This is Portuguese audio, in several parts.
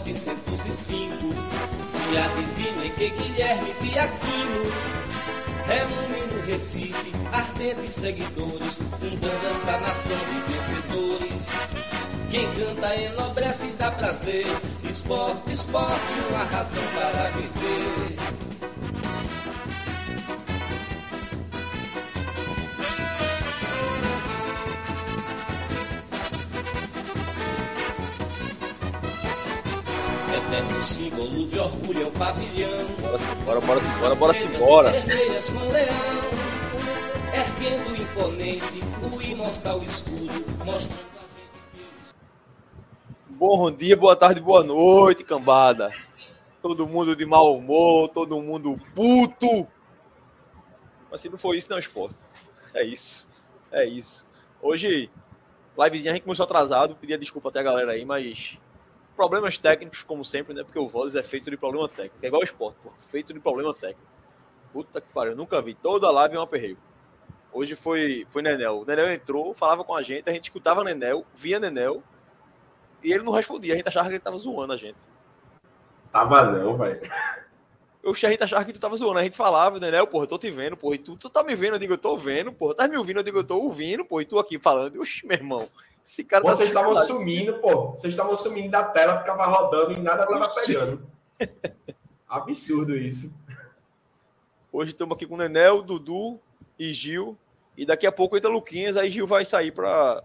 1905, dia divino em que Guilherme Piaquino reúne no Recife ardentes seguidores, fundando esta nação de vencedores. Quem canta enobrece e dá prazer, esporte, esporte, uma razão para viver. Símbolo de orgulho é o pavilhão. Bora, bora, bora, bora, bora, Vermelhas com leão, erguendo imponente o imortal escudo, mostrando Bom dia, boa tarde, boa noite, cambada. Todo mundo de mau humor, todo mundo puto. Mas se não for isso, não é esporte. É isso. É isso. Hoje, livezinha, a gente começou atrasado. Pedia desculpa até a galera aí, mas problemas técnicos, como sempre, né? Porque o Voz é feito de problema técnico. É igual o esporte, pô. Feito de problema técnico. Puta que pariu, eu nunca vi. Toda live é um aperreio. Hoje foi, foi Nenel. O Nenel entrou, falava com a gente, a gente escutava Nenel, via Nenel, e ele não respondia. A gente achava que ele tava zoando a gente. Tava não, velho. Eu, a gente achava que tu tava zoando. A gente falava, Nenel, porra, eu tô te vendo, porra. E tu, tu tá me vendo? Eu digo, eu tô vendo, porra. Tá me ouvindo? Eu digo, eu tô ouvindo, porra. E tu aqui falando. Oxi, meu irmão. Esse cara Vocês tá estavam sumindo, pô. Vocês estavam sumindo da tela, ficava rodando e nada tava pegando. Absurdo isso. Hoje estamos aqui com o Nenel, Dudu e Gil. E daqui a pouco entra Luquinhas, aí Gil vai sair para.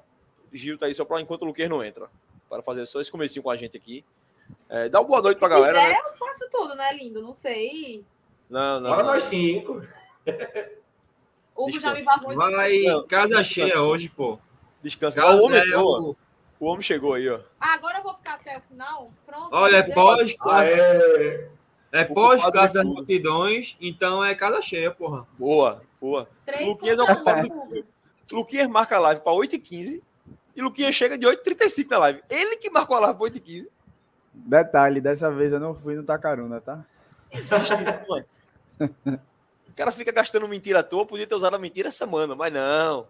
Gil tá aí só para enquanto o Luquinhas não entra. Para fazer só esse comecinho com a gente aqui. É, dá uma boa noite pra galera. quiser, Né? eu faço tudo, né, lindo? Não sei. Não, não. Fora nós cinco. Hugo já me barrou. Vai, Não, casa cheia hoje, pô. Descansa. Ah, o, homem é chegou, o- o homem chegou aí, ó. Ah, agora eu vou ficar até o final? Pronto. Olha, é pós, Aê! é o pós casa de das multidões, então é casa cheia, porra. Boa, boa. Três Luquinhas é um. Luquinhas marca a live para 8h15 e Luquinhas chega de 8h35 na live. Ele que marcou a live para 8h15. Detalhe, dessa vez eu não fui no Tacaruna, tá? Existe, mano. O cara fica gastando mentira à toa, podia ter usado a mentira essa semana, mas não.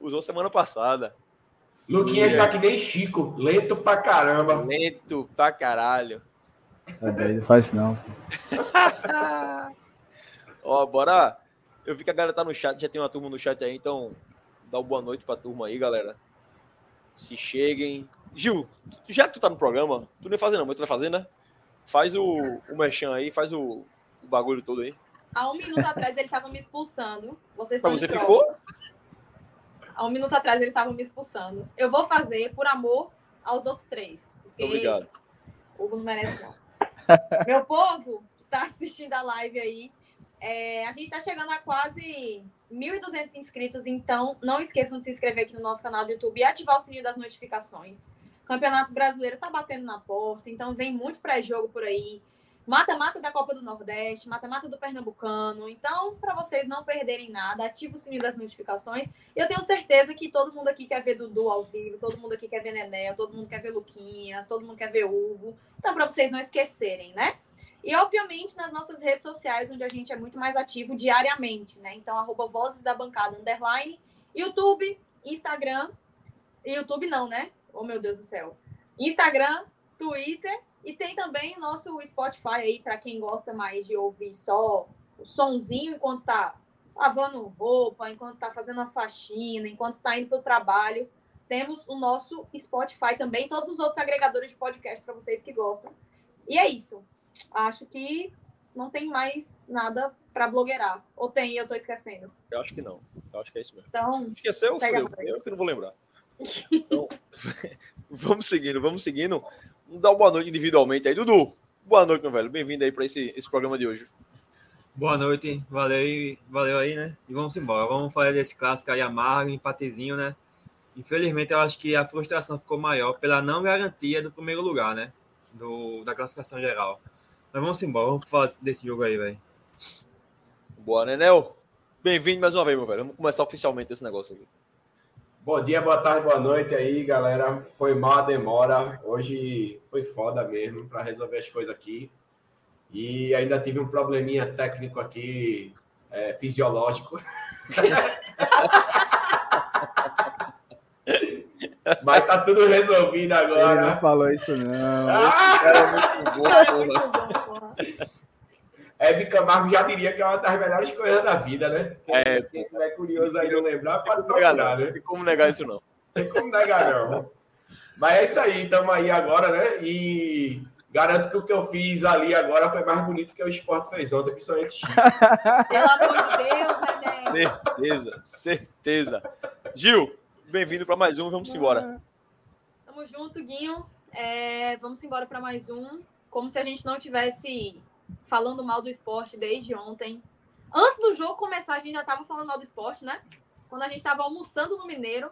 Usou semana passada. Luquinhas tá que nem Chico, lento pra caramba. Lento pra caralho. Tá doido, faz isso não. Ó, bora. Eu vi que a galera tá no chat, já tem uma turma no chat aí, então dá uma boa noite pra turma aí, galera. Se cheguem. Gil, já que tu tá no programa, tu não ia fazer não, mas tu vai fazer, né? Faz o, o aí, faz o, o bagulho todo aí. Há um minuto atrás ele estava me expulsando. Vocês estão você prova. ficou? Há um minuto atrás eles estavam me expulsando. Eu vou fazer por amor aos outros três. Porque Obrigado. o Hugo não merece, não. Meu povo que tá assistindo a live aí, é, a gente está chegando a quase 1.200 inscritos, então não esqueçam de se inscrever aqui no nosso canal do YouTube e ativar o sininho das notificações. Campeonato Brasileiro tá batendo na porta, então vem muito pré-jogo por aí. Mata-mata da Copa do Nordeste, mata-mata do Pernambucano. Então, para vocês não perderem nada, ativa o sininho das notificações. Eu tenho certeza que todo mundo aqui quer ver Dudu ao vivo, todo mundo aqui quer ver Nenel, todo mundo quer ver Luquinhas, todo mundo quer ver Hugo. Então, para vocês não esquecerem, né? E, obviamente, nas nossas redes sociais, onde a gente é muito mais ativo diariamente, né? Então, arroba Vozes da Bancada, underline, YouTube, Instagram. YouTube não, né? Oh, meu Deus do céu. Instagram, Twitter e tem também o nosso Spotify aí, para quem gosta mais de ouvir só o sonzinho enquanto tá lavando roupa, enquanto tá fazendo uma faxina, enquanto tá indo pro trabalho. Temos o nosso Spotify também, todos os outros agregadores de podcast para vocês que gostam. E é isso. Acho que não tem mais nada para blogueirar. Ou tem, eu tô esquecendo. Eu acho que não. Eu acho que é isso mesmo. Então, Se esqueceu, a frente. Eu que não vou lembrar. Então, vamos seguindo, vamos seguindo. Vamos dar uma boa noite individualmente aí. Dudu, boa noite, meu velho. Bem-vindo aí para esse, esse programa de hoje. Boa noite, valeu, aí- valeu aí, né? E vamos embora. Vamos falar desse clássico aí amargo, empatezinho, né? Infelizmente, eu acho que a frustração ficou maior pela não garantia do primeiro lugar, né? Do, da classificação geral. Mas vamos embora, vamos falar desse jogo aí, velho. Boa, Nenel. Bem-vindo mais uma vez, meu velho. Vamos começar oficialmente esse negócio aqui. Bom dia, boa tarde, boa noite aí, galera. Foi mal a demora. Hoje foi foda mesmo para resolver as coisas aqui. E ainda tive um probleminha técnico aqui, é, fisiológico. Mas tá tudo resolvido Ele não agora. falou isso, não. Ah! Cara, é muito bom, porra. Hebe Camargo já diria que é uma das melhores coisas da vida, né? Quem, É, quem tiver curioso aí não lembrar, pode procurar, não. né? Não tem como negar isso, não. Tem como negar, não. Mas é isso aí, estamos aí agora, né? E garanto que o que eu fiz ali agora foi mais bonito que o esporte fez ontem, principalmente. Pelo amor de Deus, Neném. Certeza, certeza. Gil, bem-vindo para mais um. Vamos embora. Tamo junto, Guinho. É, vamos embora para mais um. Como se a gente não tivesse falando mal do esporte desde ontem. Antes do jogo começar, a gente já tava falando mal do esporte, né? Quando a gente tava almoçando no Mineiro.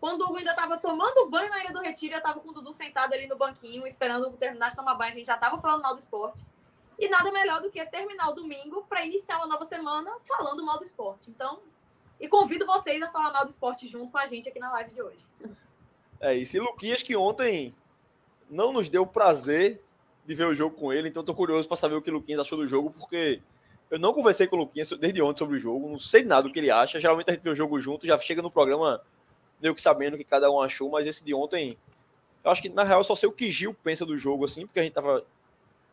Quando o Hugo ainda tava tomando banho na Ilha do Retiro, eu tava com o Dudu sentado ali no banquinho, esperando o Hugo terminar de tomar banho. A gente já tava falando mal do esporte. E nada melhor do que terminar o domingo para iniciar uma nova semana falando mal do esporte. Então, e convido vocês a falar mal do esporte junto com a gente aqui na live de hoje. É isso. E Luquinhas, que ontem não nos deu prazer de ver o jogo com ele, então tô curioso para saber o que o Luquinhas achou do jogo, porque eu não conversei com o Luquinhas desde ontem sobre o jogo, não sei nada do que ele acha. Geralmente a gente vê o jogo junto, já chega no programa meio que sabendo o que cada um achou, mas esse de ontem, eu acho que na real só sei o que Gil pensa do jogo, assim, porque a gente tava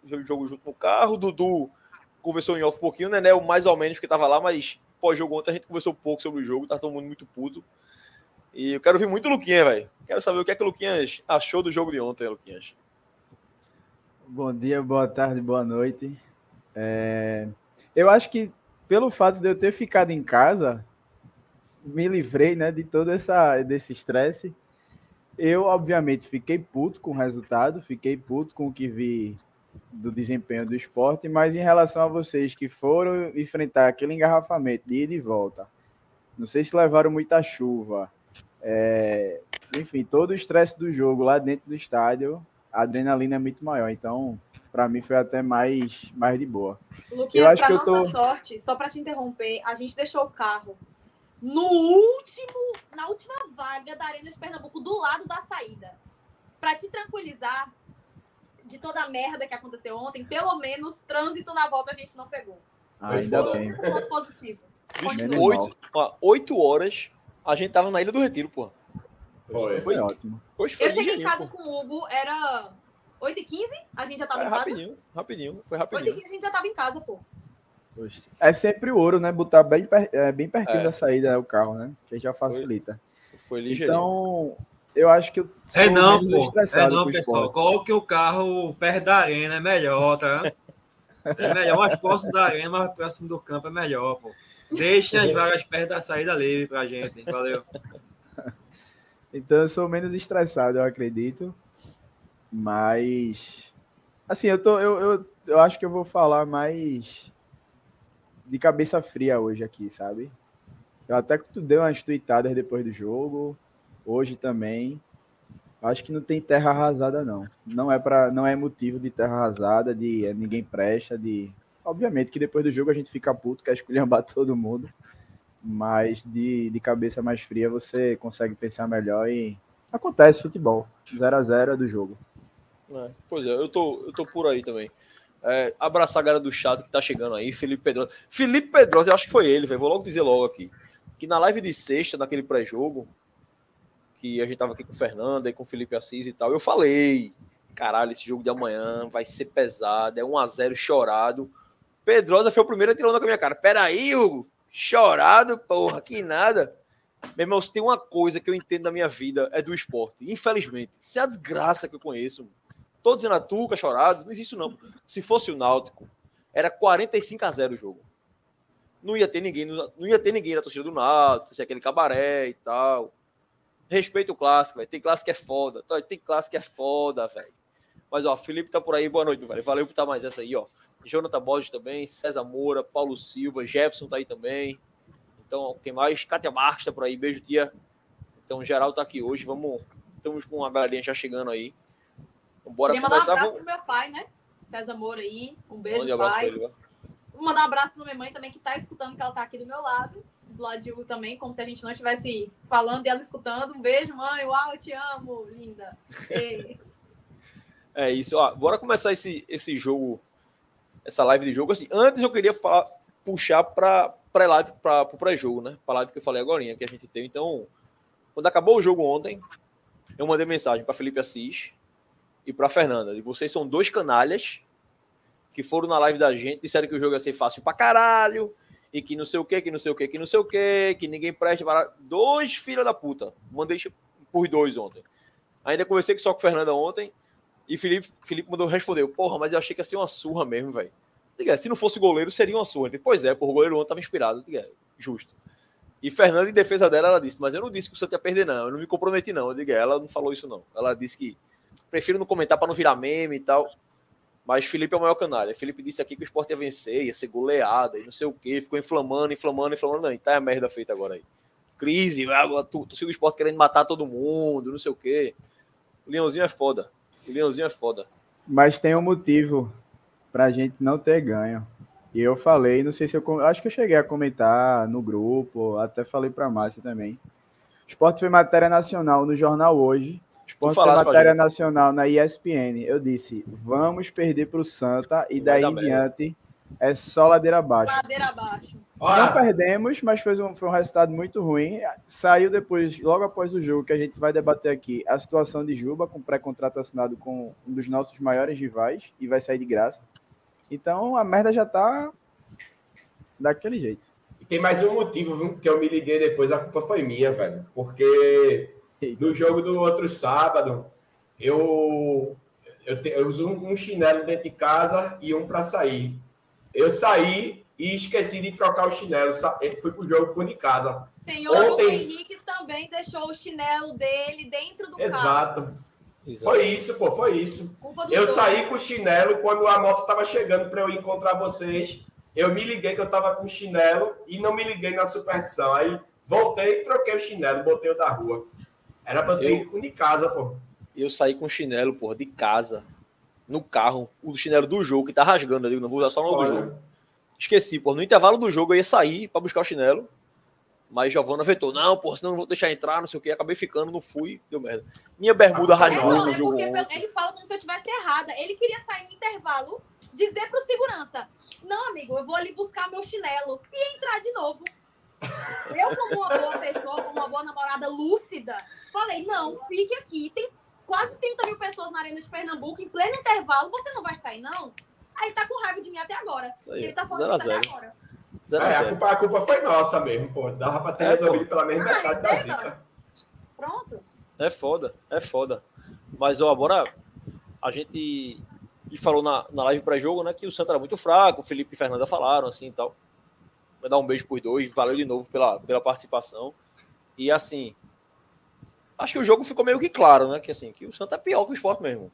vendo o jogo junto no carro, o Dudu conversou em off um pouquinho, o Nenel mais ou menos, porque tava lá, mas pós-jogo ontem a gente conversou pouco sobre o jogo, tá todo mundo muito puto. E eu quero ouvir muito o Luquinhas, velho. Quero saber o que é que o Luquinhas achou do jogo de ontem, Luquinhas. Bom dia, boa tarde, boa noite. É, Eu acho que pelo fato de eu ter ficado em casa, me livrei né, de todo essa, desse estresse. Eu, obviamente, fiquei puto com o resultado, fiquei puto com o que vi do desempenho do esporte, mas em relação a vocês que foram enfrentar aquele engarrafamento de ida e volta, não sei se levaram muita chuva, é, enfim, todo o estresse do jogo lá dentro do estádio, a adrenalina é muito maior, então para mim foi até mais, mais de boa. Eu Luquinhas, acho pra que eu nossa tô- sorte, só pra te interromper, a gente deixou o carro no último, na última vaga da Arena de Pernambuco, do lado da saída. Pra te tranquilizar de toda a merda que aconteceu ontem, pelo menos trânsito na volta a gente não pegou. Ah, ainda foda. bem. Um ponto positivo. Oito, ó, oito horas a gente tava na Ilha do Retiro, pô. Foi. Foi ótimo. Hoje foi Eu cheguei em casa pô. com o Hugo, era 8h15, a gente já tava É, em casa. rapidinho, rapidinho, foi 8h15 rapidinho. a gente já tava em casa, pô. É sempre o ouro, né? Botar bem, é, bem pertinho É. da saída o carro, né? Que já facilita. Foi ligeirinho. Então, eu acho que eu É não, pô. É não, pessoal. esporte. Coloque o carro perto da arena, é melhor, tá? É melhor, mais próximo da arena, mais próximo do campo é melhor, pô. Deixem as vagas perto da saída livre pra gente. Valeu. Então eu sou menos estressado, eu acredito. Mas assim, eu tô eu, eu, eu acho que eu vou falar mais de cabeça fria hoje aqui, sabe? Eu até que tu deu umas tweetadas depois do jogo, hoje também. Acho que não tem terra arrasada não. Não é para não é motivo de terra arrasada, de eh, ninguém presta, de obviamente que depois do jogo a gente fica puto, quer esculhambar todo mundo. Mas de, de cabeça mais fria você consegue pensar melhor e acontece futebol. 0 a 0 é do jogo. É, pois é, eu tô, eu tô por aí também. É, abraçar a galera do chat que tá chegando aí, Felipe Pedrosa. Felipe Pedrosa, eu acho que foi ele, velho. Vou logo dizer logo aqui. Que na live de sexta, naquele pré-jogo, que a gente tava aqui com o Fernando e com o Felipe Assis e tal, eu falei: caralho, esse jogo de amanhã vai ser pesado, é 1x0 chorado. Pedrosa foi o primeiro a tirar onda com a minha cara. Peraí, Hugo, chorado, porra, que nada. Meu irmão, se tem uma coisa que eu entendo da minha vida é do esporte. Infelizmente. Isso é a desgraça que eu conheço. Tô dizendo a Tuca, chorado. Não existe isso, não. Se fosse o Náutico, era 45 a 0 o jogo. Não ia ter ninguém, não ia ter ninguém na torcida do Náutico, se aquele cabaré e tal. Respeito o clássico, velho. Tem clássico que é foda. Tem clássico que é foda, velho. Mas, ó, Felipe tá por aí. Boa noite, velho. Valeu por estar mais essa aí, ó. Jonathan Borges também, César Moura, Paulo Silva, Jefferson tá aí também. Então, quem mais? Kátia Marques tá por aí. Beijo, tia. Então, geral tá aqui hoje. Vamos. Estamos com uma galerinha já chegando aí. Bora Queria mandar um abraço Vamos... pro meu pai, né? César Moura aí. Um beijo, Mande pai. ele. Vou mandar um abraço pra minha mãe também, que tá escutando, que ela tá aqui do meu lado. Do lado de Hugo também, como se a gente não estivesse falando e ela escutando. Um beijo, mãe. Uau, eu te amo, linda. É isso. Ó, bora começar esse, esse jogo, essa live de jogo. Assim, antes eu queria falar- puxar para pré-live, para o pré-jogo, né? Para live que eu falei agora, que a gente tem. Então, quando acabou o jogo ontem, eu mandei mensagem para Felipe Assis e para Fernanda. E vocês são dois canalhas que foram na live da gente, disseram que o jogo ia ser fácil pra caralho, e que não sei o que, que não sei o que, que não sei o que, que ninguém presta para. Dois filha da puta. Mandei por dois ontem. Ainda conversei só com Fernanda ontem. E Felipe, Felipe mandou respondeu, porra, mas eu achei que ia ser uma surra mesmo, velho. Se não fosse goleiro, seria uma surra. Pois é, porra, o goleiro ontem tava inspirado. Diga, justo. E Fernanda, em defesa dela, ela disse, mas eu não disse que o Santos ia perder, não. Eu não me comprometi, não. Eu digo, ela não falou isso, não. Ela disse que prefiro não comentar para não virar meme e tal. Mas Felipe é o maior canalha. Felipe disse aqui que o Sport ia vencer, ia ser goleada e não sei o quê. Ficou inflamando, inflamando, inflamando. Não, e tá a merda feita agora aí. Crise, ah, tu, o Sport querendo matar todo mundo, não sei o quê. O Leãozinho é foda. O Leãozinho é foda. Mas tem um motivo pra gente não ter ganho. E eu falei, não sei se eu. Acho que eu cheguei a comentar no grupo, até falei pra Márcia também. O esporte foi matéria nacional no jornal hoje. O esporte foi matéria nacional na ESPN. Eu disse, vamos perder pro Santa e Vai daí em diante é só ladeira abaixo. Ladeira abaixo. Não Olha, perdemos, mas foi um, foi um resultado muito ruim. Saiu depois, logo após o jogo, que a gente vai debater aqui, a situação de Juba, com pré-contrato assinado com um dos nossos maiores rivais, e vai sair de graça. Então a merda já tá daquele jeito. E tem mais um motivo, viu? Que eu me liguei depois, a culpa foi minha, velho. Porque no jogo do outro sábado, eu, eu, te- eu uso um, um chinelo dentro de casa e um para sair. Eu saí e esqueci de trocar o chinelo. Ele foi pro jogo por de casa. Senhor Ontem- Henriques também deixou o chinelo dele dentro do carro. Exato. Foi isso, pô, foi isso. Eu dois. saí com o chinelo quando a moto tava chegando para eu encontrar vocês. Eu me liguei que eu tava com o chinelo e não me liguei na superstição. Aí voltei, troquei o chinelo, botei o da rua. Era pra eu ter Eu- ido com o de casa, pô. Eu saí com chinelo, porra, de casa, no carro, o chinelo do jogo, que tá rasgando. Eu digo, não vou usar só no do jogo. Esqueci, porra. No intervalo do jogo eu ia sair pra buscar o chinelo. Mas Giovana vetou, não, porra, senão eu não vou deixar entrar, não sei o que. Acabei ficando, não fui, deu merda. Minha bermuda É, rasgou não, no é jogo. ele fala como se eu tivesse errada. Ele queria sair no intervalo, dizer pro segurança: Não, amigo, eu vou ali buscar meu chinelo e entrar de novo. Eu, como uma boa pessoa, como uma boa namorada lúcida, falei: Não, fique aqui. Tem quase 30 mil pessoas na Arena de Pernambuco, em pleno intervalo, você não vai sair, não? Aí ele tá com raiva de mim até agora. Aí, ele tá zero falando a isso até zero. agora. Zero a É, a, zero. culpa, a culpa foi nossa mesmo, pô. Dava pra ter É, resolvido pela mesma Ah, metade da é, zica. Pronto. É foda, é foda. Mas, ó, bora. A gente e falou na, na live pré-jogo, né, que o Santa era muito fraco, o Felipe e Fernanda falaram, assim e tal. Vai dar um beijo pros dois, valeu de novo pela, pela participação. E, assim, acho que o jogo ficou meio que claro, né, que, assim, que o Santa é pior que o Sport mesmo.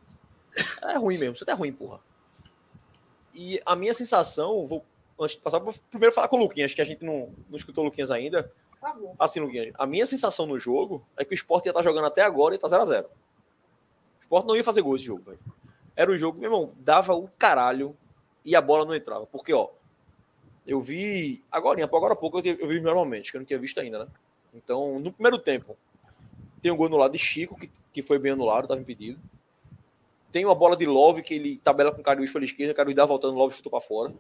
É ruim mesmo, o Santa é ruim, porra. E a minha sensação, vou, antes de passar, vou primeiro falar com o Luquinhas, que a gente não, não escutou o Luquinhas ainda. Favor. Assim, Luquinhas, a minha sensação no jogo é que o Sport ia estar jogando até agora e tá 0x0. O Sport não ia fazer gol esse jogo, velho. Era um jogo, meu irmão, dava o caralho e a bola não entrava. Porque, ó, eu vi. Agora, agora há pouco eu, eu vi normalmente, que eu não tinha visto ainda, né? Então, no primeiro tempo, tem um gol no lado de Chico, que, que foi bem anulado, estava impedido. Tem uma bola de Love, que ele tabela com o Cariús pela esquerda, o Cariús dá voltando, Love chutou para fora.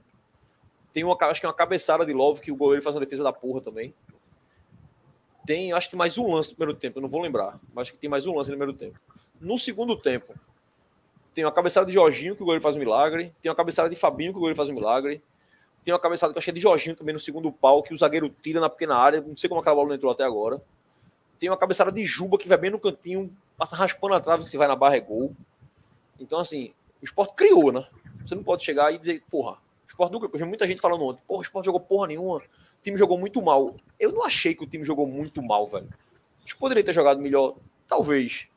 Tem uma, acho que é uma cabeçada de Love, que o goleiro faz uma defesa da porra também. Tem, acho que mais um lance no primeiro tempo, eu não vou lembrar, mas acho que tem mais um lance no primeiro tempo. No segundo tempo, tem uma cabeçada de Jorginho, que o goleiro faz um milagre. Tem uma cabeçada de Fabinho, que o goleiro faz um milagre. Tem uma cabeçada que eu achei de Jorginho também no segundo pau, que o zagueiro tira na pequena área. Não sei como aquela bola não entrou até agora. Tem uma cabeçada de Juba, que vai bem no cantinho, passa raspando a trave, que se vai na barra é gol. Então, assim, o esporte criou, né? Você não pode chegar e dizer, porra, o esporte nunca. Eu muita gente falando ontem, porra, o esporte jogou porra nenhuma, o time jogou muito mal. Eu não achei que o time jogou muito mal, velho. A gente poderia ter jogado melhor, talvez.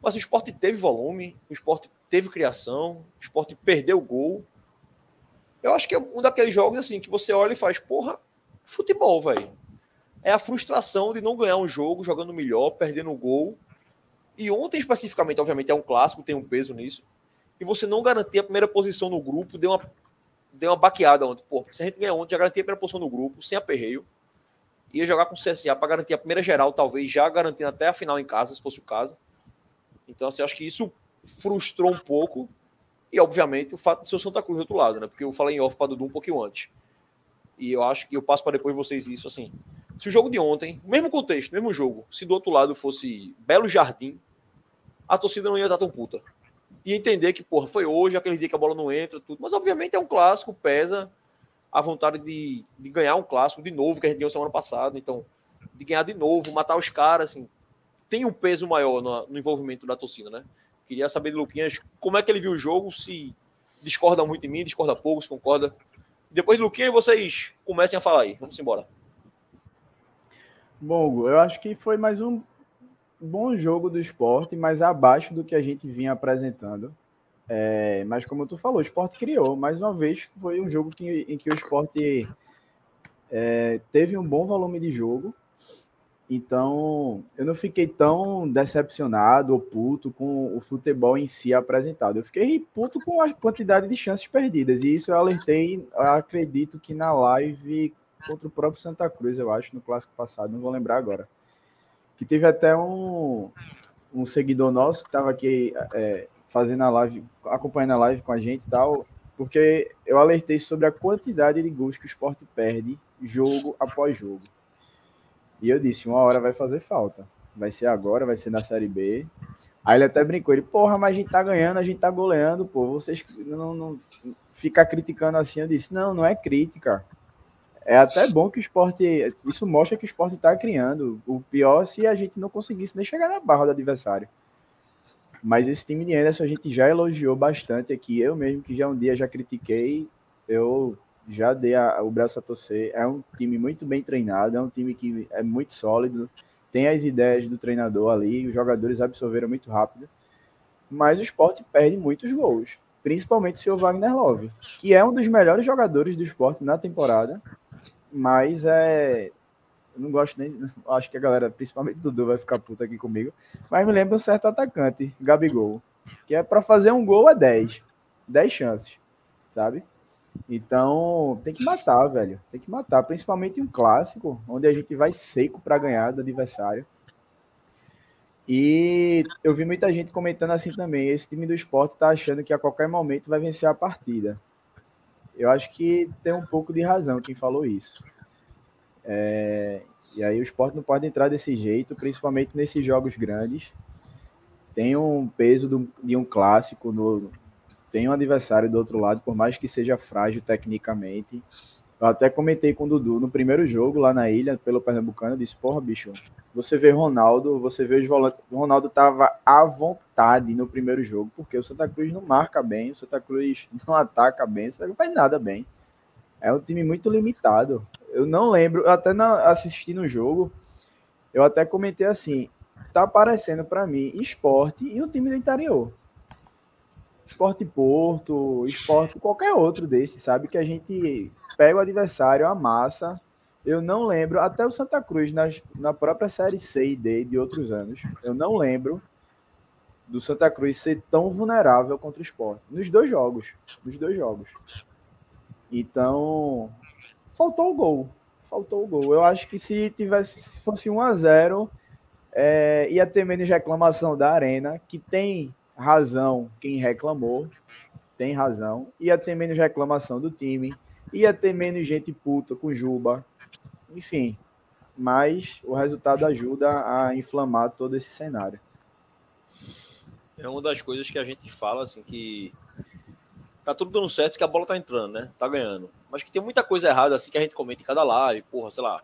Mas o esporte teve volume, o esporte teve criação, o esporte perdeu o gol. Eu acho que é um daqueles jogos assim que você olha e faz, porra, futebol, velho. é a frustração de não ganhar um jogo jogando melhor, perdendo o gol. E ontem, especificamente, obviamente, é um clássico, tem um peso nisso. E você não garantir a primeira posição no grupo, deu uma, deu uma baqueada ontem. Pô, se a gente ganhar ontem, já garantia a primeira posição no grupo, sem aperreio. Ia jogar com o CSA para garantir a primeira geral, talvez já garantindo até a final em casa, se fosse o caso. Então, assim, acho que isso frustrou um pouco. E, obviamente, o fato de ser o Santa Cruz do outro lado, né? Porque eu falei em off para Dudu um pouquinho antes. E eu acho que eu passo para depois vocês isso, assim. Se o jogo de ontem, mesmo contexto, mesmo jogo, se do outro lado fosse Belo Jardim, a torcida não ia estar tão puta. E entender que, porra, foi hoje, aquele dia que a bola não entra, tudo. Mas, obviamente, é um clássico, pesa a vontade de, de ganhar um clássico de novo, que a gente ganhou semana passada. Então, de ganhar de novo, matar os caras, assim, tem um peso maior no, no envolvimento da torcida, né? Queria saber de Luquinhas como é que ele viu o jogo, se discorda muito de mim, discorda pouco, se concorda. Depois de Luquinhas, vocês comecem a falar aí. Vamos embora. Bom, eu acho que foi mais um bom jogo do esporte, mas abaixo do que a gente vinha apresentando. É, mas como tu falou, o esporte criou. Mais uma vez, foi um jogo que, em que o esporte é, teve um bom volume de jogo. Então, eu não fiquei tão decepcionado ou puto com o futebol em si apresentado. Eu fiquei puto com a quantidade de chances perdidas. E isso eu alertei, acredito que na live contra o próprio Santa Cruz, eu acho, no clássico passado, não vou lembrar agora. Que teve até um, um seguidor nosso que estava aqui é, fazendo a live, acompanhando a live com a gente e tal, porque eu alertei sobre a quantidade de gols que o esporte perde jogo após jogo. E eu disse, uma hora vai fazer falta. Vai ser agora, vai ser na Série B. Aí ele até brincou, ele, porra, mas a gente tá ganhando, a gente tá goleando, pô, vocês não, não ficar criticando assim. Eu disse, não, não é crítica é até bom que o esporte. Isso mostra que o esporte está criando. O pior se a gente não conseguisse nem chegar na barra do adversário. Mas esse time de Anderson a gente já elogiou bastante aqui. Eu mesmo, que já um dia já critiquei, eu já dei a, o braço a torcer. É um time muito bem treinado, é um time que é muito sólido, tem as ideias do treinador ali, os jogadores absorveram muito rápido. Mas o esporte perde muitos gols, principalmente o senhor Wagner Love, que é um dos melhores jogadores do esporte na temporada mas é. Eu não gosto nem. Acho que a galera, principalmente Dudu, vai ficar puta aqui comigo. Mas me lembra um certo atacante, Gabigol. Que é para fazer um gol é 10. 10 chances, sabe? Então, tem que matar, velho. Tem que matar, principalmente um clássico, onde a gente vai seco para ganhar do adversário. E eu vi muita gente comentando assim também. Esse time do esporte tá achando que a qualquer momento vai vencer a partida. Eu acho que tem um pouco de razão quem falou isso. É, e aí o esporte não pode entrar desse jeito, principalmente nesses jogos grandes. Tem um peso do, de um clássico, no, tem um adversário do outro lado, por mais que seja frágil tecnicamente. Eu até comentei com o Dudu no primeiro jogo lá na ilha, pelo Pernambucano, eu disse, porra, bicho, você vê Ronaldo, você vê os volantes. O Ronaldo estava à vontade no primeiro jogo, porque o Santa Cruz não marca bem, o Santa Cruz não ataca bem, o Santa Cruz faz nada bem. É um time muito limitado. Eu não lembro, até na, assisti no jogo, eu até comentei assim: tá aparecendo para mim esporte e um time do interior. Esporte Porto, esporte qualquer outro desse, sabe? Que a gente pega o adversário, amassa eu não lembro, até o Santa Cruz, nas, na própria Série C e D de outros anos, eu não lembro do Santa Cruz ser tão vulnerável contra o esporte. Nos dois jogos. Nos dois jogos. Então, faltou o gol. Faltou o gol. Eu acho que se tivesse, se fosse 1 a 0 é, ia ter menos reclamação da Arena, que tem razão quem reclamou, tem razão. Ia ter menos reclamação do time, ia ter menos gente puta com Juba, enfim, mas o resultado ajuda a inflamar todo esse cenário. É uma das coisas que a gente fala, assim, que tá tudo dando certo, que a bola tá entrando, né? Tá ganhando. Mas que tem muita coisa errada, assim, que a gente comenta em cada live, porra, sei lá.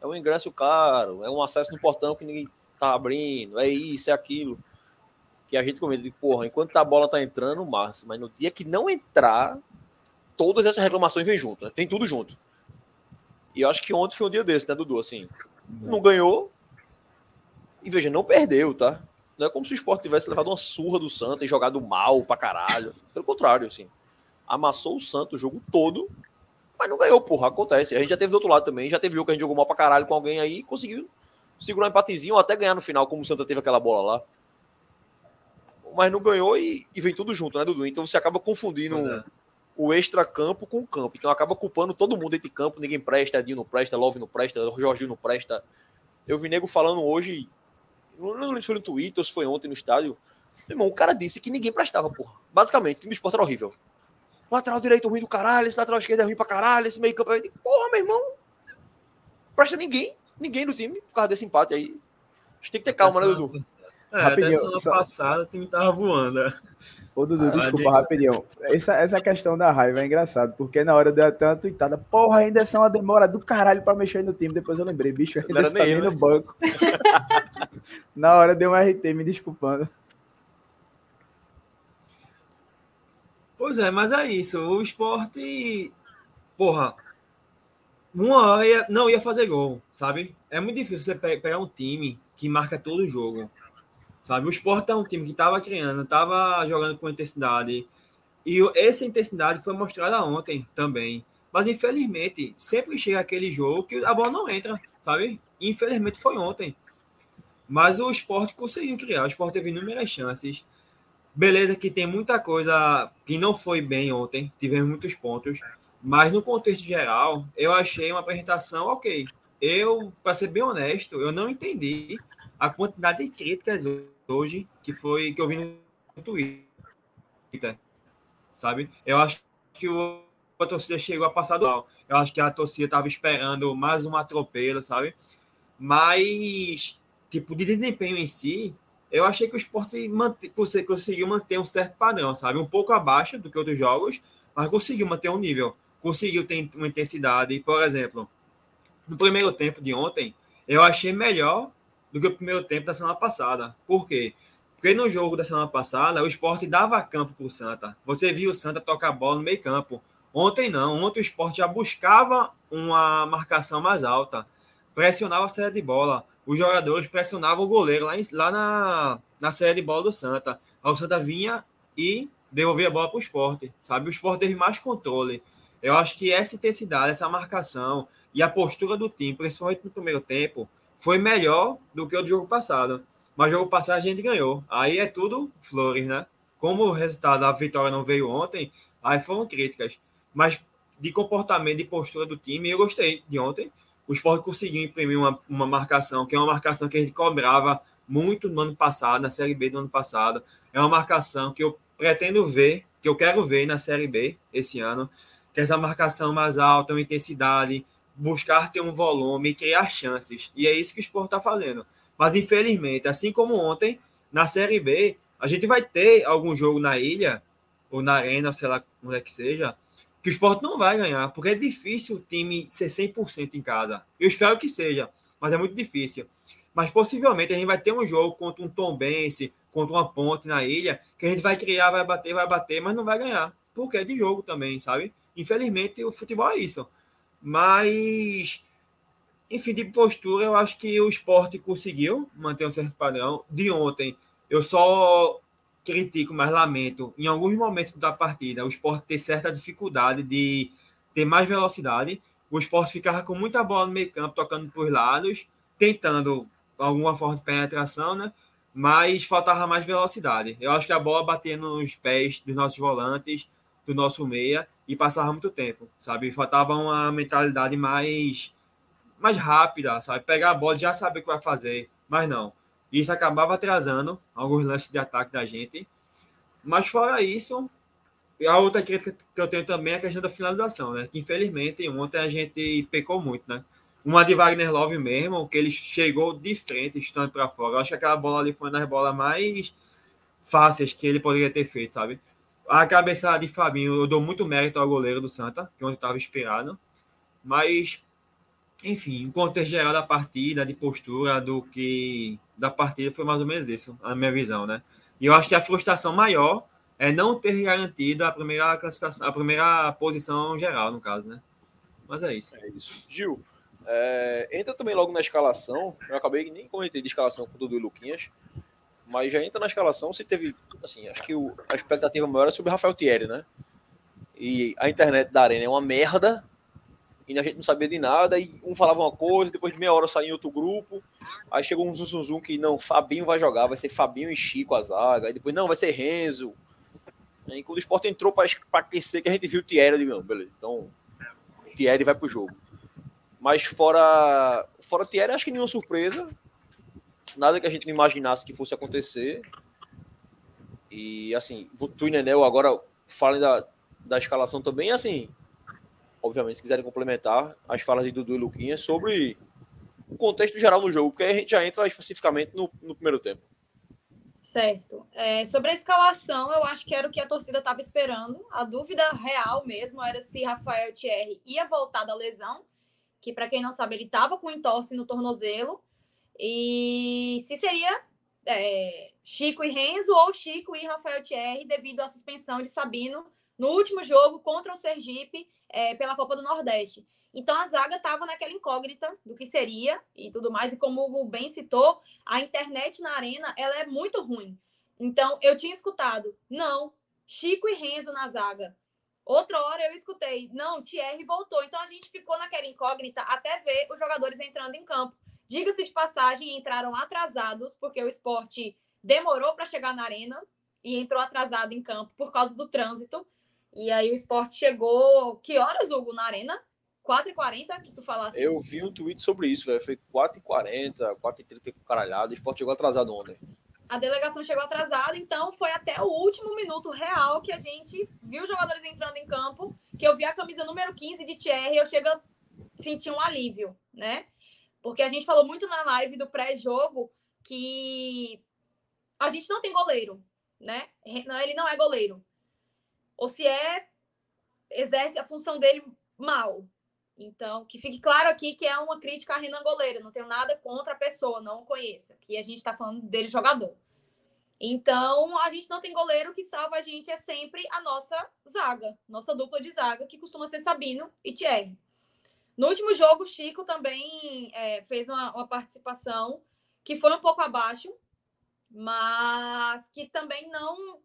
É um ingresso caro, é um acesso no portão que ninguém tá abrindo, é isso, é aquilo. Que a gente comenta de, porra, enquanto a bola tá entrando, massa, mas no dia que não entrar, todas essas reclamações vêm junto, né? Tem tudo junto. E eu acho que ontem foi um dia desse, né, Dudu? Assim, não ganhou. E veja, não perdeu, tá? Não é como se o esporte tivesse levado uma surra do Santos e jogado mal pra caralho. Pelo contrário, assim. Amassou o Santos o jogo todo Mas não ganhou, porra. Acontece. A gente já teve do outro lado também. Já teve jogo que a gente jogou mal pra caralho com alguém aí e conseguiu segurar um empatezinho ou até ganhar no final, como o Santa teve aquela bola lá. Mas não ganhou e, e vem tudo junto, né, Dudu? Então você acaba confundindo É. o extra-campo com o campo. Então acaba culpando todo mundo dentro de campo. Ninguém presta, Edinho não presta, Love não presta, Jorginho não presta. Eu vi nego falando hoje, não lembro se foi no Twitter ou se foi ontem no estádio. Meu irmão, o cara disse que ninguém prestava, porra. Basicamente, o time do esporte era horrível. Lateral direito ruim do caralho, esse lateral esquerdo é ruim pra caralho, esse meio campo é... Porra, meu irmão. Presta ninguém. Ninguém no time, por causa desse empate aí. A gente tem que ter calma, né, Dudu? É, Rapidinho, até semana só- passada o time tava voando. né? Ô, Dudu, Ah, desculpa, rapidinho. Essa, essa questão da raiva é engraçado, porque na hora deu até uma tuitada. Porra, ainda é uma demora do caralho pra mexer no time. Depois eu lembrei, bicho, ainda está nem no banco. na hora deu um RT, me desculpando. Pois é, mas é isso. O esporte, porra, uma hora ia- não ia fazer gol, sabe? É muito difícil você pe- pegar um time que marca todo o jogo, sabe? O esporte é um time que estava criando, estava jogando com intensidade. E essa intensidade foi mostrada ontem também. Mas infelizmente, sempre chega aquele jogo que a bola não entra, sabe? Infelizmente foi ontem. Mas o esporte conseguiu criar. O esporte teve inúmeras chances. Beleza, que tem muita coisa que não foi bem ontem, tivemos muitos pontos, mas no contexto geral, eu achei uma apresentação ok. Eu, para ser bem honesto, eu não entendi a quantidade de críticas hoje que foi que eu vi no Twitter, sabe? Eu acho que o, a torcida chegou a passar do mal. Eu acho que a torcida estava esperando mais um atropelo, sabe? Mas, tipo, de desempenho em si, eu achei que o esporte conse- conseguiu manter um certo padrão, sabe? Um pouco abaixo do que outros jogos, mas conseguiu manter um nível. Conseguiu ter uma intensidade. Por exemplo, no primeiro tempo de ontem, eu achei melhor do que o primeiro tempo da semana passada. Por quê? Porque no jogo da semana passada, o esporte dava campo para o Santa. Você viu o Santa tocar a bola no meio campo. Ontem não. Ontem o esporte já buscava uma marcação mais alta. Pressionava a saída de bola os jogadores pressionavam o goleiro lá, em- lá na, na série de bola do Santa. Aí o Santa vinha e devolvia a bola para o esporte, sabe? O esporte teve mais controle. Eu acho que essa intensidade, essa marcação e a postura do time, principalmente no primeiro tempo, foi melhor do que o do jogo passado. Mas jogo passado a gente ganhou. Aí é tudo flores, né? Como o resultado da vitória não veio ontem, aí foram críticas. Mas de comportamento, de postura do time, eu gostei de ontem o Sport conseguiu imprimir uma, uma marcação, que é uma marcação que a gente cobrava muito no ano passado, na Série B do ano passado. É uma marcação que eu pretendo ver, que eu quero ver na Série B esse ano, é essa marcação mais alta, uma intensidade, buscar ter um volume criar chances. E é isso que o Sport está fazendo. Mas, infelizmente, assim como ontem, na Série B, a gente vai ter algum jogo na ilha, ou na arena, sei lá onde é que seja, que o esporte não vai ganhar, porque é difícil o time ser 100% em casa. Eu espero que seja, mas é muito difícil. Mas possivelmente a gente vai ter um jogo contra um Tombense, contra uma ponte na ilha, que a gente vai criar, vai bater, vai bater, mas não vai ganhar. Porque é de jogo também, sabe? Infelizmente o futebol é isso. Mas, enfim, de postura, eu acho que o esporte conseguiu manter um certo padrão. De ontem, eu só critico, mas lamento, em alguns momentos da partida, o esporte ter certa dificuldade de ter mais velocidade. O esporte ficava com muita bola no meio campo, tocando por lados, tentando alguma forma de penetração, né? Mas faltava mais velocidade. Eu acho que a bola batia nos pés dos nossos volantes, do nosso meia, e passava muito tempo, sabe? Faltava uma mentalidade mais, mais rápida, sabe? Pegar a bola já saber o que vai fazer. Mas não. Isso acabava atrasando alguns lances de ataque da gente. Mas fora isso, a outra crítica que eu tenho também é a questão da finalização, né? Que infelizmente ontem a gente pecou muito, né? Uma de Wagner Love mesmo, que ele chegou de frente, estando para fora. Eu acho que aquela bola ali foi uma das bolas mais fáceis que ele poderia ter feito, sabe? A cabeçada de Fabinho, eu dou muito mérito ao goleiro do Santa, que ontem estava inspirado. Mas, enfim, o contexto geral da partida, de postura, do que da partida foi mais ou menos isso, a minha visão, né? E eu acho que a frustração maior é não ter garantido a primeira classificação, a primeira posição geral, no caso, né? Mas é isso. É isso. Gil, é, entra também logo na escalação. Eu acabei nem comentei de escalação com o Dudu e Luquinhas, mas já entra na escalação. Se teve, assim, acho que o, a expectativa maior é sobre Rafael Thierry, né? E a internet da Arena é uma merda. E a gente não sabia de nada, e um falava uma coisa, depois de meia hora saía em outro grupo. Aí chegou um zum, zum que não, Fabinho vai jogar, vai ser Fabinho e Chico a zaga. Aí depois, não, vai ser Renzo. Aí quando o Sport entrou para aquecer, que a gente viu o Thierry, eu digo, não, beleza, então Thierry vai pro jogo. Mas fora, fora Thierry, acho que nenhuma surpresa. Nada que a gente não imaginasse que fosse acontecer. E assim, tu e Nenel agora falem da, da escalação também, assim, obviamente, se quiserem complementar as falas de Dudu e Luquinha sobre o contexto geral no jogo, porque a gente já entra especificamente no, no primeiro tempo. Certo. É, sobre a escalação, eu acho que era o que a torcida estava esperando. A dúvida real mesmo era se Rafael Thierry ia voltar da lesão, que para quem não sabe, ele estava com entorse no tornozelo, e se seria é, Chico e Renzo ou Chico e Rafael Thierry devido à suspensão de Sabino no último jogo contra o Sergipe é, pela Copa do Nordeste. Então a zaga estava naquela incógnita do que seria e tudo mais. E como o bem citou, a internet na arena ela é muito ruim. Então eu tinha escutado, não, Chico e Renzo na zaga. Outra hora eu escutei, não, Thierry voltou. Então a gente ficou naquela incógnita até ver os jogadores entrando em campo. Diga-se de passagem, entraram atrasados, porque o esporte demorou para chegar na arena e entrou atrasado em campo por causa do trânsito. E aí o esporte chegou. Que horas, Hugo, na arena? 4h40 que tu falasse? Eu vi um tweet sobre isso, velho. Foi 4h40, 4h30 com caralhado. O esporte chegou atrasado ontem. A delegação chegou atrasada, então foi até o último minuto real que a gente viu os jogadores entrando em campo, que eu vi a camisa número 15 de Thierry, eu chego a sentir um alívio, né? Porque a gente falou muito na live do pré-jogo que a gente não tem goleiro, né? Ele não é goleiro. Ou se é, exerce a função dele mal, então, que fique claro aqui que é uma crítica a Renan Goleiro. Não tenho nada contra a pessoa, não o conheço. Aqui a gente está falando dele jogador. Então, a gente não tem goleiro que salva a gente, é sempre a nossa zaga, nossa dupla de zaga, que costuma ser Sabino e Thierry. No último jogo, o Chico também é, fez uma, uma participação que foi um pouco abaixo, mas que também não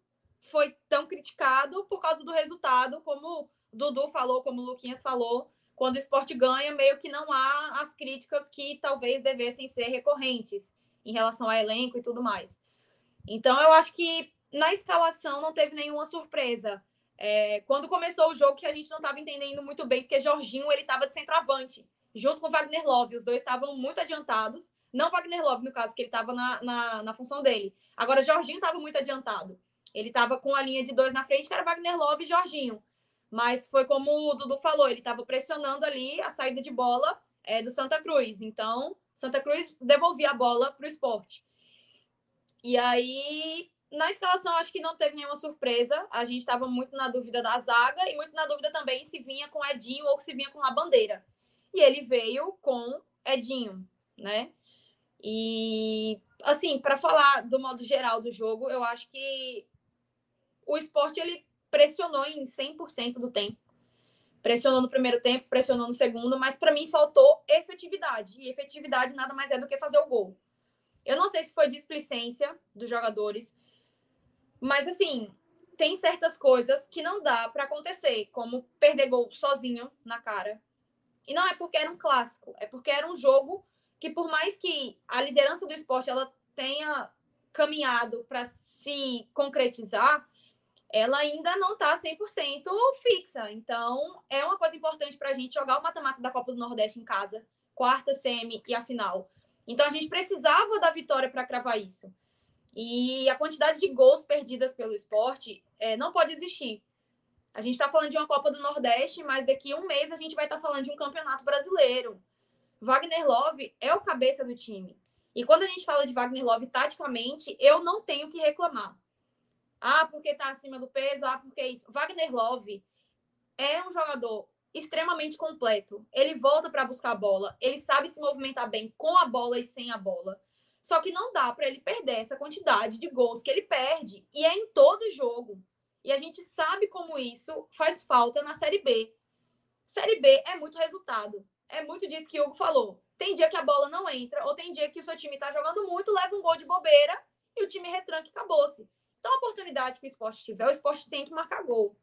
foi tão criticado por causa do resultado, como o Dudu falou, como o Luquinhas falou, quando o esporte ganha, meio que não há as críticas que talvez devessem ser recorrentes em relação ao elenco e tudo mais. Então, eu acho que na escalação não teve nenhuma surpresa. É, quando começou o jogo, que a gente não estava entendendo muito bem, porque Jorginho ele estava de centroavante, junto com Wagner Love. Os dois estavam muito adiantados. Não Wagner Love, no caso, que ele estava na, na, na, função dele. Agora, Jorginho estava muito adiantado. Ele estava com a linha de dois na frente, que era Wagner Love e Jorginho. Mas foi como o Dudu falou, ele estava pressionando ali a saída de bola é, do Santa Cruz. Então, Santa Cruz devolvia a bola para o esporte. E aí, na escalação, acho que não teve nenhuma surpresa. A gente estava muito na dúvida da zaga e muito na dúvida também se vinha com Edinho ou se vinha com a bandeira. E ele veio com Edinho, né? E, assim, para falar do modo geral do jogo, eu acho que o esporte ele pressionou em 100% do tempo. Pressionou no primeiro tempo, pressionou no segundo, mas para mim faltou efetividade. E efetividade nada mais é do que fazer o gol. Eu não sei se foi displicência dos jogadores, mas assim, tem certas coisas que não dá para acontecer, como perder gol sozinho na cara. E não é porque era um clássico, é porque era um jogo que por mais que a liderança do esporte ela tenha caminhado para se concretizar, ela ainda não está 100% fixa. Então, é uma coisa importante para a gente jogar o mata-mata da Copa do Nordeste em casa, quarta, semi e a final. Então, a gente precisava da vitória para cravar isso. E a quantidade de gols perdidas pelo esporte é, não pode existir. A gente está falando de uma Copa do Nordeste, mas daqui a um mês a gente vai estar tá falando de um campeonato brasileiro. Wagner Love é o cabeça do time. E quando a gente fala de Wagner Love taticamente, eu não tenho que reclamar. Ah, porque está acima do peso, ah, porque isso. Wagner Love é um jogador extremamente completo. Ele volta para buscar a bola, ele sabe se movimentar bem com a bola e sem a bola. Só que não dá para ele perder essa quantidade de gols que ele perde. E é em todo jogo. E a gente sabe como isso faz falta na Série B. Série B é muito resultado. É muito disso que o Hugo falou. Tem dia que a bola não entra, ou tem dia que o seu time está jogando muito, leva um gol de bobeira e o time retranca e acabou-se. Então, a oportunidade que o esporte tiver, o esporte tem que marcar gol.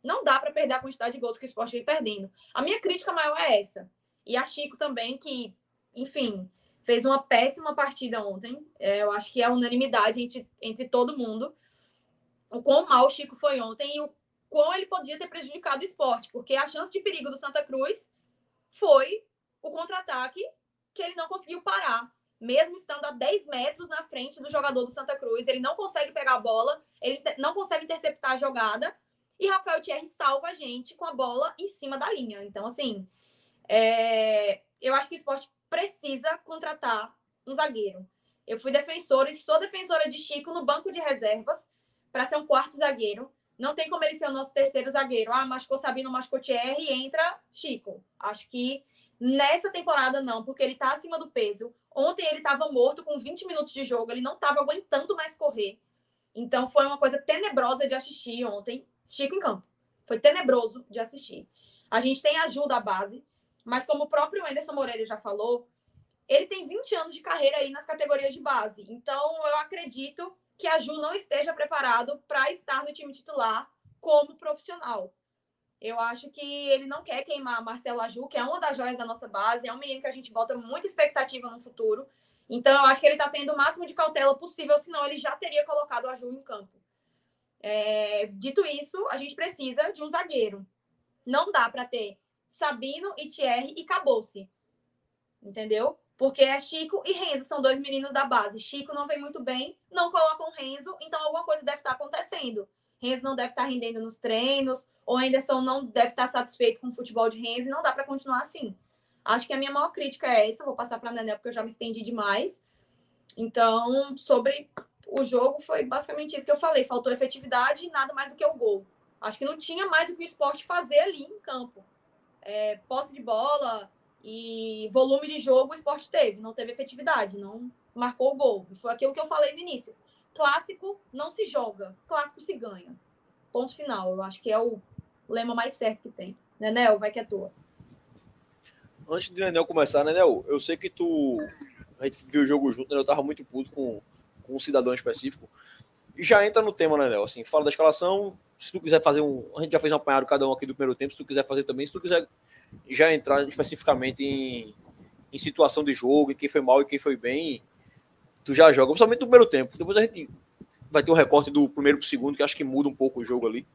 Não dá para perder a quantidade de gols que o esporte vem perdendo. A minha crítica maior é essa. E a Chico também, que, enfim, fez uma péssima partida ontem. É, eu acho que é unanimidade entre, entre todo mundo. O quão mal o Chico foi ontem e o quão ele podia ter prejudicado o esporte, porque a chance de perigo do Santa Cruz foi o contra-ataque que ele não conseguiu parar. Mesmo estando a 10 metros na frente do jogador do Santa Cruz, ele não consegue pegar a bola, ele não consegue interceptar a jogada, e Rafael Thierry salva a gente com a bola em cima da linha. Então, assim, é... eu acho que o esporte precisa contratar um zagueiro. Eu fui defensora e sou defensora de Chico no banco de reservas para ser um quarto zagueiro. Não tem como ele ser o nosso terceiro zagueiro. Ah, machucou Sabino, machucou Thierry entra Chico. Acho que nessa temporada não, porque ele tá acima do peso. Ontem ele estava morto com 20 minutos de jogo, ele não estava aguentando mais correr. Então foi uma coisa tenebrosa de assistir ontem. Chico em campo. Foi tenebroso de assistir. A gente tem ajuda à base, mas como o próprio Anderson Moreira já falou, ele tem 20 anos de carreira aí nas categorias de base. Então, eu acredito que a Ju não esteja preparado para estar no time titular como profissional. Eu acho que ele não quer queimar Marcelo Aju, que é uma das joias da nossa base, é um menino que a gente bota muita expectativa no futuro. Então, eu acho que ele está tendo o máximo de cautela possível, senão ele já teria colocado o Aju em campo. É, dito isso, a gente precisa de um zagueiro. Não dá para ter Sabino e Thierry e acabou-se. Entendeu? Porque é Chico e Renzo, são dois meninos da base. Chico não vem muito bem, não colocam Renzo, então alguma coisa deve estar acontecendo. Renzo não deve estar rendendo nos treinos, ou Anderson não deve estar satisfeito com o futebol de Renzo, e não dá para continuar assim. Acho que a minha maior crítica é essa, vou passar para a Nenel, porque eu já me estendi demais. Então, sobre o jogo, foi basicamente isso que eu falei: faltou efetividade e nada mais do que o gol. Acho que não tinha mais o que o esporte fazer ali em campo é, posse de bola e volume de jogo o esporte teve, não teve efetividade, não marcou o gol. Foi aquilo que eu falei no início. Clássico não se joga, clássico se ganha. Ponto final. Eu acho que é o lema mais certo que tem. Nenel, vai que é tua. Antes de Nenel começar, Nenel, eu sei que tu. A gente viu o jogo junto, né? eu tava muito puto com, com um cidadão específico. Já entra no tema, Nenel. Assim, fala da escalação, se tu quiser fazer um. A gente já fez um apanhado cada um aqui do primeiro tempo. Se tu quiser fazer também, se tu quiser já entrar especificamente em, em situação de jogo, em quem foi mal e quem foi bem, tu já joga, principalmente no primeiro tempo. Depois a gente vai ter um recorte do primeiro para o segundo, que acho que muda um pouco o jogo ali.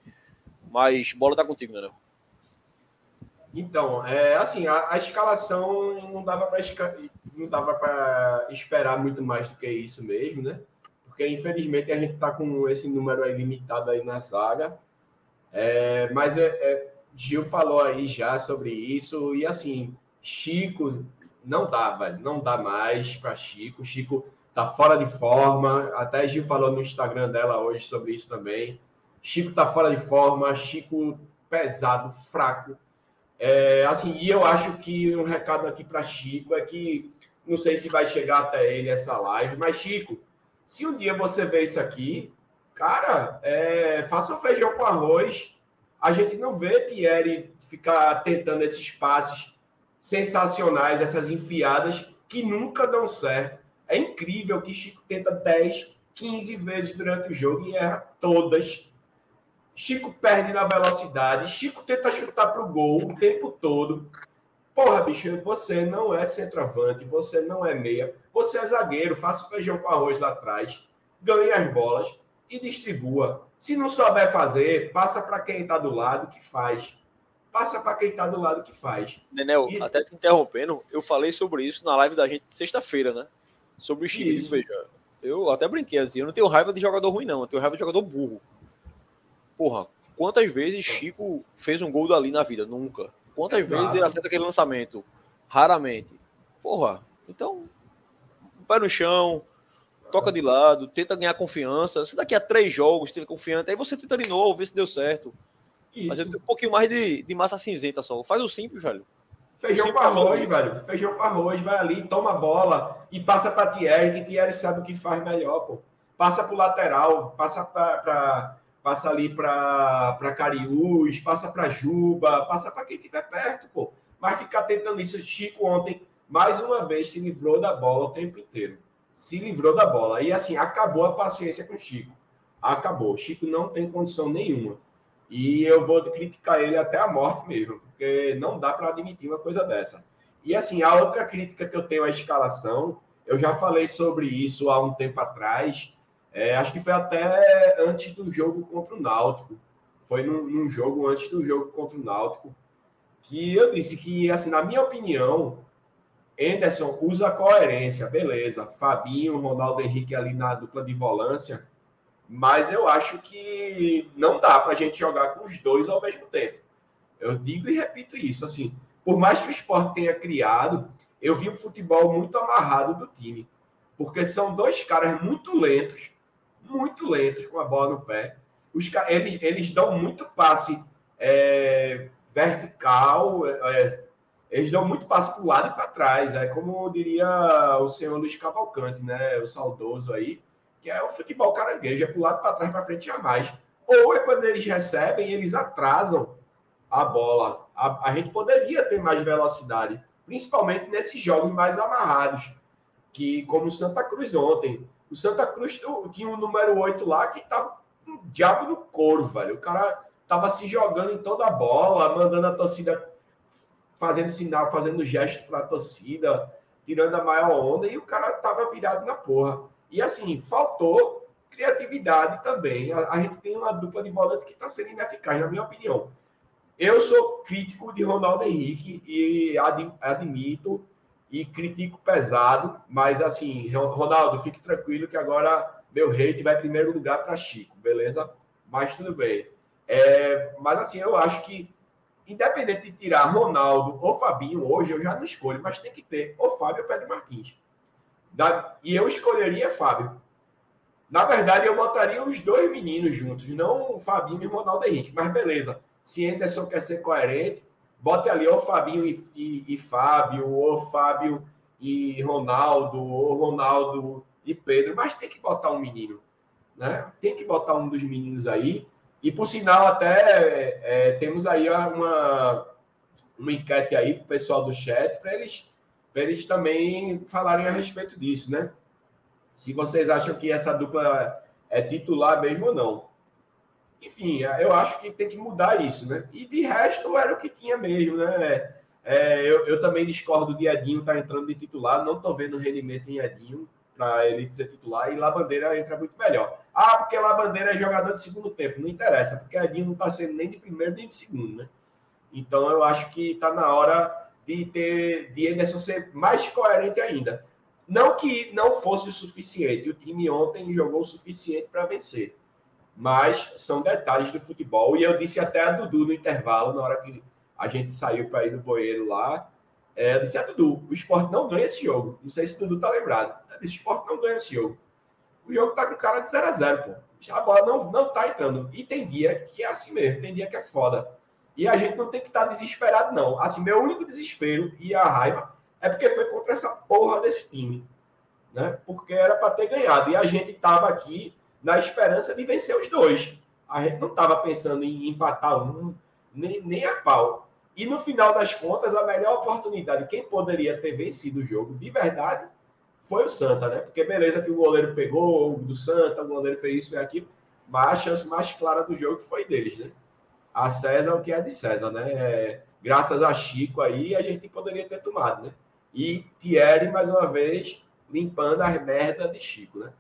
Mas bola tá contigo, né? Então, é assim, a, a escalação não dava para não dava para esperar muito mais do que isso mesmo, né? Porque infelizmente a gente está com esse número aí limitado aí na zaga. É, mas é, é, Gil falou aí já sobre isso, e assim, Chico não dá, velho, não dá mais para Chico. Chico tá fora de forma, até Gil falou no Instagram dela hoje sobre isso também. Chico tá fora de forma, Chico pesado, fraco. É, assim, e eu acho que um recado aqui para Chico é que não sei se vai chegar até ele essa live, mas Chico, se um dia você vê isso aqui, cara, é, faça um feijão com arroz. A gente não vê Thierry ficar tentando esses passes sensacionais, essas enfiadas que nunca dão certo. É incrível que Chico tenta 10, 15 vezes durante o jogo e erra todas. Chico perde na velocidade, Chico tenta chutar para o gol o tempo todo. Porra, bicho, você não é centroavante, você não é meia, você é zagueiro, faça feijão com arroz lá atrás, ganhe as bolas e distribua. Se não souber fazer, passa para quem está do lado que faz. Passa para quem está do lado que faz. Nenel, e... até te interrompendo, eu falei sobre isso na live da gente sexta-feira, né? Sobre o Chico. Veja, eu até brinquei assim, eu não tenho raiva de jogador ruim, não. Eu tenho raiva de jogador burro. Porra, quantas vezes Chico fez um gol dali na vida? Nunca. Quantas Exato. vezes ele acerta aquele lançamento? Raramente. Porra, então, pé no chão, toca de lado, tenta ganhar confiança. Se daqui a três jogos teve confiança, aí você tenta de novo, ver se deu certo. Isso. Mas eu tenho um pouquinho mais de, de massa cinzenta só. Faz o simples, velho. Feijão com arroz, velho. Feijão com arroz, vai ali, toma a bola e passa para Thierry, que Thierry sabe o que faz melhor, pô. Passa para o lateral, passa para passa ali para Cariús, passa para Juba, passa para quem estiver perto, pô. Mas ficar tentando isso, Chico ontem, mais uma vez, se livrou da bola o tempo inteiro. Se livrou da bola. E assim, acabou a paciência com o Chico. Acabou. Chico não tem condição nenhuma. E eu vou criticar ele até a morte mesmo, porque não dá para admitir uma coisa dessa. E assim, a outra crítica que eu tenho à escalação, eu já falei sobre isso há um tempo atrás, é, acho que foi até antes do jogo contra o Náutico. Foi num, num, jogo antes do jogo contra o Náutico, que eu disse que, assim, na minha opinião, Anderson usa coerência, beleza. Fabinho, Ronaldo Henrique ali na dupla de volância, mas eu acho que não dá para a gente jogar com os dois ao mesmo tempo. Eu digo e repito isso, assim, por mais que o esporte tenha criado, eu vi o futebol muito amarrado do time, porque são dois caras muito lentos, muito lentos com a bola no pé. Os, eles, eles dão muito passe é, vertical, é, eles dão muito passe para o lado e para trás. É como diria o senhor Luiz Cavalcante, né? O saudoso aí, que é o futebol caranguejo, é para o lado, para trás, para frente a mais. Ou é quando eles recebem, eles atrasam a bola. A, a gente poderia ter mais velocidade, principalmente nesses jogos mais amarrados, que como o Santa Cruz ontem. O Santa Cruz tinha um número 8 lá que tava um diabo no couro, velho. O cara tava se jogando em toda a bola, mandando a torcida fazendo sinal, fazendo gesto para a torcida, tirando a maior onda, e o cara tava virado na porra. E assim, faltou criatividade também. A, a gente tem uma dupla de volante que está sendo ineficaz, na minha opinião. Eu sou crítico de Ronaldo Henrique e ad, admito e critico pesado, mas assim, Ronaldo, fique tranquilo que agora meu hate vai em primeiro lugar para Chico, beleza? Mas tudo bem. É, mas assim, eu acho que, independente de tirar Ronaldo ou Fabinho, hoje eu já não escolho, mas tem que ter ou Fábio ou Pedro Martins. Da, e eu escolheria Fábio. Na verdade, eu botaria os dois meninos juntos, não o Fabinho e o Ronaldo Henrique, mas beleza. Se Anderson quer ser coerente, bote ali ou Fabinho e, e, e Fábio, ou Fábio e Ronaldo, ou Ronaldo e Pedro, mas tem que botar um menino, né? Tem que botar um dos meninos aí. E por sinal, até é, temos aí uma, uma enquete aí para o pessoal do chat para eles, eles também falarem a respeito disso, né? Se vocês acham que essa dupla é titular mesmo ou não. Enfim, eu acho que tem que mudar isso, né? E de resto era o que tinha mesmo, né? É, eu, eu, também discordo de Edinho estar tá entrando de titular, não estou vendo rendimento em Edinho para ele ser titular e Labandeira entra muito melhor. Ah, porque Labandeira é jogador de segundo tempo, não interessa, porque Edinho não está sendo nem de primeiro nem de segundo, né? Então eu acho que está na hora de ter de Anderson ser mais coerente ainda. Não que não fosse o suficiente, o time ontem jogou o suficiente para vencer mas são detalhes do futebol. E eu disse até a Dudu no intervalo, na hora que a gente saiu para ir no banheiro lá. É, disse a Dudu: o esporte não ganha esse jogo. Não sei se o Dudu tá lembrado. Eu disse: o esporte não ganha esse jogo. O jogo tá com cara de 0 a 0 pô. A bola não, não tá entrando. E tem dia que é assim mesmo, tem dia que é foda. E a gente não tem que estar tá desesperado, não. Assim, meu único desespero e a raiva é porque foi contra essa porra desse time. Né? Porque era para ter ganhado. E a gente tava aqui na esperança de vencer os dois. A gente não estava pensando em empatar um, nem, nem a pau. E no final das contas, a melhor oportunidade, quem poderia ter vencido o jogo de verdade, foi o Santa, né? Porque beleza que o goleiro pegou o do Santa, o goleiro fez isso e aquilo, mas a chance mais clara do jogo foi deles, né? A César o que é de César, né? É, graças a Chico aí, a gente poderia ter tomado, né? E Thierry, mais uma vez, limpando as merdas de Chico, né?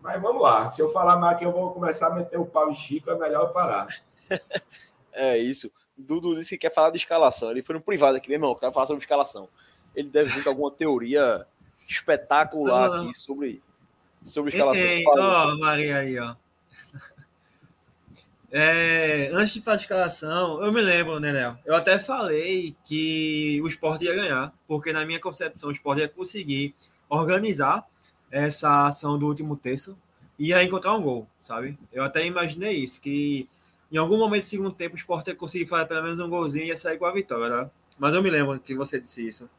Mas vamos lá. Se eu falar mais que eu vou começar a meter o pau em Chico, é melhor eu parar. é isso. Dudu disse que quer falar de escalação. Ele foi no privado aqui, meu irmão, quer falar sobre escalação. Ele deve vir com alguma teoria espetacular ah. aqui sobre, sobre escalação. Ei, ó, Maria aí, ó. É, antes de falar de escalação, eu me lembro, né, Léo? Eu até falei que o esporte ia ganhar, porque na minha concepção o esporte ia conseguir organizar essa ação do último terço e ia encontrar um gol, sabe? Eu até imaginei isso, que em algum momento do segundo tempo o Sport ia conseguir fazer pelo menos um golzinho e ia sair com a vitória, né? Mas eu me lembro que você disse isso.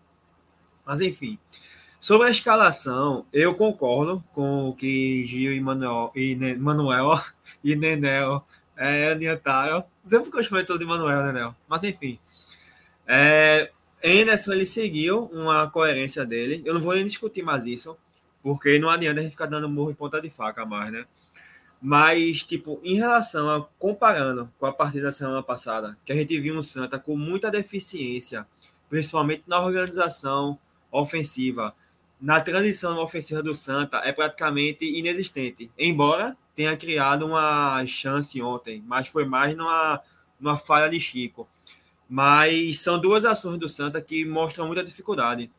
Mas enfim, sobre a escalação, eu concordo com o que Gil e Manuel e, ne, Manuel e Nenel é, adiantaram. Sempre que eu chamo todo de Manuel, Nenel. Mas enfim. É, Anderson ele seguiu uma coerência dele. Eu não vou nem discutir mais isso porque não adianta a gente ficar dando morro em ponta de faca mais, né? Mas, tipo, em relação a comparando com a partida da semana passada, que a gente viu um Santa com muita deficiência, principalmente na organização ofensiva, na transição ofensiva do Santa é praticamente inexistente. Embora tenha criado uma chance ontem, mas foi mais numa, numa falha de Chico. Mas são duas ações do Santa que mostram muita dificuldade.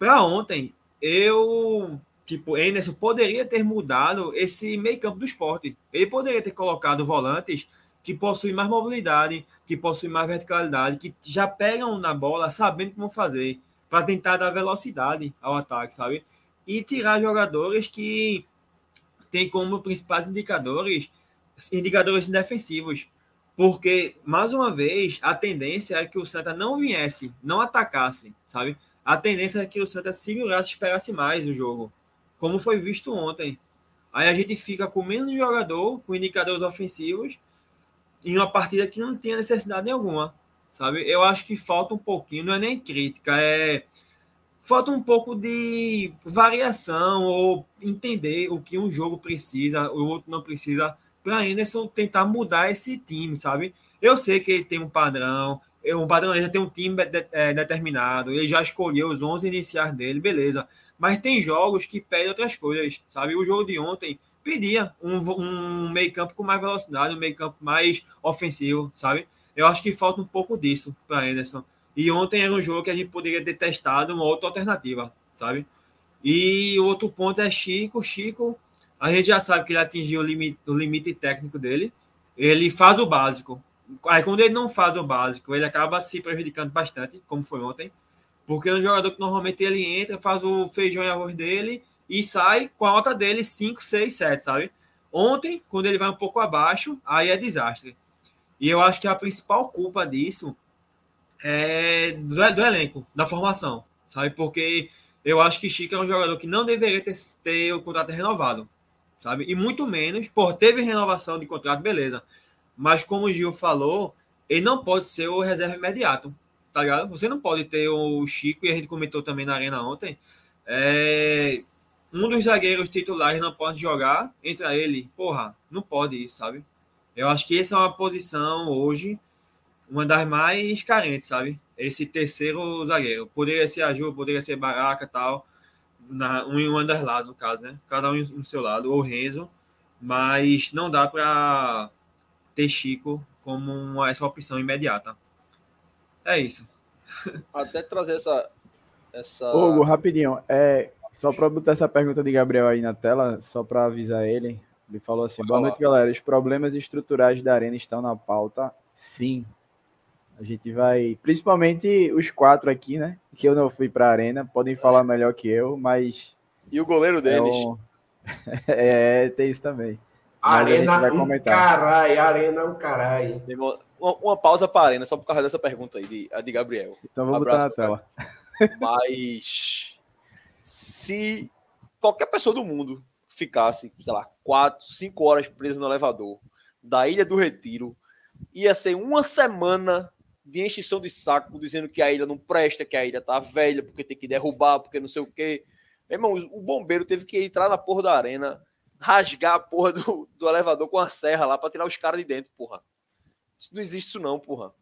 Para ontem, eu tipo, Anderson poderia ter mudado esse meio-campo do esporte. Ele poderia ter colocado volantes que possuem mais mobilidade, que possuem mais verticalidade, que já pegam na bola sabendo como fazer, para tentar dar velocidade ao ataque, sabe? E tirar jogadores que têm como principais indicadores indicadores defensivos. Porque, mais uma vez, a tendência é que o Santa não viesse, não atacasse, sabe? A tendência é que o Santa segurasse, esperasse mais o jogo como foi visto ontem. Aí a gente fica com menos jogador, com indicadores ofensivos, em uma partida que não tinha necessidade nenhuma, sabe? Eu acho que falta um pouquinho, não é nem crítica, é falta um pouco de variação ou entender o que um jogo precisa, o outro não precisa, para Anderson tentar mudar esse time, sabe? Eu sei que ele tem um padrão, um padrão, ele já tem um time é, determinado, ele já escolheu os 11 iniciais dele, beleza mas tem jogos que pedem outras coisas, sabe? O jogo de ontem pedia um, um meio-campo com mais velocidade, um meio-campo mais ofensivo, sabe? Eu acho que falta um pouco disso para Anderson. E ontem era um jogo que a gente poderia ter testado uma outra alternativa, sabe? E o outro ponto é Chico. Chico, a gente já sabe que ele atingiu o limite, o limite técnico dele. Ele faz o básico. Aí quando ele não faz o básico, ele acaba se prejudicando bastante, como foi ontem. Porque é um jogador que normalmente ele entra, faz o feijão e arroz dele e sai com a nota dele 5, 6, 7, sabe? Ontem, quando ele vai um pouco abaixo, aí é desastre. E eu acho que a principal culpa disso é do, do elenco, da formação, sabe? Porque eu acho que Chico é um jogador que não deveria ter, ter o contrato renovado, sabe? E muito menos, por teve renovação de contrato, beleza. Mas como o Gil falou, ele não pode ser o reserva imediato tá ligado? Você não pode ter o Chico, e a gente comentou também na arena ontem, é, um dos zagueiros titulares não pode jogar, entra ele, porra, não pode isso, sabe? Eu acho que essa é uma posição hoje, uma das mais carentes, sabe? Esse terceiro zagueiro. Poderia ser a Ju, poderia ser Baraca tal, na, um em um lado, no caso, né? Cada um no seu lado, ou Renzo, mas não dá para ter Chico como essa opção imediata. É isso. Até trazer essa. essa... Hugo, rapidinho. É, só para botar essa pergunta de Gabriel aí na tela, só para avisar ele. Ele falou assim: boa noite, galera. Os problemas estruturais da arena estão na pauta? Sim. A gente vai, principalmente os quatro aqui, né? Que eu não fui para a arena, podem falar melhor que eu, mas. E o goleiro deles? É, um... é tem isso também. Arena vai um caralho, arena um caralho. Uma, uma, pausa para a arena, só por causa dessa pergunta aí de, de Gabriel. Então vamos botar na tela. Mas se qualquer pessoa do mundo ficasse, sei lá, quatro, cinco horas preso no elevador da Ilha do Retiro, ia ser uma semana de enchição de saco, dizendo que a ilha não presta, que a ilha tá velha, porque tem que derrubar, porque não sei o quê. Meu irmão, o bombeiro teve que entrar na porra da arena rasgar a porra do, do elevador com a serra lá para tirar os caras de dentro, porra. Isso não existe isso não, porra.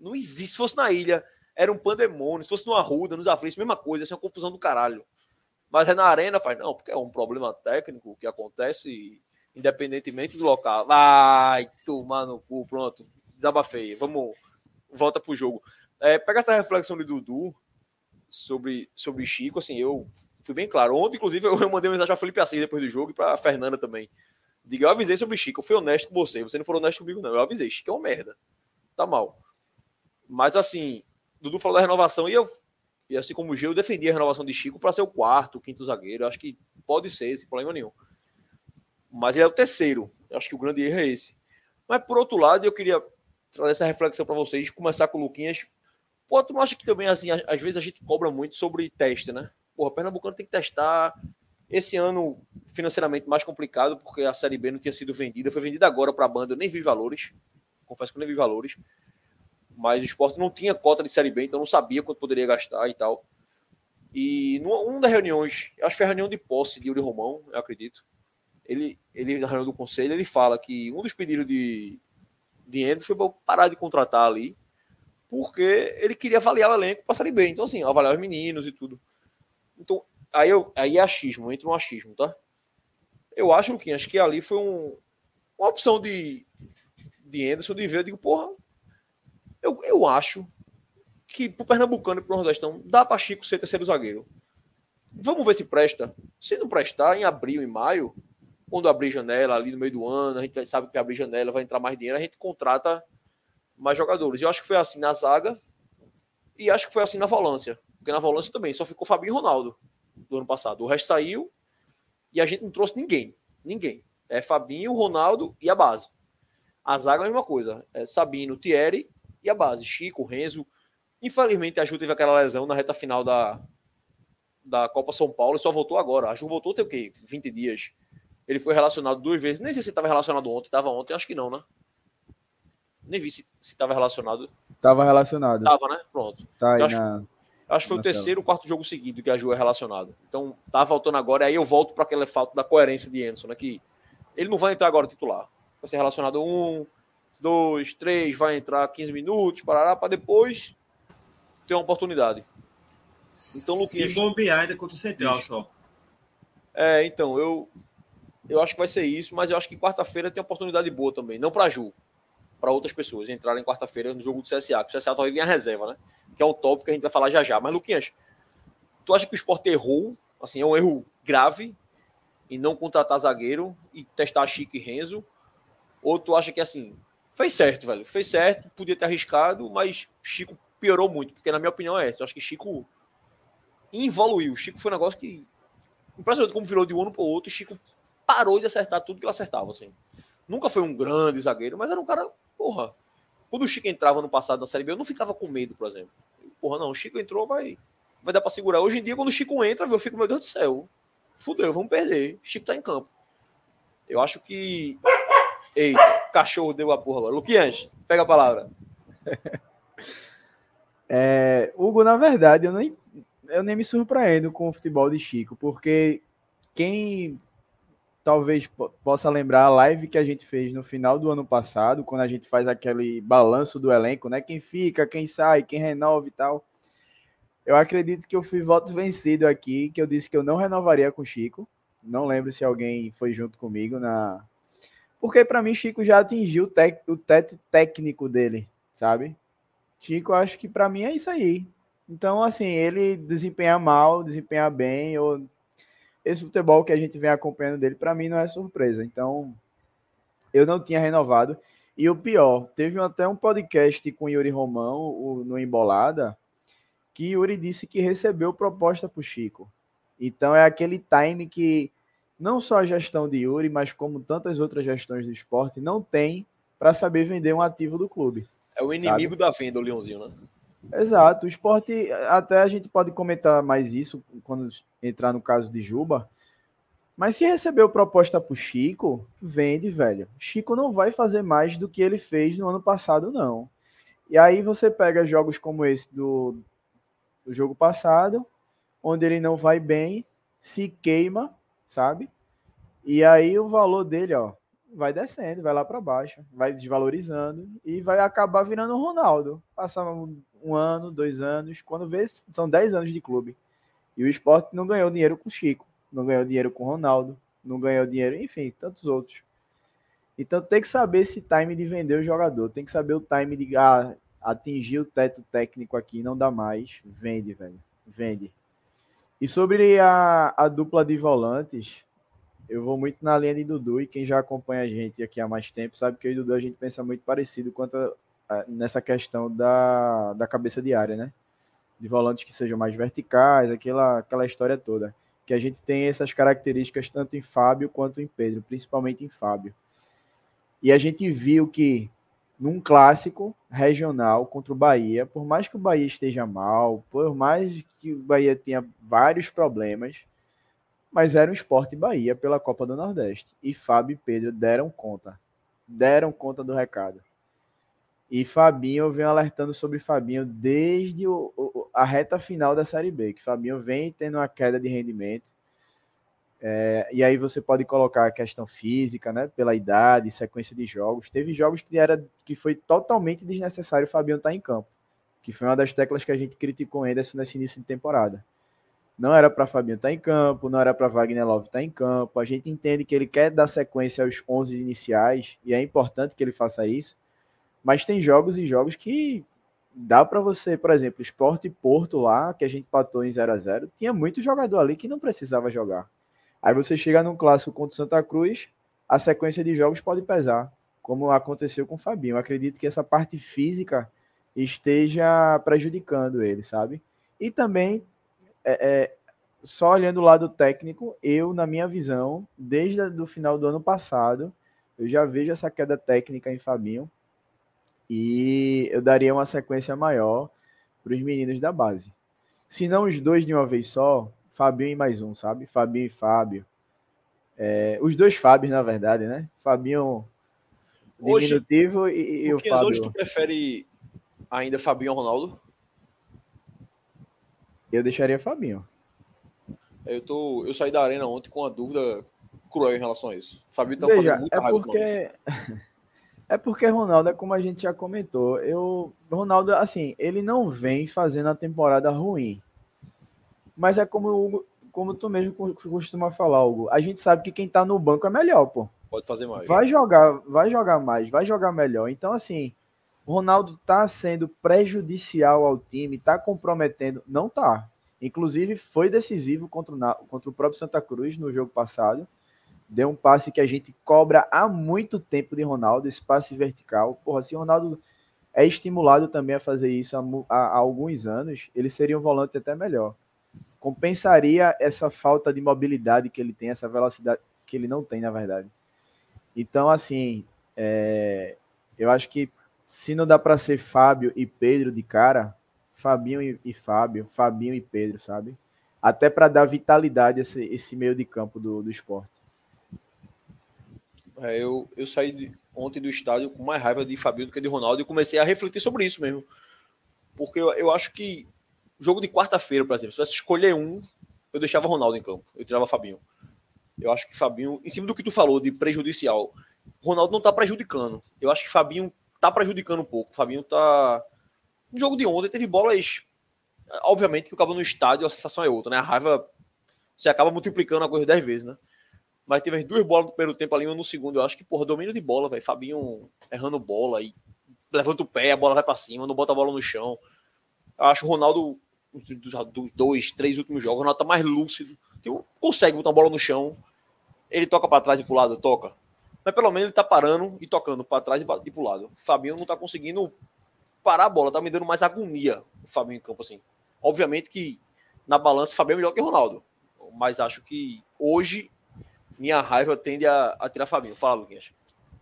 Não existe. Se fosse na ilha, era um pandemônio. Se fosse numa ruda, nos aflitos, mesma coisa. Isso é uma confusão do caralho. Mas é na arena, faz não, porque é um problema técnico que acontece independentemente do local. Vai tomar no cu, pronto. Desabafei. Vamos, volta pro jogo. É, pega essa reflexão de Dudu sobre, sobre Chico, assim, eu fui bem claro. Ontem, inclusive, eu mandei mensagem para Felipe Assis depois do jogo e para Fernanda também. Diga, eu avisei sobre Chico, eu fui honesto com você. Você não foi honesto comigo, não. Eu avisei, Chico é uma merda. Tá mal. Mas assim, Dudu falou da renovação e eu, e assim como o Gil, eu defendi a renovação de Chico para ser o quarto, o quinto zagueiro. Eu acho que pode ser, sem problema nenhum. Mas ele é o terceiro. Eu acho que o grande erro é esse. Mas por outro lado, eu queria trazer essa reflexão para vocês, começar com o Luquinhas. Pô, tu não acha que também, assim, às vezes a gente cobra muito sobre teste, né? Porra, Pernambucano tem que testar. Esse ano, financeiramente, mais complicado, porque a Série B não tinha sido vendida. Foi vendida agora para a banda, eu nem vi valores. Confesso que eu nem vi valores. Mas o esporte não tinha cota de Série B, então não sabia quanto poderia gastar e tal. E numa das reuniões, acho que foi a reunião de posse de Yuri Romão, eu acredito. ele, ele na reunião do conselho, ele fala que um dos pedidos de, de Anderson foi para parar de contratar ali, porque ele queria avaliar o elenco para sair bem. Então, assim, avaliar os meninos e tudo. Então, aí, eu, aí é achismo, entra um achismo, tá? Eu acho, Luquinhas, que ali foi um, uma opção de, de Anderson de ver, eu digo, porra, eu, eu acho que pro Pernambucano e pro Nordestão dá para Chico ser terceiro zagueiro. Vamos ver se presta. Se não prestar, em abril e maio, quando abrir janela ali no meio do ano, a gente sabe que abrir janela vai entrar mais dinheiro, a gente contrata mais jogadores. Eu acho que foi assim na zaga e acho que foi assim na volância. Porque na volância também só ficou Fabinho e Ronaldo do ano passado. O resto saiu e a gente não trouxe ninguém. Ninguém. É Fabinho, Ronaldo e a base. A zaga é a mesma coisa. É Sabino, Thierry e a base. Chico, Renzo. Infelizmente, a Ju teve aquela lesão na reta final da, da Copa São Paulo e só voltou agora. A Ju voltou tem o quê? 20 dias. Ele foi relacionado duas vezes. Nem sei se estava relacionado ontem. Estava ontem, acho que não, né? Nem vi se estava relacionado. Tava relacionado. Tava, né? Pronto. Tá aí acho- na... Acho que foi o terceiro ou quarto jogo seguido que a Ju é relacionado. Então, tá voltando agora. Aí eu volto para aquela falta da coerência de Anderson, né? Que ele não vai entrar agora titular. Vai ser relacionado um, dois, três, vai entrar 15 minutos, parará, para depois ter uma oportunidade. Então, Luquinhas- Se bombear ainda contra o Central só. É, então, eu, eu acho que vai ser isso, mas eu acho que quarta-feira tem oportunidade boa também. Não para Ju, para outras pessoas entrarem quarta-feira no jogo do CSA, que o CSA talvez ganhe a reserva, né? Que é um tópico que a gente vai falar já já. Mas, Luquinhas, tu acha que o esporte errou? Assim, é um erro grave em não contratar zagueiro e testar Chico e Renzo? Ou tu acha que, assim, fez certo, velho? Fez certo, podia ter arriscado, mas Chico piorou muito, porque na minha opinião é essa. Eu acho que Chico evoluiu. Chico foi um negócio que. Impressionante como virou de um ano para o outro e Chico parou de acertar tudo que ele acertava, assim. Nunca foi um grande zagueiro, mas era um cara, porra. Quando o Chico entrava no passado na Série B, eu não ficava com medo, por exemplo. Porra, não, o Chico entrou, vai, vai dar para segurar. Hoje em dia, quando o Chico entra, eu fico, meu Deus do céu, fudeu, vamos perder. Chico tá em campo. Eu acho que. Eita, cachorro deu a porra agora. Luquiange, pega a palavra. É, Hugo, na verdade, eu nem, eu nem me surpreendo com o futebol de Chico, porque quem talvez po- possa lembrar a live que a gente fez no final do ano passado, quando a gente faz aquele balanço do elenco, né? Quem fica, quem sai, quem renova e tal. Eu acredito que eu fui voto vencido aqui, que eu disse que eu não renovaria com o Chico. Não lembro se alguém foi junto comigo na. Porque para mim, Chico já atingiu o, tec- o teto técnico dele, sabe? Chico, acho que para mim é isso aí. Então, assim, ele desempenha mal, desempenha bem, ou esse futebol que a gente vem acompanhando dele, para mim não é surpresa. Então, eu não tinha renovado. E o pior, teve até um podcast com o Yuri Romão, o, no Embolada, que Yuri disse que recebeu proposta para o Chico. Então, é aquele time que não só a gestão de Yuri, mas como tantas outras gestões do esporte, não tem para saber vender um ativo do clube. É o inimigo da venda, o Leãozinho, né? Exato, o esporte, até a gente pode comentar mais isso quando entrar no caso de Juba. Mas se recebeu proposta pro Chico, vende, velho. Chico não vai fazer mais do que ele fez no ano passado, não. E aí você pega jogos como esse do, do jogo passado, onde ele não vai bem, se queima, sabe? E aí o valor dele, ó, vai descendo, vai lá para baixo, vai desvalorizando e vai acabar virando o Ronaldo. Passar um, um ano, dois anos, quando vê, são 10 anos de clube. E o esporte não ganhou dinheiro com Chico, não ganhou dinheiro com o Ronaldo, não ganhou dinheiro, enfim, tantos outros. Então tem que saber esse time de vender o jogador, tem que saber o time de ah, atingir o teto técnico aqui, não dá mais, vende, velho, vende. E sobre a, a dupla de volantes, eu vou muito na linha de Dudu, e quem já acompanha a gente aqui há mais tempo sabe que eu e Dudu a gente pensa muito parecido quanto a, a, nessa questão da, da cabeça de área, né? De volantes que sejam mais verticais, aquela, aquela história toda. Que a gente tem essas características tanto em Fábio quanto em Pedro, principalmente em Fábio. E a gente viu que num clássico regional contra o Bahia, por mais que o Bahia esteja mal, por mais que o Bahia tenha vários problemas, mas era um esporte Bahia pela Copa do Nordeste. E Fábio e Pedro deram conta. Deram conta do recado. E Fabinho, venho alertando sobre Fabinho desde o, o, a reta final da Série B, que Fabinho vem tendo uma queda de rendimento. É, e aí você pode colocar a questão física, né? Pela idade, sequência de jogos. Teve jogos que era que foi totalmente desnecessário o Fabiano estar tá em campo, que foi uma das teclas que a gente criticou ainda nesse início de temporada. Não era para Fabinho estar tá em campo, não era para Wagner Love estar tá em campo. A gente entende que ele quer dar sequência aos 11 iniciais e é importante que ele faça isso. Mas tem jogos e jogos que dá para você, por exemplo, Esporte Porto lá, que a gente patou em 0 a 0 tinha muito jogador ali que não precisava jogar. Aí você chega num clássico contra o Santa Cruz, a sequência de jogos pode pesar, como aconteceu com o Fabinho. Eu acredito que essa parte física esteja prejudicando ele, sabe? E também, é, é, só olhando o lado técnico, eu, na minha visão, desde o final do ano passado, eu já vejo essa queda técnica em Fabinho e eu daria uma sequência maior para os meninos da base. Se não os dois de uma vez só, Fabinho e mais um, sabe? Fabinho e Fábio. É, os dois Fábios, na verdade, né? Fabinho diminutivo hoje, e, e o Fábio. hoje tu prefere ainda Fabinho ou Ronaldo? Eu deixaria Fabinho. Eu, tô, eu saí da arena ontem com uma dúvida cruel em relação a isso. Fabinho tá Veja, muito é porque É porque Ronaldo é como a gente já comentou. Eu Ronaldo assim, ele não vem fazendo a temporada ruim. Mas é como, como tu mesmo costuma falar, Hugo. A gente sabe que quem tá no banco é melhor, pô. Pode fazer mais. Vai jogar, vai jogar mais, vai jogar melhor. Então, assim, Ronaldo tá sendo prejudicial ao time, tá comprometendo. Não tá. Inclusive, foi decisivo contra o, contra o próprio Santa Cruz no jogo passado. Deu um passe que a gente cobra há muito tempo de Ronaldo, esse passe vertical. Porra, se Ronaldo é estimulado também a fazer isso há, há, há alguns anos, ele seria um volante até melhor compensaria essa falta de mobilidade que ele tem, essa velocidade que ele não tem, na verdade. Então, assim, é, eu acho que se não dá para ser Fábio e Pedro de cara, Fabinho e, e Fábio, Fabinho e Pedro, sabe? Até para dar vitalidade a esse, esse, meio de campo do, do esporte. É, eu, eu saí de, ontem do estádio com mais raiva de Fabinho do que de Ronaldo e comecei a refletir sobre isso mesmo. Porque eu, eu acho que jogo de quarta-feira, por exemplo, se você escolher um, eu deixava Ronaldo em campo, eu tirava Fabinho. Eu acho que Fabinho, em cima do que tu falou de prejudicial, Ronaldo não tá prejudicando. Eu acho que Fabinho tá prejudicando um pouco. Fabinho tá. No jogo de ontem teve bolas. Obviamente que o cabo no estádio a sensação é outra, né? A raiva você acaba multiplicando a coisa dez vezes, né? Mas teve as duas bolas no primeiro tempo ali, uma no segundo. Eu acho que, porra, domínio de bola, velho. Fabinho errando bola e levanta o pé, a bola vai para cima, não bota a bola no chão. Eu acho o Ronaldo dos, dois, três últimos jogos, o Ronaldo tá mais lúcido. Tipo, consegue botar a bola no chão. Ele toca para trás e pro lado, toca. Mas pelo menos ele tá parando e tocando para trás e pro lado. O Fabinho não tá conseguindo parar a bola, tá me dando mais agonia o Fabinho em campo assim. Obviamente que na balança o Fabinho é melhor que o Ronaldo. Mas acho que hoje minha raiva tende a, a tirar Fabinho. Fala, Luquinhas.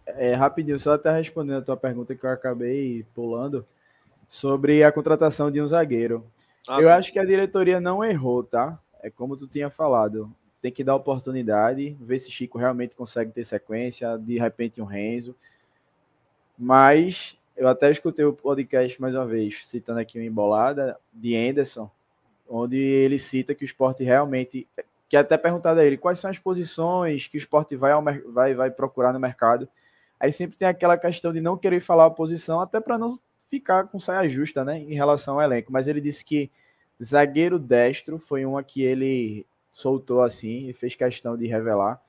É, rapidinho, só até respondendo a tua pergunta que eu acabei pulando sobre a contratação de um zagueiro. Ah, eu sim. acho que a diretoria não errou, tá? É como tu tinha falado. Tem que dar oportunidade, ver se Chico realmente consegue ter sequência, de repente um Renzo. Mas eu até escutei o podcast mais uma vez, citando aqui uma embolada de Anderson, onde ele cita que o esporte realmente. Que até perguntado a ele quais são as posições que o esporte vai, vai, vai procurar no mercado. Aí sempre tem aquela questão de não querer falar a posição, até para não ficar com saia justa, né, em relação ao elenco. Mas ele disse que zagueiro destro foi uma que ele soltou assim e fez questão de revelar.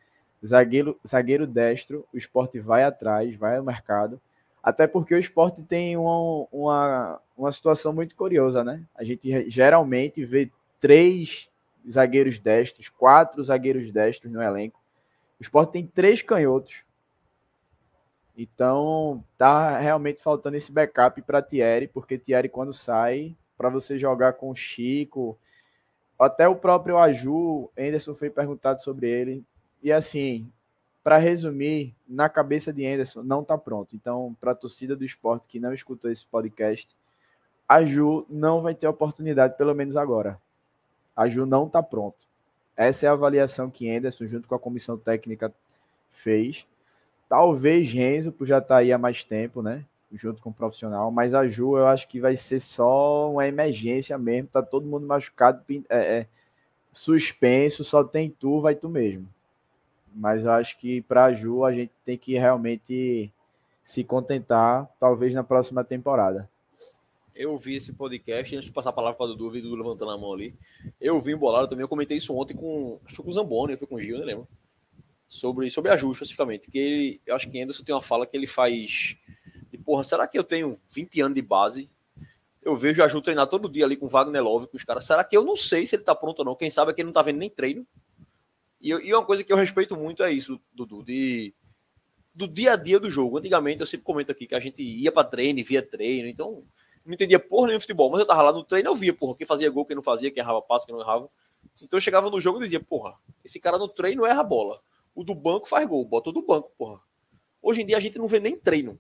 Zagueiro, zagueiro destro, o esporte vai atrás, vai ao mercado. Até porque o esporte tem uma, uma, uma situação muito curiosa, né? A gente geralmente vê três zagueiros destros, quatro zagueiros destros no elenco. O esporte tem três canhotos. Então, tá realmente faltando esse backup para Thierry, porque Thierry, quando sai, para você jogar com o Chico, até o próprio Aju, Anderson foi perguntado sobre ele. E assim, para resumir, na cabeça de Anderson, não tá pronto. Então, para a torcida do esporte que não escutou esse podcast, a Ju não vai ter oportunidade, pelo menos agora. A Ju não tá pronto. Essa é a avaliação que Anderson, junto com a comissão técnica, fez. Talvez Renzo, por já estar tá aí há mais tempo, né? Junto com o profissional, mas a Ju eu acho que vai ser só uma emergência mesmo. Tá todo mundo machucado, é, é, suspenso, só tem tu, vai tu mesmo. Mas eu acho que para a Ju a gente tem que realmente se contentar, talvez na próxima temporada. Eu vi esse podcast, antes de passar a palavra para o Dudu, vi Dudu levantando a mão ali. Eu vi embolado também, eu comentei isso ontem com. Acho que foi com o Zamboni, foi com o Gil, não lembro. Sobre, sobre a Ju, especificamente. Que ele, eu acho que Anderson tem uma fala que ele faz. De, porra, será que eu tenho 20 anos de base? Eu vejo a Ju treinar todo dia ali com o Wagner Love, com os caras. Será que eu não sei se ele tá pronto ou não? Quem sabe é que ele não tá vendo nem treino. E, e uma coisa que eu respeito muito é isso, Dudu, de, do dia a dia do jogo. Antigamente, eu sempre comento aqui que a gente ia para treino, via treino, então não entendia porra nenhum futebol, mas eu tava lá no treino, eu via, porra, quem fazia gol, quem não fazia, quem errava passo, quem não errava. Então eu chegava no jogo e dizia, porra, esse cara no treino erra a bola. O do banco faz gol, bota o do banco, porra. Hoje em dia a gente não vê nem treino.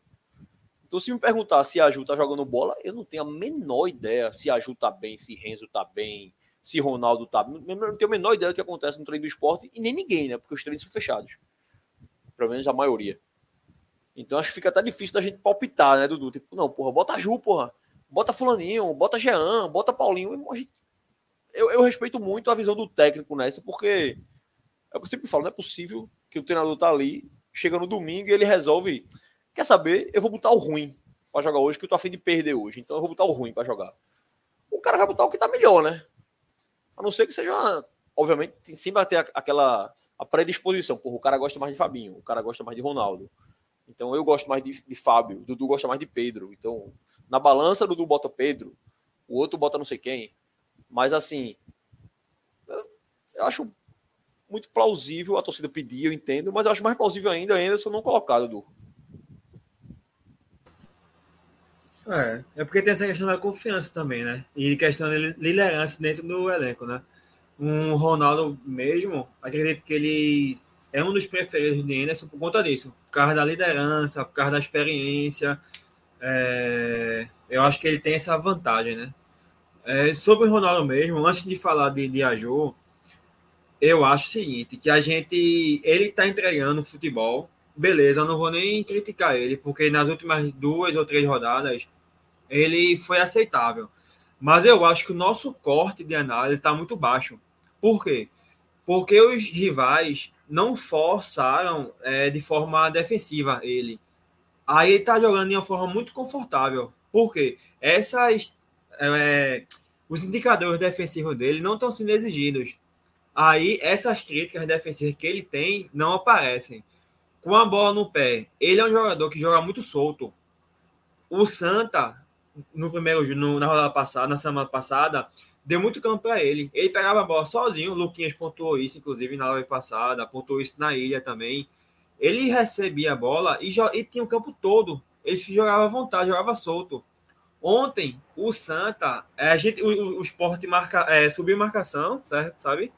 Então se me perguntar se a Ju tá jogando bola, eu não tenho a menor ideia se a Ju tá bem, se Renzo tá bem, se Ronaldo tá. Eu não tenho a menor ideia do que acontece no treino do esporte e nem ninguém, né? Porque os treinos são fechados. Pelo menos a maioria. Então acho que fica até difícil da gente palpitar, né, Dudu? Tipo, não, porra, bota a Ju, porra bota Fulaninho, bota Jean, bota Paulinho. Eu, eu respeito muito a visão do técnico nessa, porque é o que eu sempre falo, não é possível que o treinador tá ali, chega no domingo e ele resolve. Quer saber? Eu vou botar o ruim para jogar hoje, que eu tô afim de perder hoje. Então eu vou botar o ruim para jogar. O cara vai botar o que tá melhor, né? A não ser que seja. Uma... Obviamente, sempre vai ter aquela a predisposição. Porra, o cara gosta mais de Fabinho, o cara gosta mais de Ronaldo. Então eu gosto mais de, de Fábio, Dudu gosta mais de Pedro. Então na balança, Dudu bota Pedro, o outro bota não sei quem. Mas assim, eu acho muito plausível a torcida pedir, eu entendo, mas eu acho mais plausível ainda ainda se eu não colocar, Dudu. É, é porque tem essa questão da confiança também, né? E questão de liderança dentro do elenco, né? Um Ronaldo mesmo, acredito que ele é um dos preferidos de Anderson por conta disso, por causa da liderança, por causa da experiência, é, eu acho que ele tem essa vantagem, né? É, sobre o Ronaldo mesmo, antes de falar de, de Ajô, eu acho o seguinte, que a gente, ele tá entregando futebol, beleza, não vou nem criticar ele, porque nas últimas duas ou três rodadas, ele foi aceitável. Mas eu acho que o nosso corte de análise está muito baixo. Por quê? Porque os rivais não forçaram é, de forma defensiva ele. Aí ele tá jogando de uma forma muito confortável. Por quê? Essas, é, os indicadores defensivos dele não estão sendo exigidos. Aí essas críticas defensivas que ele tem não aparecem. Com a bola no pé, ele é um jogador que joga muito solto. O Santa, no primeiro no, na rodada passada, na semana passada, deu muito campo para ele. Ele pegava a bola sozinho. O Luquinhas pontuou isso, inclusive, na live passada, pontuou isso na ilha também. Ele recebia a bola e, e tinha o campo todo. Ele jogava à vontade, jogava solto. Ontem, o Santa, é, a gente, o, o Sport marca, é, subiu marcação, certo? Sabe?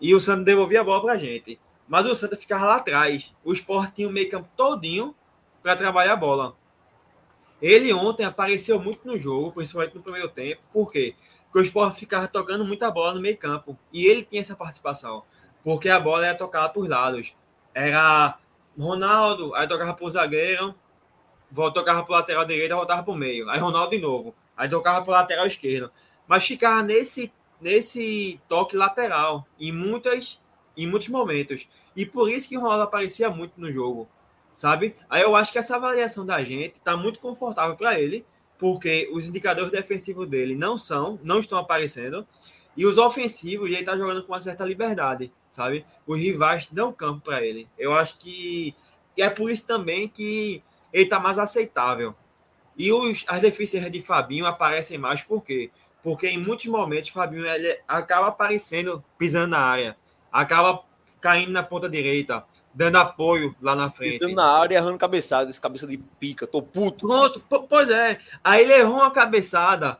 E o Santa devolvia a bola pra gente. Mas o Santa ficava lá atrás. O Sport tinha o meio campo todinho para trabalhar a bola. Ele ontem apareceu muito no jogo, principalmente no primeiro tempo. Por quê? Porque o Sport ficava tocando muita bola no meio campo. E ele tinha essa participação. Porque a bola era tocada por lados. Era Ronaldo, aí tocava pro zagueiro, tocava pro lateral direito, voltava pro meio. Aí Ronaldo de novo, aí tocava pro lateral esquerdo. Mas ficava nesse, nesse toque lateral em, muitas, em muitos momentos. E por isso que o Ronaldo aparecia muito no jogo, sabe? Aí eu acho que essa variação da gente tá muito confortável para ele, porque os indicadores defensivos dele não são, não estão aparecendo. E os ofensivos, ele tá jogando com uma certa liberdade sabe? Os rivais dão campo para ele. Eu acho que e é por isso também que ele está mais aceitável. E os, as deficiências de Fabinho aparecem mais por quê? Porque em muitos momentos Fabinho ele acaba aparecendo pisando na área, acaba caindo na ponta direita, dando apoio lá na frente. Pisando na área, errando cabeçada, esse cabeça de pica, tô puto. Pronto, pois é. Aí ele errou uma cabeçada,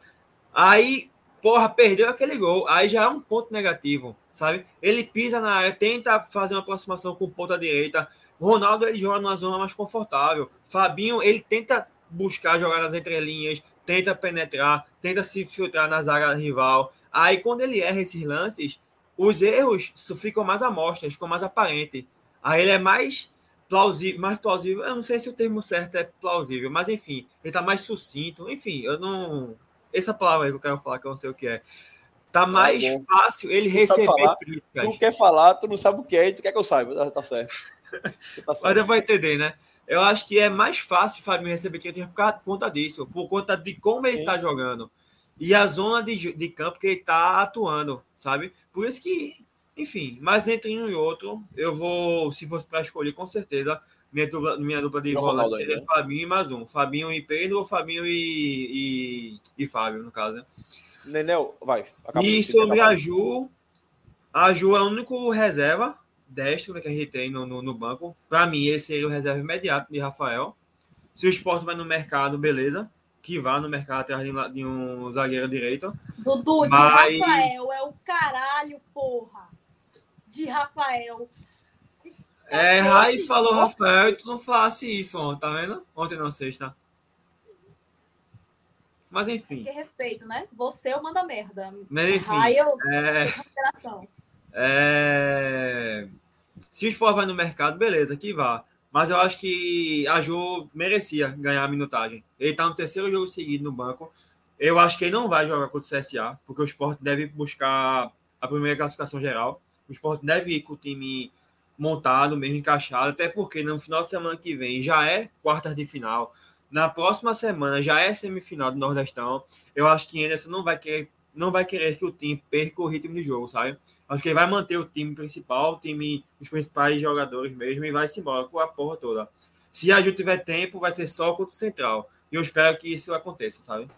aí, porra, perdeu aquele gol, aí já é um ponto negativo sabe? Ele pisa na área, tenta fazer uma aproximação com ponta direita. Ronaldo ele joga numa zona mais confortável. Fabinho ele tenta buscar jogar nas entrelinhas, tenta penetrar, tenta se filtrar na zaga rival. Aí quando ele erra esses lances, os erros ficam mais amostras, ficam mais aparentes. Aí ele é mais plausível, mais plausível. Eu não sei se o termo certo é plausível, mas enfim, ele tá mais sucinto. Enfim, eu não. Essa palavra aí que eu quero falar, que eu não sei o que é. Tá mais bom. fácil ele Tu receber falar? críticas. Tu quer falar, tu não sabe o que é e tu quer que eu saiba. Tá, tá certo. Tá Mas certo. eu vou entender, né? Eu acho que é mais fácil Fabinho receber críticas por conta disso, por conta de como ele Sim. tá jogando. E a zona de, de campo que ele tá atuando, sabe? Por isso que, enfim, mas entre um e outro, eu vou, se fosse para escolher, com certeza, minha dupla, minha dupla de É Ronaldo seria ainda, Fabinho e mais um. Fabinho e Pedro ou Fabinho e, e, e Fábio, no caso, né? Nenel, vai. E sobre a Ju, a Ju é o único reserva destro que a gente tem no, no, no banco. Para mim, esse seria o reserva imediato de Rafael. Se o esporte vai no mercado, beleza. Que vá no mercado atrás de, um de um zagueiro direito. Dudu, de Mas- Rafael é o caralho, porra. De Rafael. É, Rai falou Rafael e tu não falasse isso ontem, tá vendo? Ontem não, sexta. Mas enfim. Que respeito, né? Você é o manda merda. Mas enfim. Aí eu É, consideração. É, Se o Sport vai no mercado, beleza, que vá. Mas eu acho que a Jô merecia ganhar a minutagem. Ele tá no terceiro jogo seguido no banco. Eu acho que ele não vai jogar contra o CSA, porque o Sport deve buscar a primeira classificação geral. O Sport deve ir com o time montado, mesmo encaixado, até porque no final de semana que vem já é quartas de final. Na próxima semana já é semifinal do Nordestão. Eu acho que Anderson não vai querer, não vai querer que o time perca o ritmo de jogo, sabe? Acho que ele vai manter o time principal, o time, os principais jogadores mesmo, e vai se embora com a porra toda. Se a Ju tiver tempo, vai ser só contra o Central. E eu espero que isso aconteça, sabe?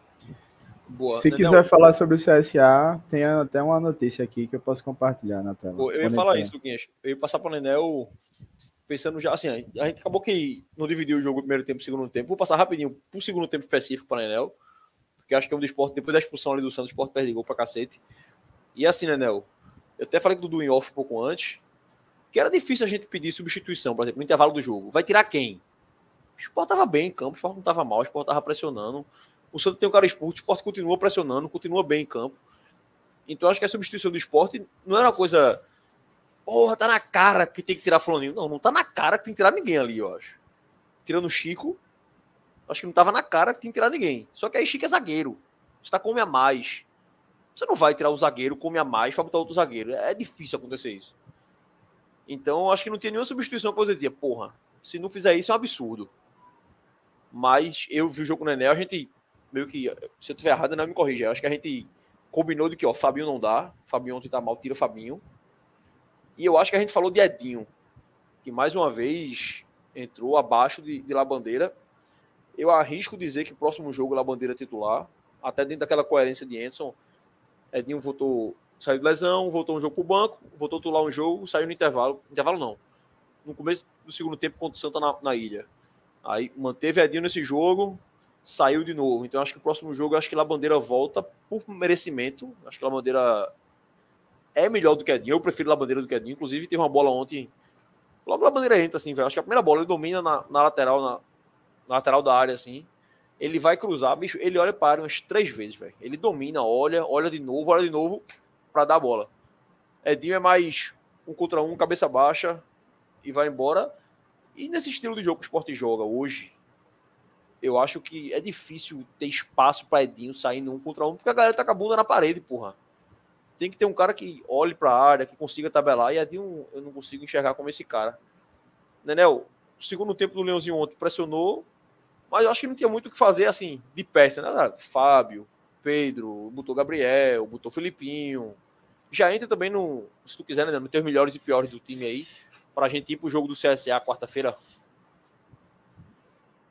Boa. Se quiser falar sobre o CSA, tem até uma notícia aqui que eu posso compartilhar na tela. Eu ia falar isso, Luquinhas. Eu ia passar para o Nenel pensando já, assim, a gente acabou que não dividiu o jogo primeiro tempo e segundo tempo. Vou passar rapidinho pro segundo tempo específico para o Nenel, porque acho que é um do esporte, depois da expulsão ali do Santos, o esporte perde gol pra cacete. E assim, Nenel, eu até falei com o Dudu em off um pouco antes, que era difícil a gente pedir substituição, por exemplo, no intervalo do jogo. Vai tirar quem? O esporte tava bem em campo, o esporte não tava mal, o esporte tava pressionando. O Santos tem um cara expulso, o esporte continua pressionando, continua bem em campo. Então acho que a substituição do esporte não era uma coisa Porra, tá na cara que tem que tirar Fulaninho. Não, não tá na cara que tem que tirar ninguém ali, eu acho. Tirando o Chico, acho que não tava na cara que tem que tirar ninguém. Só que aí Chico é zagueiro. Você tá come a mais. Você não vai tirar o zagueiro, come a mais, pra botar outro zagueiro. É difícil acontecer isso. Então, acho que não tinha nenhuma substituição positiva. Porra, se não fizer isso é um absurdo. Mas eu vi o jogo com o Nenel, a gente meio que. Se eu tiver errado, não me corrija. Eu acho que a gente combinou de que, ó, Fabinho não dá. Fabinho ontem tá mal, tira Fabinho. E eu acho que a gente falou de Edinho, que mais uma vez entrou abaixo de, de Labandeira. Eu arrisco dizer que o próximo jogo Labandeira é titular, até dentro daquela coerência de Enson. Edinho voltou, saiu de lesão, voltou um jogo pro banco, voltou titular um jogo, saiu no intervalo. Intervalo não. No começo do segundo tempo contra o Santa na, na ilha. Aí manteve Edinho nesse jogo, saiu de novo. Então acho que o próximo jogo, acho que Labandeira volta por merecimento. Acho que Labandeira é melhor do que Edinho. Eu prefiro Labandeira do que Edinho. Inclusive, teve uma bola ontem. Logo Labandeira entra, assim, velho. Acho que a primeira bola ele domina na, na lateral, na lateral da área, assim. Ele vai cruzar, bicho. Ele olha para umas três vezes, velho. Ele domina, olha, olha de novo, olha de novo para dar a bola. Edinho é mais um contra um, cabeça baixa e vai embora. E nesse estilo de jogo que o Sport joga hoje, eu acho que é difícil ter espaço para Edinho sair no um contra um, porque a galera tá com a bunda na parede, porra tem que ter um cara que olhe para a área, que consiga tabelar, e Edinho eu não consigo enxergar como esse cara. Nenel, o segundo tempo do Leãozinho ontem pressionou, mas eu acho que não tinha muito o que fazer assim, de peça, né? Fábio, Pedro, botou Gabriel, botou Felipinho. Já entra também no, se tu quiser, né, nos teus melhores e piores do time aí, pra gente ir pro jogo do CSA quarta-feira.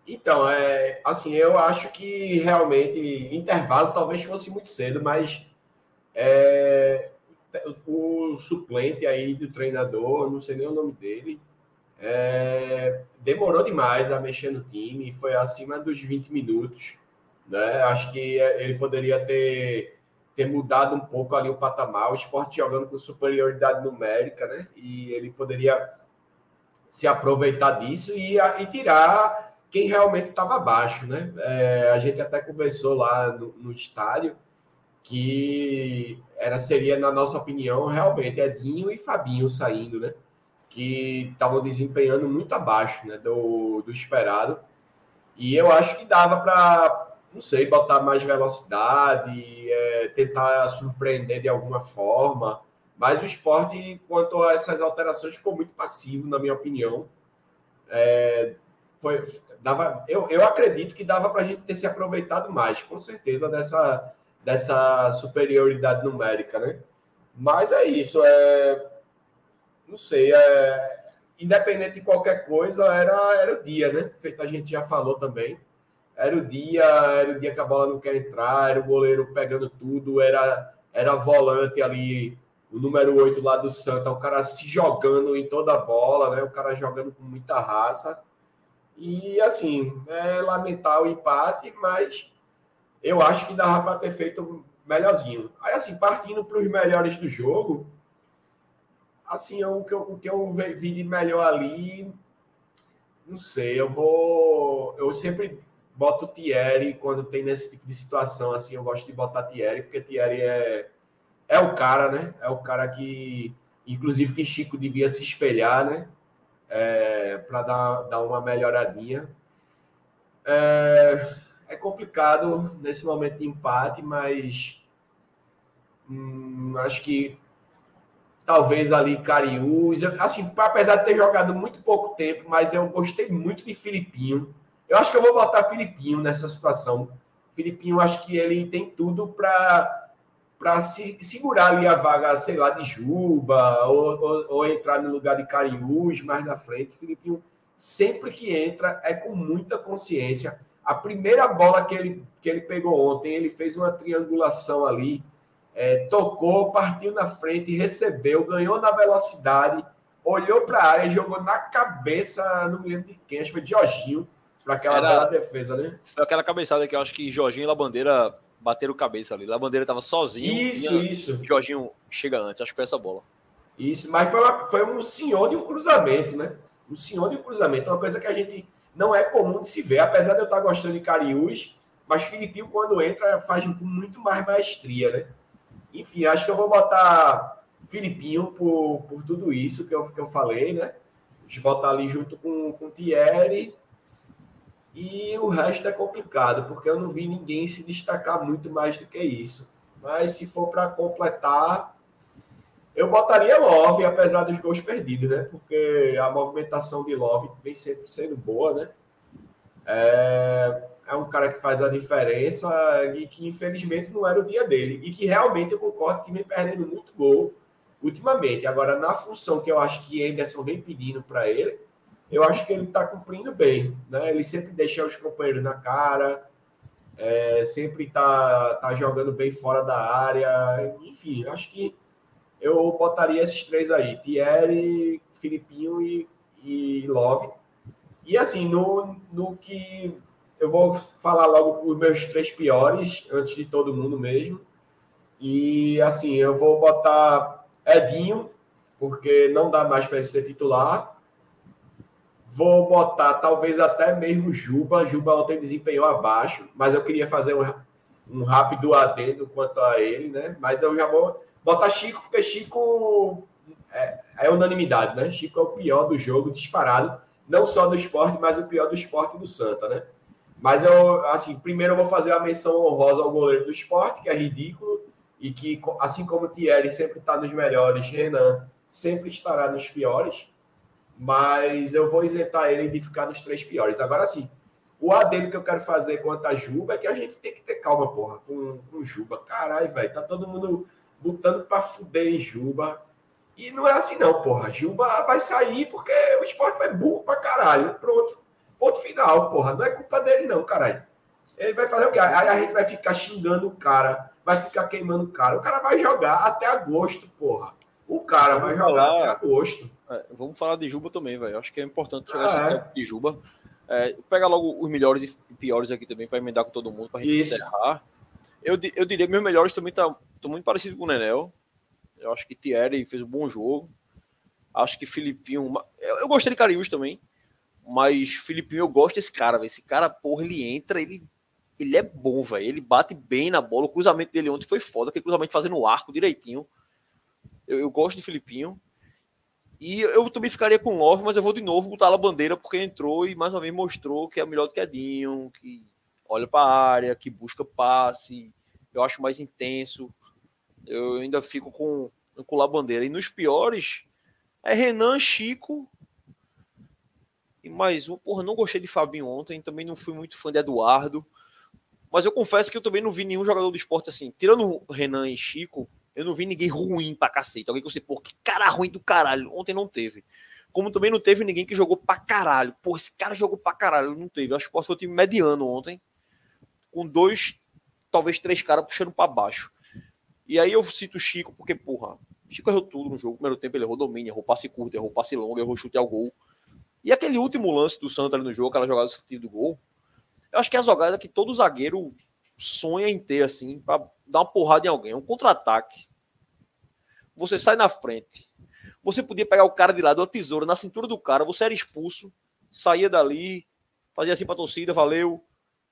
Então, é, assim, eu acho que realmente intervalo talvez fosse muito cedo, mas é, o suplente aí do treinador, não sei nem o nome dele, é, demorou demais a mexer no time, foi acima dos 20 minutos. Né? Acho que ele poderia ter, ter mudado um pouco ali o patamar, o esporte jogando com superioridade numérica, né? E ele poderia se aproveitar disso e, e tirar quem realmente estava abaixo, né? É, a gente até conversou lá no, no estádio que era seria na nossa opinião realmente Edinho e Fabinho saindo, né? Que estavam desempenhando muito abaixo, né? Do, do esperado. E eu acho que dava para não sei, botar mais velocidade, é, tentar surpreender de alguma forma. Mas o esporte, quanto a essas alterações, ficou muito passivo, na minha opinião. É, foi, dava, eu, eu acredito que dava para a gente ter se aproveitado mais, com certeza, dessa, dessa superioridade numérica, né? Mas é isso, é, não sei, é, independente de qualquer coisa, era, era o dia, né? Feito a gente já falou também. Era o dia, era o dia que a bola não quer entrar, era o goleiro pegando tudo, era, era volante ali, o número 8 lá do Santa, o cara se jogando em toda a bola, né? O cara jogando com muita raça. E assim, é lamentar o empate, mas eu acho que dava para ter feito melhorzinho. Aí, assim, partindo para os melhores do jogo, assim, é o que eu, o que eu vi de melhor ali, não sei, eu vou. Eu sempre boto o Thierry quando tem nesse tipo de situação, assim, eu gosto de botar Thierry, porque Thierry é, é o cara, né? É o cara que, inclusive, que Chico devia se espelhar, né? É, para dar, dar uma melhoradinha. É, é complicado nesse momento de empate, mas hum, acho que talvez ali Cariús, assim, apesar de ter jogado muito pouco tempo, mas eu gostei muito de Filipinho. Eu acho que eu vou botar Filipinho nessa situação. Filipinho, acho que ele tem tudo para para se, segurar ali a vaga, sei lá, de Juba, ou, ou, ou, entrar no lugar de Cariús mais na frente. Filipinho, sempre que entra, é com muita consciência. A primeira bola que ele, que ele pegou ontem, ele fez uma triangulação ali, é, tocou, partiu na frente, recebeu, ganhou na velocidade, olhou para a área, jogou na cabeça, não me lembro de quem, acho que foi Jorginho, para aquela Era, bela defesa, né? Foi aquela cabeçada que eu acho que Jorginho e Labandeira bateram cabeça ali. Labandeira estava sozinho. Isso, isso. Jorginho chega antes, acho que foi essa bola. Isso, mas foi, uma, foi um senhor de um cruzamento, né? Um senhor de um cruzamento, uma coisa que a gente não é comum de se ver, apesar de eu estar gostando de Cariús, mas Filipinho, quando entra, faz com muito mais maestria, né? Enfim, acho que eu vou botar Filipinho por, por tudo isso que eu, que eu falei, né? De botar ali junto com, com Thierry e o resto é complicado, porque eu não vi ninguém se destacar muito mais do que isso. Mas se for para completar, eu botaria Love, apesar dos gols perdidos, né? Porque a movimentação de Love vem sempre sendo boa, né? É, é um cara que faz a diferença e que infelizmente não era o dia dele. E que realmente eu concordo que vem perdendo muito gol ultimamente. Agora, na função que eu acho que Anderson vem pedindo para ele, eu acho que ele está cumprindo bem. Né? Ele sempre deixa os companheiros na cara, é, sempre está tá jogando bem fora da área. Enfim, acho que eu botaria esses três aí: Thierry, Filipinho e, e Love. E assim, no, no que eu vou falar logo os meus três piores, antes de todo mundo mesmo. E assim, eu vou botar Edinho, porque não dá mais para ele ser titular. Vou botar talvez até mesmo Juba. Juba ontem desempenhou abaixo, mas eu queria fazer um, um rápido adendo quanto a ele, né? Mas eu já vou botar Chico, porque Chico é, é unanimidade, né? Chico é o pior do jogo, disparado. Não só do esporte, mas o pior do esporte do Santa, né? Mas eu, assim, primeiro eu vou fazer a menção honrosa ao goleiro do esporte, que é ridículo, e que, assim como o Thierry sempre está nos melhores, Renan sempre estará nos piores mas eu vou isentar ele de ficar nos três piores. Agora sim, o adendo que eu quero fazer quanto a Juba é que a gente tem que ter calma, porra, com, com Juba. Caralho, velho, tá todo mundo lutando para fuder em Juba. E não é assim, não, porra. Juba vai sair porque o esporte vai burro pra caralho. Pronto. Ponto final, porra. Não é culpa dele, não, caralho. Ele vai fazer o quê? Aí a gente vai ficar xingando o cara, vai ficar queimando o cara. O cara vai jogar até agosto, porra. O cara vai jogar até agosto. É, vamos falar de Juba também, velho. Acho que é importante chegar ah, é. de Juba. É, pegar logo os melhores e piores aqui também para emendar com todo mundo, para a gente Isso. encerrar. Eu, eu diria que meus melhores também estão tá, muito parecidos com o Nenel. Eu acho que Thierry fez um bom jogo. Acho que Filipinho. Eu, eu gostei de Cariús também. Mas Filipinho, eu gosto desse cara, velho. Esse cara, porra, ele entra, ele, ele é bom, velho. Ele bate bem na bola. O cruzamento dele ontem foi foda. Aquele cruzamento fazendo o arco direitinho. Eu, eu gosto de Filipinho. E eu também ficaria com Love, mas eu vou de novo botar a bandeira porque entrou e mais uma vez mostrou que é melhor do que Edinho, que olha para a área, que busca passe, eu acho mais intenso. Eu ainda fico com, com a bandeira. E nos piores, é Renan, Chico e mais um. Porra, não gostei de Fabinho ontem, também não fui muito fã de Eduardo. Mas eu confesso que eu também não vi nenhum jogador do esporte assim. Tirando Renan e Chico, eu não vi ninguém ruim pra cacete. Alguém que você, pô, que cara ruim do caralho. Ontem não teve. Como também não teve ninguém que jogou pra caralho. Pô, esse cara jogou pra caralho. Não teve. Eu acho que um time mediano ontem. Com dois, talvez três caras puxando pra baixo. E aí eu cito o Chico, porque, porra, Chico errou tudo no jogo. Primeiro tempo ele errou domínio, errou passe curto, errou passe longo, errou chute ao gol. E aquele último lance do Santos ali no jogo, aquela jogada do gol, eu acho que é a jogada que todo zagueiro sonha em ter, assim, para dar uma porrada em alguém. Um contra-ataque. Você sai na frente. Você podia pegar o cara de lado, a tesoura na cintura do cara, você era expulso, saía dali, fazia assim pra torcida, valeu,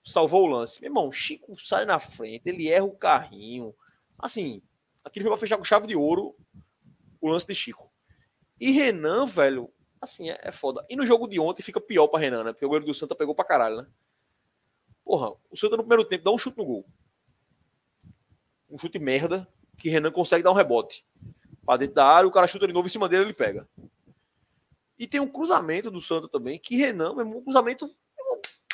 salvou o lance. Meu irmão, Chico sai na frente, ele erra o carrinho. Assim, aquele foi pra fechar com chave de ouro o lance de Chico. E Renan, velho, assim, é, é foda. E no jogo de ontem fica pior pra Renan, né? Porque o goleiro do Santa pegou pra caralho, né? Porra, o Santa no primeiro tempo dá um chute no gol. Um chute merda, que Renan consegue dar um rebote. Pra dentro da área, o cara chuta de novo em cima dele, ele pega. E tem um cruzamento do Santa também, que Renan, mesmo, um cruzamento.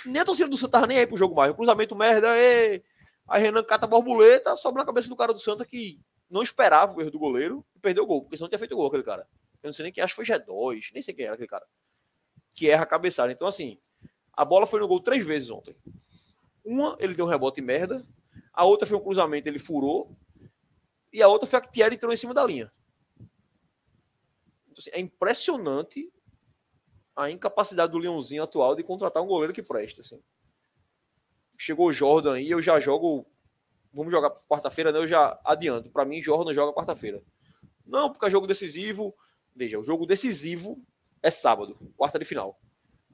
Nem a torcida do Santa tava nem aí pro jogo mais. Um cruzamento merda, e... aí Renan cata a borboleta, sobra na cabeça do cara do Santa que não esperava o erro do goleiro e perdeu o gol, porque senão tinha feito o gol aquele cara. Eu não sei nem quem, acho que foi G2, nem sei quem era aquele cara. Que erra a cabeçada. Então, assim, a bola foi no gol três vezes ontem. Uma, ele deu um rebote merda. A outra foi um cruzamento, ele furou. E a outra foi a que Thierry entrou em cima da linha. Então, assim, é impressionante a incapacidade do Leãozinho atual de contratar um goleiro que presta. Assim. Chegou o Jordan aí, eu já jogo. Vamos jogar quarta-feira, né? Eu já adianto. Para mim, Jordan joga quarta-feira. Não, porque é jogo decisivo. Veja, o jogo decisivo é sábado, quarta de final.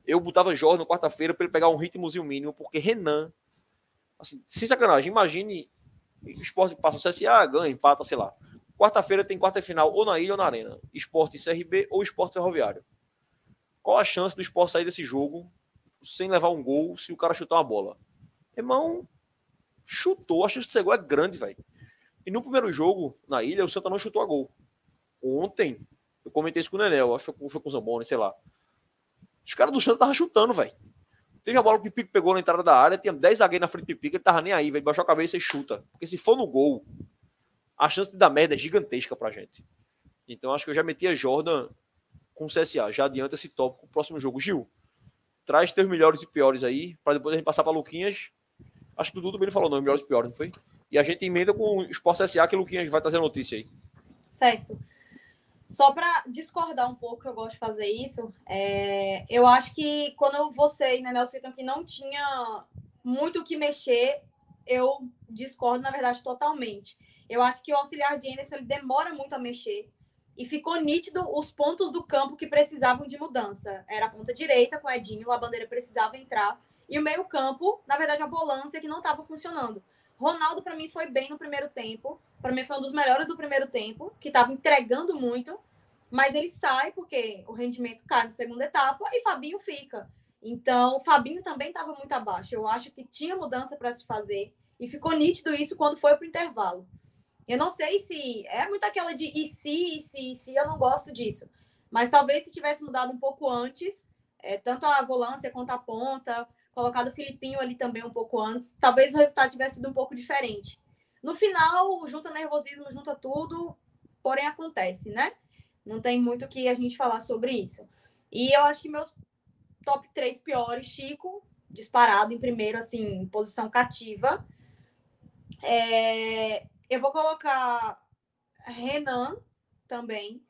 Eu botava Jordan quarta-feira para ele pegar um ritmozinho mínimo, porque Renan Assim, sem sacanagem, imagine o esporte passa o CSA, ganha, empata, sei lá. Quarta-feira tem quarta final ou na ilha ou na arena. Esporte CRB ou esporte ferroviário. Qual a chance do esporte sair desse jogo sem levar um gol se o cara chutar uma bola? Irmão, chutou, a chance de ser gol é grande, velho. E no primeiro jogo, na ilha, o Santa não chutou a gol. Ontem, eu comentei isso com o Nenel, acho que foi com o Zamboni, sei lá. Os caras do Santa estavam chutando, velho. Teve a bola que o Pipico pegou na entrada da área, tinha 10 zagueiros na frente do Pipico, ele tava nem aí, velho. Baixou a cabeça e chuta. Porque se for no gol, a chance de dar merda é gigantesca pra gente. Então acho que eu já meti a Jordan com o CSA. Já adianta esse tópico pro próximo jogo. Gil, traz teus melhores e piores aí, para depois a gente passar pra Luquinhas. Acho que o Dudu também falou, não, melhores e piores, não foi? E a gente emenda com o Esporte SA, que o Luquinhas vai trazer a notícia aí. Certo. Só para discordar um pouco, eu gosto de fazer isso. É, eu acho que quando você e né, citam que não tinha muito o que mexer, eu discordo, na verdade, totalmente. Eu acho que o auxiliar de Anderson ele demora muito a mexer e ficou nítido os pontos do campo que precisavam de mudança. Era a ponta direita com o Edinho, a bandeira precisava entrar, e o meio-campo, na verdade, a volância que não estava funcionando. Ronaldo, para mim, foi bem no primeiro tempo. Para mim, foi um dos melhores do primeiro tempo, que estava entregando muito. Mas ele sai porque o rendimento cai na segunda etapa e Fabinho fica. Então, Fabinho também estava muito abaixo. Eu acho que tinha mudança para se fazer. E ficou nítido isso quando foi para o intervalo. Eu não sei se. É muito aquela de e se, e se, e se, eu não gosto disso. Mas talvez se tivesse mudado um pouco antes, é, tanto a volância quanto a ponta, colocado o Filipinho ali também um pouco antes, talvez o resultado tivesse sido um pouco diferente. No final, junta nervosismo, junta tudo, porém acontece, né? Não tem muito que a gente falar sobre isso. E eu acho que meus top três piores, Chico, disparado em primeiro, assim, posição cativa. É... Eu vou colocar Renan também,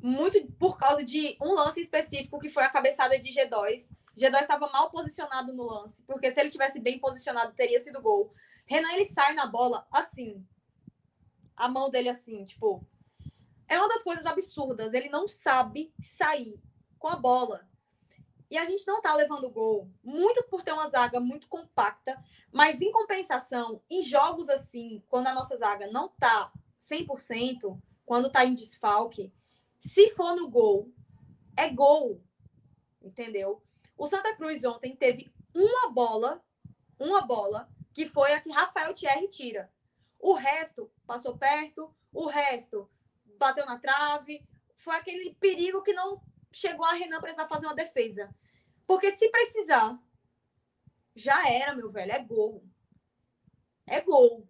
muito por causa de um lance específico que foi a cabeçada de G2. G2 estava mal posicionado no lance, porque se ele tivesse bem posicionado, teria sido gol. Renan, ele sai na bola assim. A mão dele assim, tipo. É uma das coisas absurdas. Ele não sabe sair com a bola. E a gente não tá levando gol, muito por ter uma zaga muito compacta, mas em compensação, em jogos assim, quando a nossa zaga não tá 100%, quando tá em desfalque, se for no gol, é gol. Entendeu? O Santa Cruz ontem teve uma bola uma bola, que foi a que Rafael Thierry tira. O resto passou perto, o resto bateu na trave. Foi aquele perigo que não chegou a Renan precisar fazer uma defesa. Porque se precisar, já era, meu velho, é gol. É gol.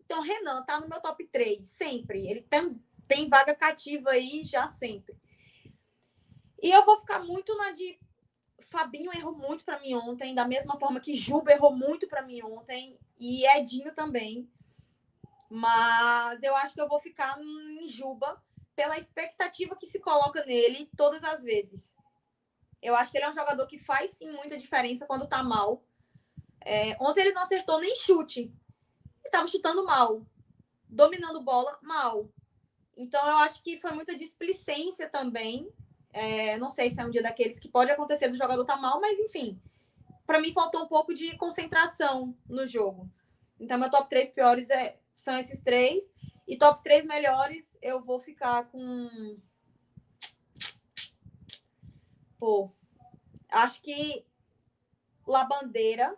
Então, Renan tá no meu top 3, sempre. Ele tem, tem vaga cativa aí já sempre. E eu vou ficar muito na de Fabinho errou muito para mim ontem, da mesma forma que Juba errou muito para mim ontem e Edinho também. Mas eu acho que eu vou ficar em Juba pela expectativa que se coloca nele todas as vezes. Eu acho que ele é um jogador que faz sim muita diferença quando tá mal. É, ontem ele não acertou nem chute. Ele estava chutando mal. Dominando bola, mal. Então eu acho que foi muita displicência também. É, não sei se é um dia daqueles que pode acontecer do jogador tá mal, mas enfim. Para mim faltou um pouco de concentração no jogo. Então meu top 3 piores é, são esses três. E top 3 melhores, eu vou ficar com. Pô, acho que Labandeira,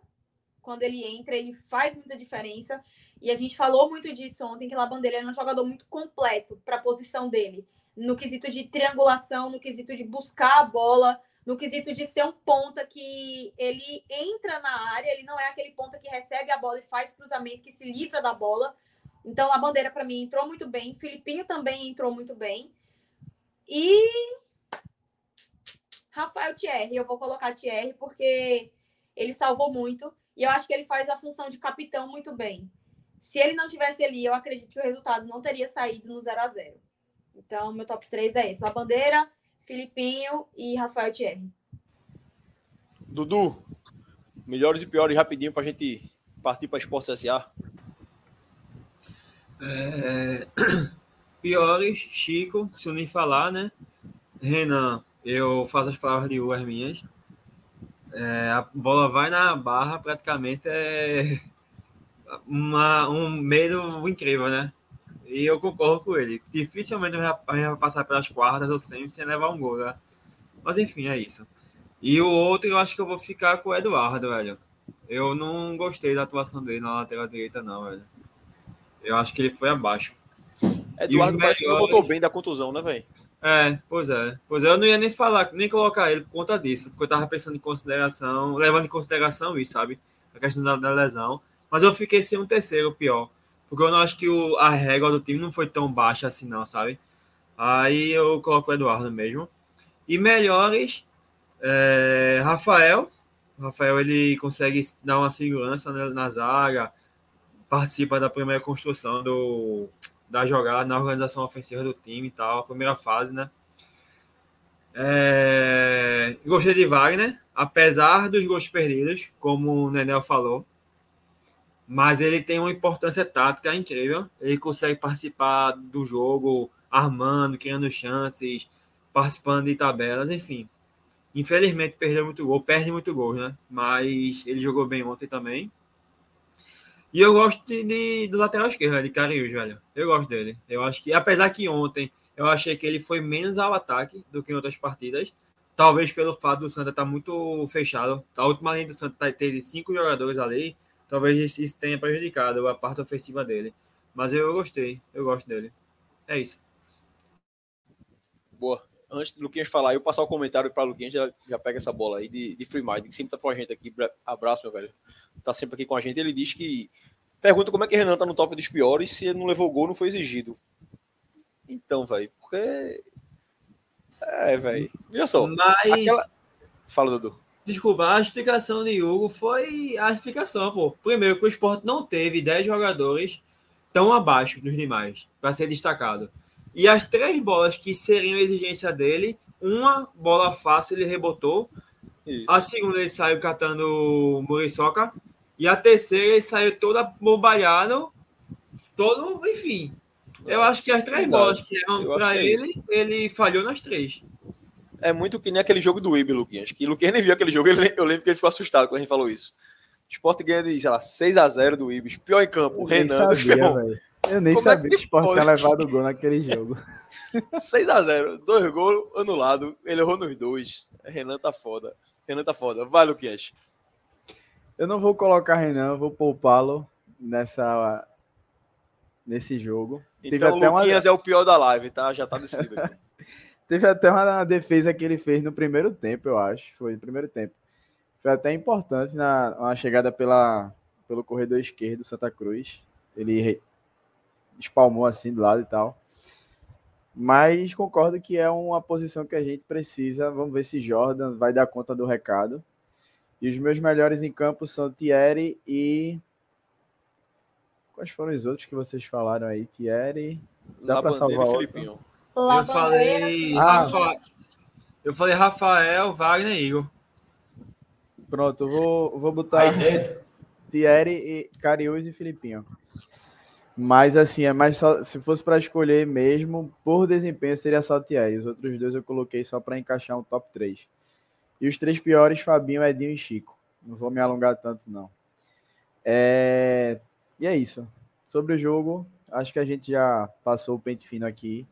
quando ele entra, ele faz muita diferença. E a gente falou muito disso ontem, que Labandeira é um jogador muito completo para a posição dele. No quesito de triangulação, no quesito de buscar a bola, no quesito de ser um ponta que ele entra na área, ele não é aquele ponta que recebe a bola e faz cruzamento, que se livra da bola, então, a bandeira para mim entrou muito bem. Filipinho também entrou muito bem. E Rafael Thierry, eu vou colocar Thierry porque ele salvou muito e eu acho que ele faz a função de capitão muito bem. Se ele não tivesse ali, eu acredito que o resultado não teria saído no 0 a 0 Então, meu top 3 é esse: a bandeira, Filipinho e Rafael Thierry. Dudu, melhores e piores rapidinho para a gente partir para Esporte SA. É... Piores, Chico, se eu nem falar, né? Renan, eu faço as palavras de Uas minhas. É, a bola vai na barra, praticamente é uma, um medo incrível, né? E eu concordo com ele. Dificilmente a gente vai passar pelas quartas ou sempre sem levar um gol, né? Mas enfim, é isso. E o outro eu acho que eu vou ficar com o Eduardo, velho. Eu não gostei da atuação dele na lateral direita, não, velho. Eu acho que ele foi abaixo. Eduardo parece que não voltou bem da contusão, né, velho? É, pois é. Pois é, eu não ia nem falar, nem colocar ele por conta disso, porque eu tava pensando em consideração, levando em consideração isso, sabe? A questão da, da lesão. Mas eu fiquei sem um terceiro pior. Porque eu não acho que o, a régua do time não foi tão baixa assim, não, sabe? Aí eu coloco o Eduardo mesmo. E melhores, é, Rafael. O Rafael ele consegue dar uma segurança na, na zaga, participa da primeira construção do, da jogada na organização ofensiva do time e tal, a primeira fase, né? É, gostei de Wagner, apesar dos gols perdidos, como o Nenel falou, mas ele tem uma importância tática incrível. Ele consegue participar do jogo, armando, criando chances, participando de tabelas, enfim. Infelizmente perdeu muito gol, perde muito gol, né? Mas ele jogou bem ontem também. E eu gosto de, de, do lateral esquerdo, de Cariús, velho. Eu gosto dele. Eu acho que, apesar que ontem eu achei que ele foi menos ao ataque do que em outras partidas, talvez pelo fato do Santa estar tá muito fechado. A última linha do Santa tá, teve cinco jogadores ali, talvez isso tenha prejudicado a parte ofensiva dele. Mas eu gostei, eu gosto dele. É isso. Boa. Antes do Luquinhas falar, eu passar o comentário para o Luquinhas, já, já pega essa bola aí de, de Free Mind, que sempre tá com a gente aqui. Abraço, meu velho tá sempre aqui com a gente, ele diz que pergunta como é que Renan tá no top dos piores se ele não levou gol, não foi exigido. Então, velho, porque é, velho. Veja só. Mas aquela... fala Dudu. Desculpa, a explicação de Hugo foi a explicação, pô. Primeiro que o esporte não teve 10 jogadores tão abaixo dos demais para ser destacado. E as três bolas que seriam exigência dele, uma bola fácil ele rebotou, isso. a segunda ele saiu catando Muriçoca e a terceira ele saiu toda bombalhado, todo, enfim. Eu acho que as três Exato. bolas que eram para é ele, é ele falhou nas três. É muito que nem aquele jogo do Ibe, Luquinhas. Que Luquinhas nem viu aquele jogo, ele, eu lembro que ele ficou assustado quando a gente falou isso. O Sport ganha de, sei lá, 6x0 do Ibis. Pior em campo, eu Renan. Sabia, eu nem Como é sabia é que o Sport tinha levado gol naquele jogo. 6x0, dois gols anulados. Ele errou nos dois. Renan tá foda. Renan tá foda. Vai, Luquinhas. Eu não vou colocar Renan, vou poupá-lo nessa nesse jogo. Então o Luquinhas uma... é o pior da live, tá? Já tá decidido. Teve até uma defesa que ele fez no primeiro tempo, eu acho. Foi no primeiro tempo. Foi até importante na uma chegada pela, pelo corredor esquerdo Santa Cruz. Ele espalmou assim do lado e tal. Mas concordo que é uma posição que a gente precisa. Vamos ver se Jordan vai dar conta do recado. E os meus melhores em campo são Thierry e. Quais foram os outros que vocês falaram aí? Thierry. Dá para salvar o Filipinho. Eu falei, ah. Rafa... eu falei Rafael, Wagner e Igor. Pronto, eu vou, vou botar aí dentro. Thierry, e Cariús e Filipinho. Mas assim, é mais só, se fosse para escolher mesmo, por desempenho seria só Thierry. Os outros dois eu coloquei só para encaixar um top 3. E os três piores, Fabinho, Edinho e Chico. Não vou me alongar tanto, não. É... E é isso. Sobre o jogo, acho que a gente já passou o pente fino aqui.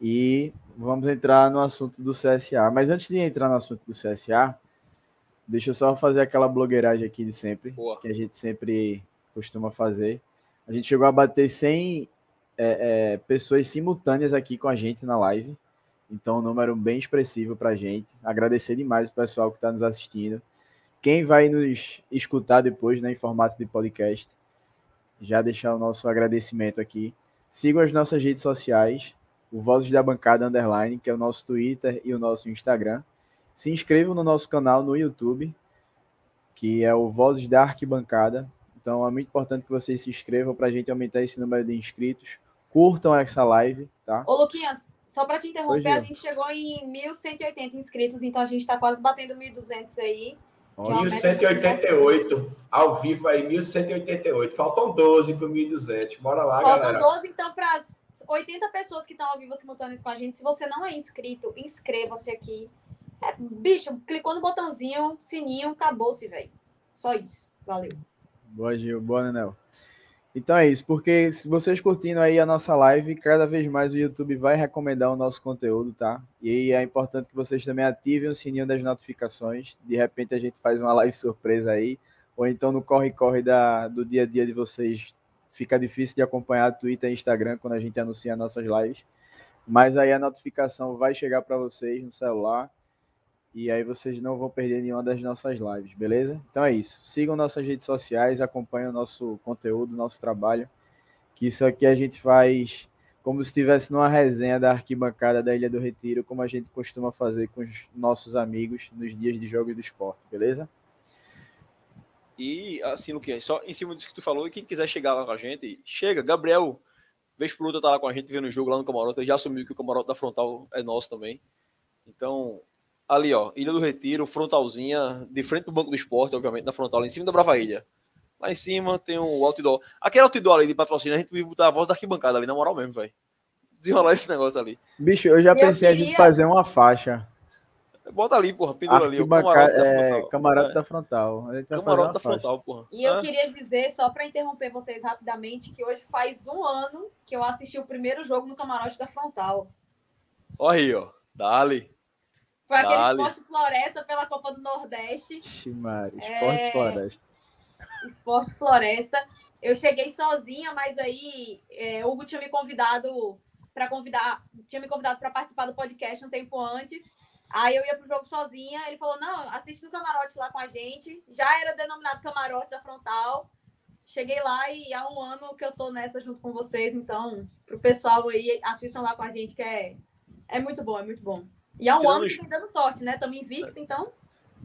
E vamos entrar no assunto do CSA. Mas antes de entrar no assunto do CSA, deixa eu só fazer aquela blogueiragem aqui de sempre, Boa. que a gente sempre costuma fazer. A gente chegou a bater 100 é, é, pessoas simultâneas aqui com a gente na live. Então, um número bem expressivo para a gente. Agradecer demais o pessoal que está nos assistindo. Quem vai nos escutar depois né, em formato de podcast, já deixar o nosso agradecimento aqui. Sigam as nossas redes sociais o Vozes da Bancada Underline, que é o nosso Twitter e o nosso Instagram. Se inscrevam no nosso canal no YouTube, que é o Vozes da Arquibancada. Então é muito importante que vocês se inscrevam para a gente aumentar esse número de inscritos. Curtam essa live, tá? Ô, Luquinhas, só para te interromper, a gente chegou em 1.180 inscritos, então a gente está quase batendo 1.200 aí. 1188, é ao vivo aí, 1188. Faltam 12 para 1.200. Bora lá, Faltam galera. Faltam 12, então, para 80 pessoas que estão ao vivo simultâneas com a gente. Se você não é inscrito, inscreva-se aqui. É, bicho, clicou no botãozinho, sininho, acabou-se, velho. Só isso. Valeu. Boa, Gil. Boa, Nenel. Então é isso, porque se vocês curtindo aí a nossa live, cada vez mais o YouTube vai recomendar o nosso conteúdo, tá? E é importante que vocês também ativem o sininho das notificações. De repente a gente faz uma live surpresa aí, ou então no corre-corre do dia a dia de vocês fica difícil de acompanhar Twitter e Instagram quando a gente anuncia nossas lives. Mas aí a notificação vai chegar para vocês no celular e aí vocês não vão perder nenhuma das nossas lives, beleza? Então é isso. Sigam nossas redes sociais, acompanhem o nosso conteúdo, nosso trabalho, que isso aqui a gente faz como se estivesse numa resenha da arquibancada da Ilha do Retiro, como a gente costuma fazer com os nossos amigos nos dias de jogos do esporte, beleza? E assim, Luquinhas, só em cima disso que tu falou, e quem quiser chegar lá com a gente, chega. Gabriel, vez por outra, tá lá com a gente vendo o jogo lá no camarote. Ele já assumiu que o camarote da frontal é nosso também. Então, ali, ó, Ilha do Retiro, frontalzinha, de frente do Banco do Esporte, obviamente, na frontal, em cima da Brava Ilha. Lá em cima tem um outdoor. Aquele outdoor ali de patrocínio, a gente vive botar a voz da arquibancada ali, na moral mesmo, velho. Desenrolar esse negócio ali. Bicho, eu já pensei queria... a gente fazer uma faixa Bota ali, porra, pendura ali. O camarote é, da frontal. Camarote é. da frontal. Camarote da frontal, porra. E eu ah. queria dizer, só para interromper vocês rapidamente, que hoje faz um ano que eu assisti o primeiro jogo no camarote da frontal. Olha aí, ó. Dali. Foi aquele Dali. Esporte Floresta pela Copa do Nordeste. Ximari, Esporte é... Floresta. Esporte Floresta. Eu cheguei sozinha, mas aí é, Hugo tinha me convidado para convidar, tinha me convidado para participar do podcast um tempo antes. Aí eu ia pro jogo sozinha, ele falou: não, assiste no camarote lá com a gente. Já era denominado camarote da frontal. Cheguei lá e há um ano que eu tô nessa junto com vocês, então, pro pessoal aí, assistam lá com a gente, que é, é muito bom, é muito bom. E há um Tirando ano que vem dando sorte, né? Estamos invicto, então.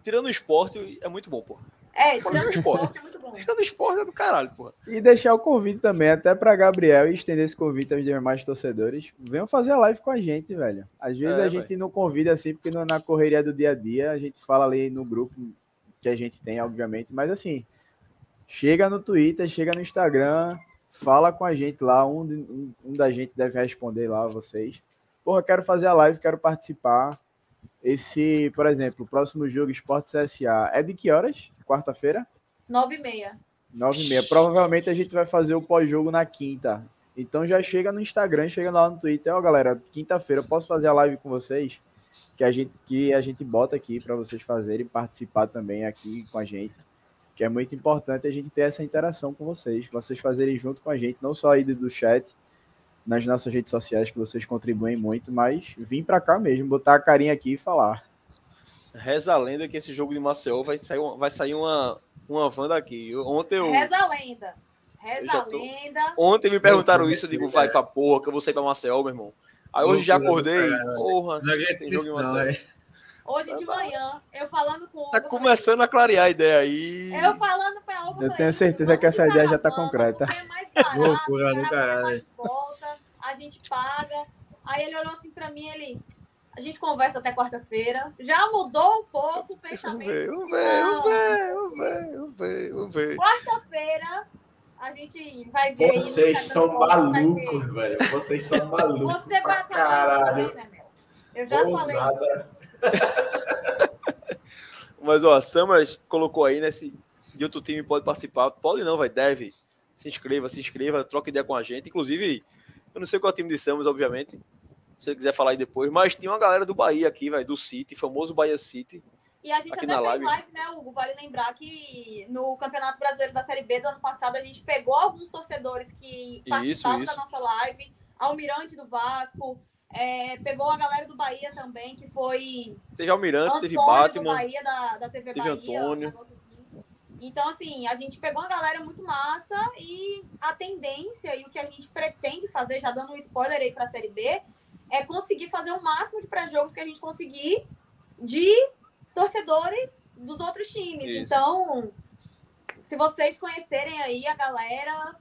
Tirando o esporte, é muito bom, pô. É, tirando o esporte é muito bom. Tirando o esporte é do caralho, porra. E deixar o convite também até para Gabriel e estender esse convite aos demais torcedores. Venham fazer a live com a gente, velho. Às vezes é, a gente não convida assim, porque na correria do dia a dia a gente fala ali no grupo que a gente tem, obviamente. Mas assim, chega no Twitter, chega no Instagram, fala com a gente lá. Um, um, um da gente deve responder lá, vocês. Porra, quero fazer a live, quero participar. Esse, por exemplo, o próximo jogo Esporte CSA é de que horas? Quarta-feira? Nove e meia. Nove e meia. Provavelmente a gente vai fazer o pós-jogo na quinta. Então já chega no Instagram, chega lá no Twitter. Ó, galera, quinta-feira posso fazer a live com vocês? Que a gente, que a gente bota aqui para vocês fazerem, participar também aqui com a gente. que é muito importante a gente ter essa interação com vocês, vocês fazerem junto com a gente, não só aí do chat, nas nossas redes sociais, que vocês contribuem muito, mas vir para cá mesmo, botar a carinha aqui e falar. Reza a lenda que esse jogo de Maceió vai sair, vai sair uma, uma van daqui. Ontem eu. Reza a lenda. Reza a tô... lenda. Ontem me perguntaram isso, eu digo, vai pra porra, que eu vou sair pra Maceió, meu irmão. Aí hoje já acordei, porra, tem jogo em Maceió. Hoje de manhã, eu falando com o Tá começando a clarear a ideia aí. Eu falando pra Hugo. Eu tenho certeza que essa ideia já tá concreta. É barato, Loucura do caralho. Volta, a gente paga. Aí ele olhou assim pra mim, ele. A gente conversa até quarta-feira. Já mudou um pouco o pensamento. Ver, vamos ver, vamos ver. Quarta-feira, a gente vai ver. Vocês são malucos, velho. Vocês são malucos. Você vai acabar também, né? Eu já Ou falei nada. isso. Mas, ó, Summers colocou aí, né? Se de outro time pode participar. Pode não, vai, deve. Se inscreva, se inscreva, troca ideia com a gente. Inclusive, eu não sei qual é o time de Summers, obviamente. Se você quiser falar aí depois. Mas tinha uma galera do Bahia aqui, vai, do City, famoso Bahia City. E a gente até fez live. live, né, Hugo? Vale lembrar que no Campeonato Brasileiro da Série B do ano passado, a gente pegou alguns torcedores que participavam isso, isso. da nossa live. Almirante do Vasco, é, pegou a galera do Bahia também, que foi. Teve Almirante, Antônio teve Batman. Do Bahia, da, da TV teve Bahia. Antônio. Um assim. Então, assim, a gente pegou uma galera muito massa e a tendência e o que a gente pretende fazer, já dando um spoiler aí para a Série B, é conseguir fazer o máximo de pré-jogos que a gente conseguir de torcedores dos outros times. Isso. Então, se vocês conhecerem aí a galera,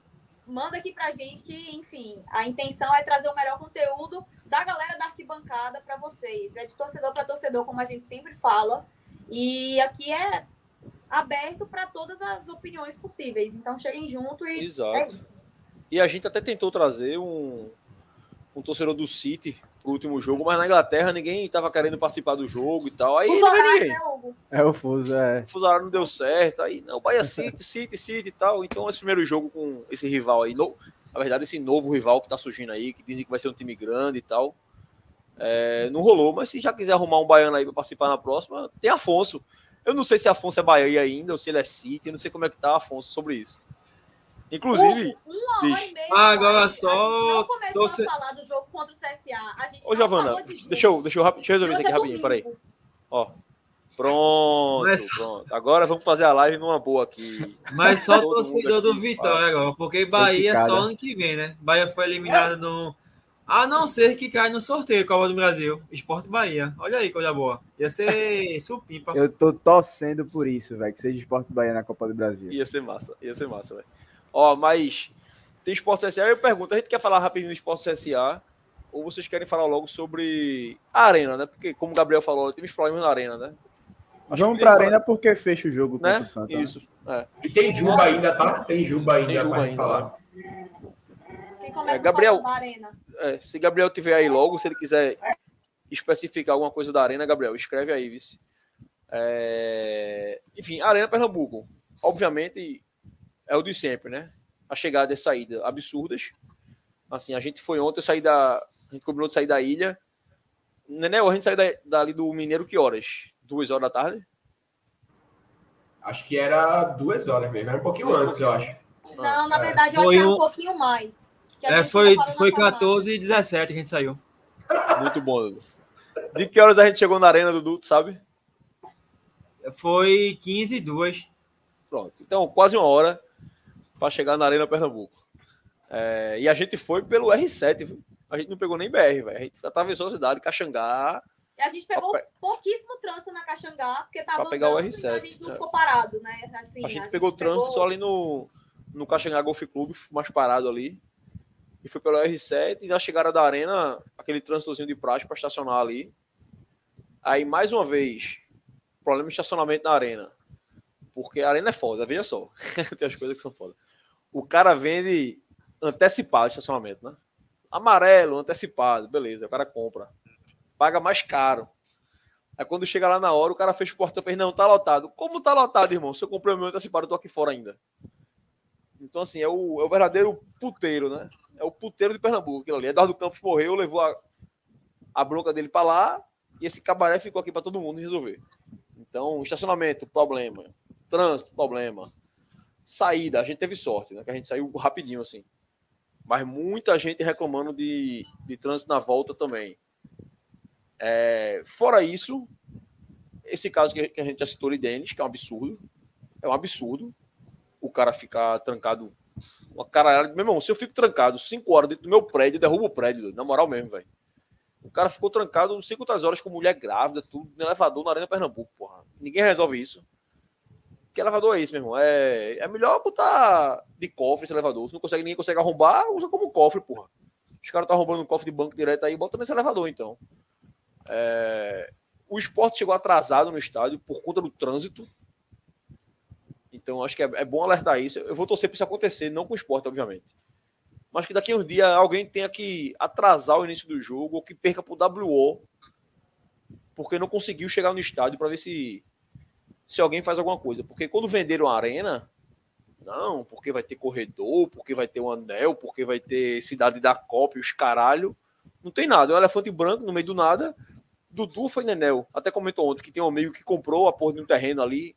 manda aqui pra gente que, enfim, a intenção é trazer o melhor conteúdo da galera da arquibancada para vocês. É de torcedor para torcedor, como a gente sempre fala. E aqui é aberto para todas as opiniões possíveis. Então cheguem junto e. Exato. É e a gente até tentou trazer um, um torcedor do City pro último jogo, mas na Inglaterra ninguém estava querendo participar do jogo e tal. Aí fuso horário, né, Hugo? É o fuso, é. O fuso horário não deu certo. Aí, não, Bahia City, City, City e tal. Então, esse primeiro jogo com esse rival aí, no, na verdade, esse novo rival que tá surgindo aí, que dizem que vai ser um time grande e tal. É, não rolou, mas se já quiser arrumar um baiano aí para participar na próxima, tem Afonso. Eu não sei se Afonso é Bahia ainda ou se ele é City, eu não sei como é que tá Afonso sobre isso. Inclusive. uma hora e meia. Ah, agora só. A gente não começou a falar do jogo contra o CSA. A gente Ô, Giovana, de deixa eu, deixa eu, deixa eu resolver isso aqui é rapidinho, peraí. Ó. Pronto, Mas... pronto. Agora vamos fazer a live numa boa aqui. Mas só o torcedor do Vitória agora, porque Bahia só ano que vem, né? Bahia foi eliminado no. A não ser que cai no sorteio Copa do Brasil. Esporte Bahia. Olha aí, coisa boa. Ia ser supimpa. Eu tô torcendo por isso, velho. Que seja Esporte Bahia na Copa do Brasil. Ia ser massa, ia ser massa, velho. Ó, mas tem Esporte CSA. Eu pergunto, a gente quer falar rapidinho do Esporte CSA ou vocês querem falar logo sobre a Arena, né? Porque, como o Gabriel falou, temos problemas na Arena, né? Acho Vamos para a Arena porque fecha o jogo né? o Santa. Isso. É. E tem Juba ainda, tá? Tem Juba ainda. Tem Juba ainda. Falar. Quem começa é, Gabriel? É, se Gabriel tiver aí logo, se ele quiser especificar alguma coisa da Arena, Gabriel, escreve aí, vice. É... Enfim, Arena Pernambuco. Obviamente, é o de sempre, né? A chegada e a saída absurdas. Assim, a gente foi ontem, eu saí da. A gente combinou de sair da ilha. Né, a gente saiu da, dali do Mineiro que horas? Duas horas da tarde? Acho que era duas horas mesmo, era um pouquinho antes, eu acho. Não, na é. verdade, eu acho que era um pouquinho mais. É, foi, foi 14 e 17 que a gente saiu. Muito bom, De que horas a gente chegou na arena, Dudu, tu sabe? Foi 15 e 2. Pronto. Então, quase uma hora para chegar na Arena Pernambuco. É, e a gente foi pelo R7, viu? A gente não pegou nem BR, velho. A gente atravessou a cidade, Caxangá. E a gente pegou pe... pouquíssimo trânsito na Caxangá, porque tava pra pegar o R7, então a gente não é. ficou parado, né? Assim, a, gente a gente pegou trânsito pegou... só ali no, no Caxangá Golf Clube, mais parado ali. E foi pelo R7 e na chegada da arena, aquele trânsitozinho de praxe para estacionar ali. Aí, mais uma vez, problema de estacionamento na arena. Porque a arena é foda, veja só. Tem as coisas que são foda. O cara vende antecipado estacionamento, né? Amarelo, antecipado, beleza, o cara compra. Paga mais caro. Aí quando chega lá na hora, o cara fecha o portão e fez, não, tá lotado. Como tá lotado, irmão? Se eu comprei o meu antecipado, eu tô aqui fora ainda. Então, assim, é o, é o verdadeiro puteiro, né? É o puteiro de Pernambuco, aquilo ali. Eduardo Campos morreu, levou a, a bronca dele para lá e esse cabaré ficou aqui para todo mundo resolver. Então, estacionamento, problema Trânsito, problema. Saída, a gente teve sorte, né? Que a gente saiu rapidinho assim. Mas muita gente reclamando de, de trânsito na volta também. É, fora isso, esse caso que a gente já citou, Denis, que é um absurdo. É um absurdo o cara ficar trancado uma caralhada. Meu irmão, se eu fico trancado 5 horas dentro do meu prédio, eu derrubo o prédio, na moral mesmo, velho. O cara ficou trancado 5 outras horas com mulher grávida, tudo, no elevador na Arena Pernambuco, porra. Ninguém resolve isso. Que elevador é isso, meu irmão? É, é melhor botar de cofre esse elevador. Se não consegue, ninguém consegue arrombar, usa como cofre, porra. Os caras estão arrombando um cofre de banco direto aí, bota nesse elevador, então. É... O esporte chegou atrasado no estádio por conta do trânsito. Então, acho que é, é bom alertar isso. Eu vou torcer para isso acontecer, não com o esporte, obviamente. Mas que daqui a uns dias alguém tenha que atrasar o início do jogo ou que perca para o WO porque não conseguiu chegar no estádio para ver se, se alguém faz alguma coisa. Porque quando venderam a arena, não, porque vai ter corredor, porque vai ter um anel, porque vai ter cidade da Copa os caralho. Não tem nada. É um elefante branco no meio do nada. Dudu foi Nenel. Até comentou ontem que tem um amigo que comprou a porra de um terreno ali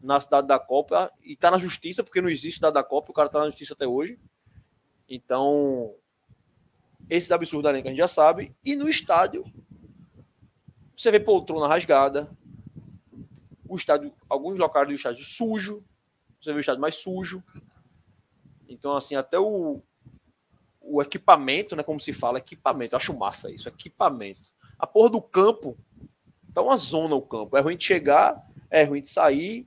na cidade da Copa e tá na justiça, porque não existe cidade da Copa, o cara tá na justiça até hoje. Então, esses absurdos da que a gente já sabe. E no estádio, você vê poltrona rasgada, o estádio, alguns locais do estádio sujo, você vê o estádio mais sujo. Então, assim, até o, o equipamento, né, como se fala, equipamento, eu acho massa isso, equipamento. A porra do campo, tá uma zona o campo, é ruim de chegar, é ruim de sair,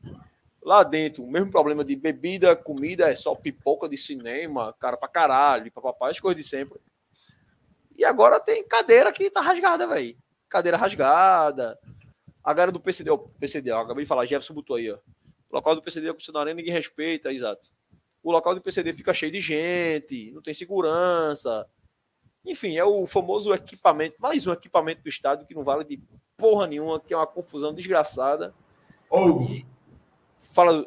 Lá dentro, o mesmo problema de bebida, comida, é só pipoca de cinema, cara pra caralho, papapá, as coisas de sempre. E agora tem cadeira que tá rasgada, velho. Cadeira rasgada. A galera do PCD, ó, PCD, ó, acabei de falar, Jefferson botou aí, ó. O local do PCD é arena, ninguém respeita, exato. O local do PCD fica cheio de gente, não tem segurança. Enfim, é o famoso equipamento, mais um equipamento do estádio que não vale de porra nenhuma, que é uma confusão desgraçada. Ou. E Fala.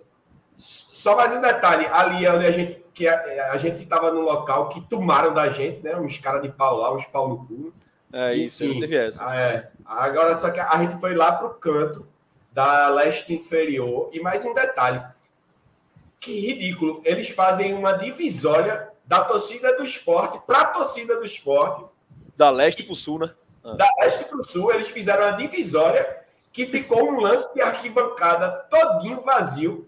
Só mais um detalhe, ali é onde a gente que a, é, a gente estava no local que tomaram da gente, né? Uns caras de pau lá, uns pau no cu. É isso, Enfim, teve essa. É. Agora só que a gente foi lá pro canto da leste inferior e mais um detalhe. Que ridículo, eles fazem uma divisória da torcida do esporte para a torcida do esporte. Da leste para o sul, né? Ah. Da leste para o sul, eles fizeram uma divisória que ficou um lance de arquibancada todinho vazio,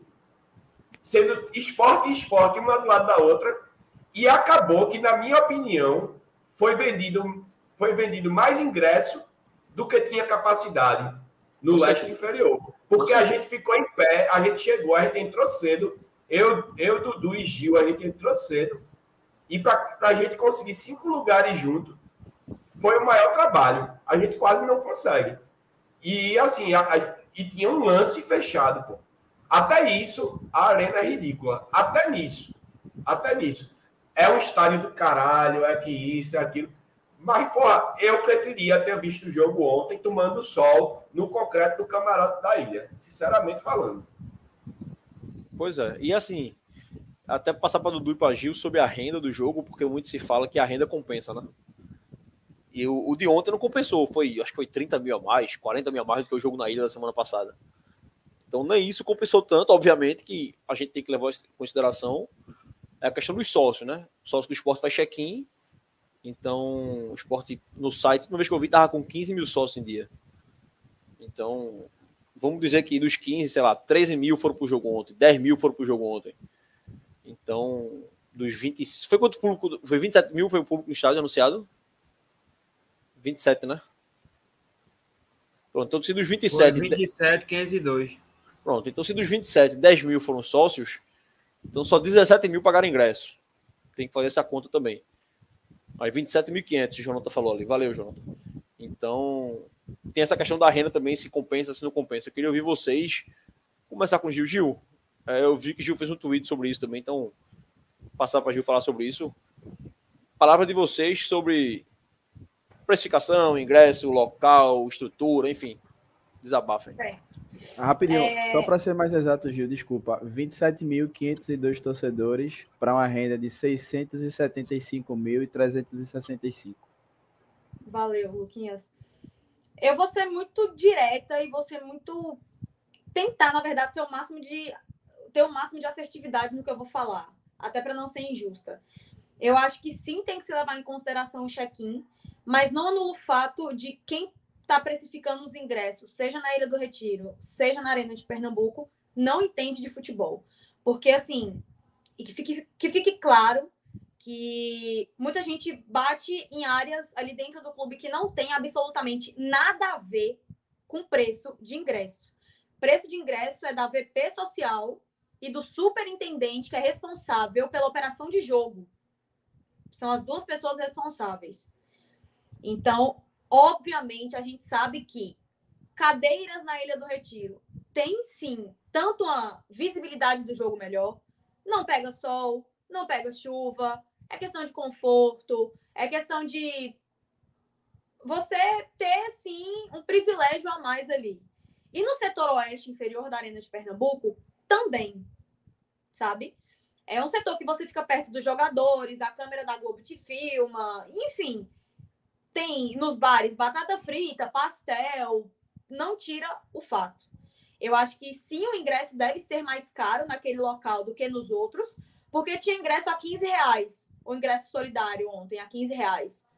sendo esporte e esporte uma do lado da outra, e acabou que, na minha opinião, foi vendido, foi vendido mais ingresso do que tinha capacidade no Com leste certeza. inferior. Porque a gente ficou em pé, a gente chegou, a gente entrou cedo. Eu, eu Dudu e Gil, a gente entrou cedo. E para a gente conseguir cinco lugares junto, foi o maior trabalho. A gente quase não consegue. E assim, a, a, e tinha um lance fechado, pô. Até isso, a arena é ridícula. Até nisso. Até nisso. É um estádio do caralho, é que isso, é aquilo. Mas, porra, eu preferia ter visto o jogo ontem tomando sol no concreto do camarote da ilha. Sinceramente falando. Pois é. E assim, até passar para Dudu e para Gil sobre a renda do jogo, porque muito se fala que a renda compensa, né? E o, o, de ontem não compensou, foi, acho que foi 30 mil a mais, 40 mil a mais do que o jogo na ilha da semana passada. Então nem isso compensou tanto, obviamente, que a gente tem que levar em consideração é a questão dos sócios, né? O sócio do esporte faz check-in, então o esporte no site, uma vez que eu vi, tava com 15 mil sócios em dia. Então, vamos dizer que dos 15, sei lá, 13 mil foram pro jogo ontem, 10 mil foram pro jogo ontem. Então, dos 20. Foi quanto público? Foi 27 mil foi o público no estádio anunciado? 27, né? Pronto, então se dos 27. Foi 27, 502. Pronto, então se dos 27, 10 mil foram sócios, então só 17 mil pagaram ingresso. Tem que fazer essa conta também. Aí 27.500, o Jonathan falou ali. Valeu, Jonathan. Então, tem essa questão da renda também, se compensa, se não compensa. Eu queria ouvir vocês. Começar com o Gil. Gil, é, eu vi que Gil fez um tweet sobre isso também, então passar para Gil falar sobre isso. Palavra de vocês sobre precificação, ingresso, local, estrutura, enfim. Desabafem. É. Rapidinho, é... só para ser mais exato, Gil, desculpa. 27.502 torcedores para uma renda de 675.365. Valeu, Luquinhas. Eu vou ser muito direta e vou ser muito. tentar, na verdade, ser o máximo de ter o máximo de assertividade no que eu vou falar, até para não ser injusta. Eu acho que sim tem que se levar em consideração o check-in, mas não anula o fato de quem está precificando os ingressos, seja na Ilha do Retiro, seja na Arena de Pernambuco, não entende de futebol. Porque, assim, e que fique, que fique claro que muita gente bate em áreas ali dentro do clube que não tem absolutamente nada a ver com preço de ingresso. Preço de ingresso é da VP social e do superintendente que é responsável pela operação de jogo. São as duas pessoas responsáveis. Então, obviamente, a gente sabe que cadeiras na Ilha do Retiro tem sim tanto a visibilidade do jogo melhor, não pega sol, não pega chuva, é questão de conforto, é questão de você ter sim um privilégio a mais ali. E no setor oeste inferior da Arena de Pernambuco, também, sabe? É um setor que você fica perto dos jogadores, a câmera da Globo te filma, enfim. Tem nos bares batata frita, pastel, não tira o fato. Eu acho que sim, o ingresso deve ser mais caro naquele local do que nos outros, porque tinha ingresso a 15 reais, o ingresso solidário ontem, a 15 reais.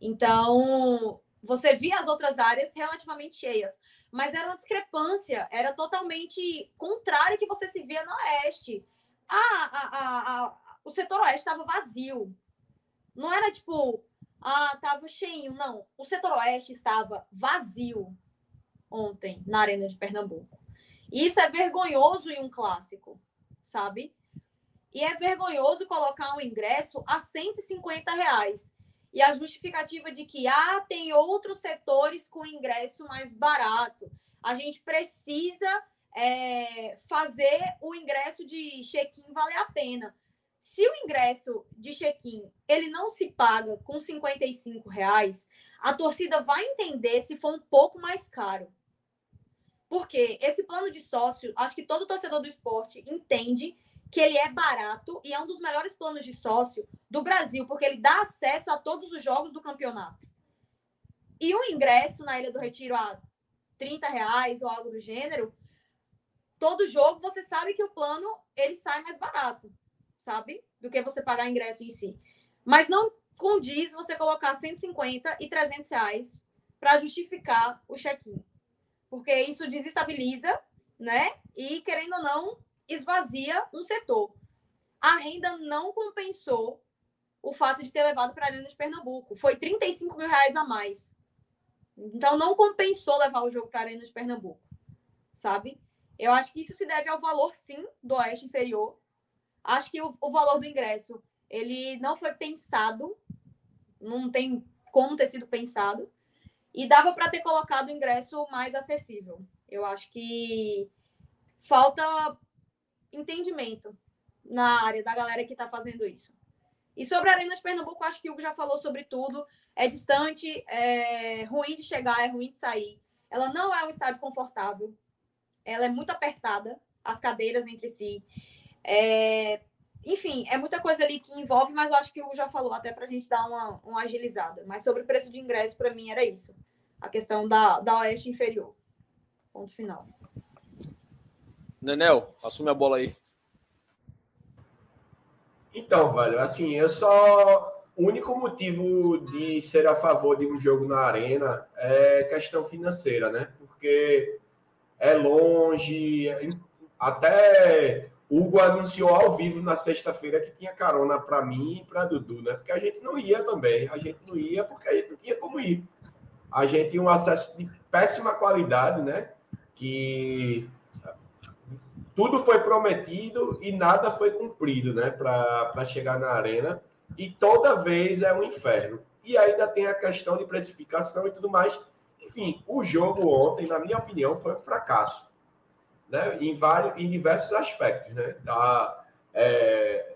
Então, você via as outras áreas relativamente cheias mas era uma discrepância, era totalmente contrário que você se via no Oeste. Ah, a, a, a, o setor Oeste estava vazio. Não era tipo, ah, estava cheio, não. O setor Oeste estava vazio ontem na Arena de Pernambuco. E isso é vergonhoso em um clássico, sabe? E é vergonhoso colocar um ingresso a 150 reais. E a justificativa de que ah, tem outros setores com ingresso mais barato. A gente precisa é, fazer o ingresso de check-in valer a pena. Se o ingresso de check-in ele não se paga com 55 reais, a torcida vai entender se for um pouco mais caro. Porque esse plano de sócio, acho que todo torcedor do esporte entende que ele é barato e é um dos melhores planos de sócio do Brasil, porque ele dá acesso a todos os jogos do campeonato. E o ingresso na Ilha do Retiro a 30 reais ou algo do gênero, todo jogo você sabe que o plano ele sai mais barato, sabe? Do que você pagar ingresso em si. Mas não condiz você colocar 150 e 300 reais para justificar o check-in. Porque isso desestabiliza, né? E, querendo ou não, esvazia um setor. A renda não compensou o fato de ter levado para a Arena de Pernambuco. Foi 35 mil reais a mais. Então, não compensou levar o jogo para a Arena de Pernambuco, sabe? Eu acho que isso se deve ao valor, sim, do Oeste Inferior. Acho que o, o valor do ingresso, ele não foi pensado, não tem como ter sido pensado, e dava para ter colocado o ingresso mais acessível. Eu acho que falta entendimento na área da galera que está fazendo isso. E sobre a Arena de Pernambuco, acho que o Hugo já falou sobre tudo. É distante, é ruim de chegar, é ruim de sair. Ela não é um estádio confortável. Ela é muito apertada, as cadeiras entre si. É... Enfim, é muita coisa ali que envolve, mas eu acho que o Hugo já falou até para a gente dar uma, uma agilizada. Mas sobre o preço de ingresso, para mim, era isso. A questão da, da Oeste inferior. Ponto final. Nenel, assume a bola aí. Então, velho, assim, eu só. O único motivo de ser a favor de um jogo na arena é questão financeira, né? Porque é longe. Até Hugo anunciou ao vivo na sexta-feira que tinha carona para mim e para Dudu, né? Porque a gente não ia também. A gente não ia porque a gente não tinha como ir. A gente tinha um acesso de péssima qualidade, né? Que tudo foi prometido e nada foi cumprido, né, para chegar na arena. E toda vez é um inferno. E ainda tem a questão de precificação e tudo mais. Enfim, o jogo ontem, na minha opinião, foi um fracasso, né, em vários, em diversos aspectos, né, da, é,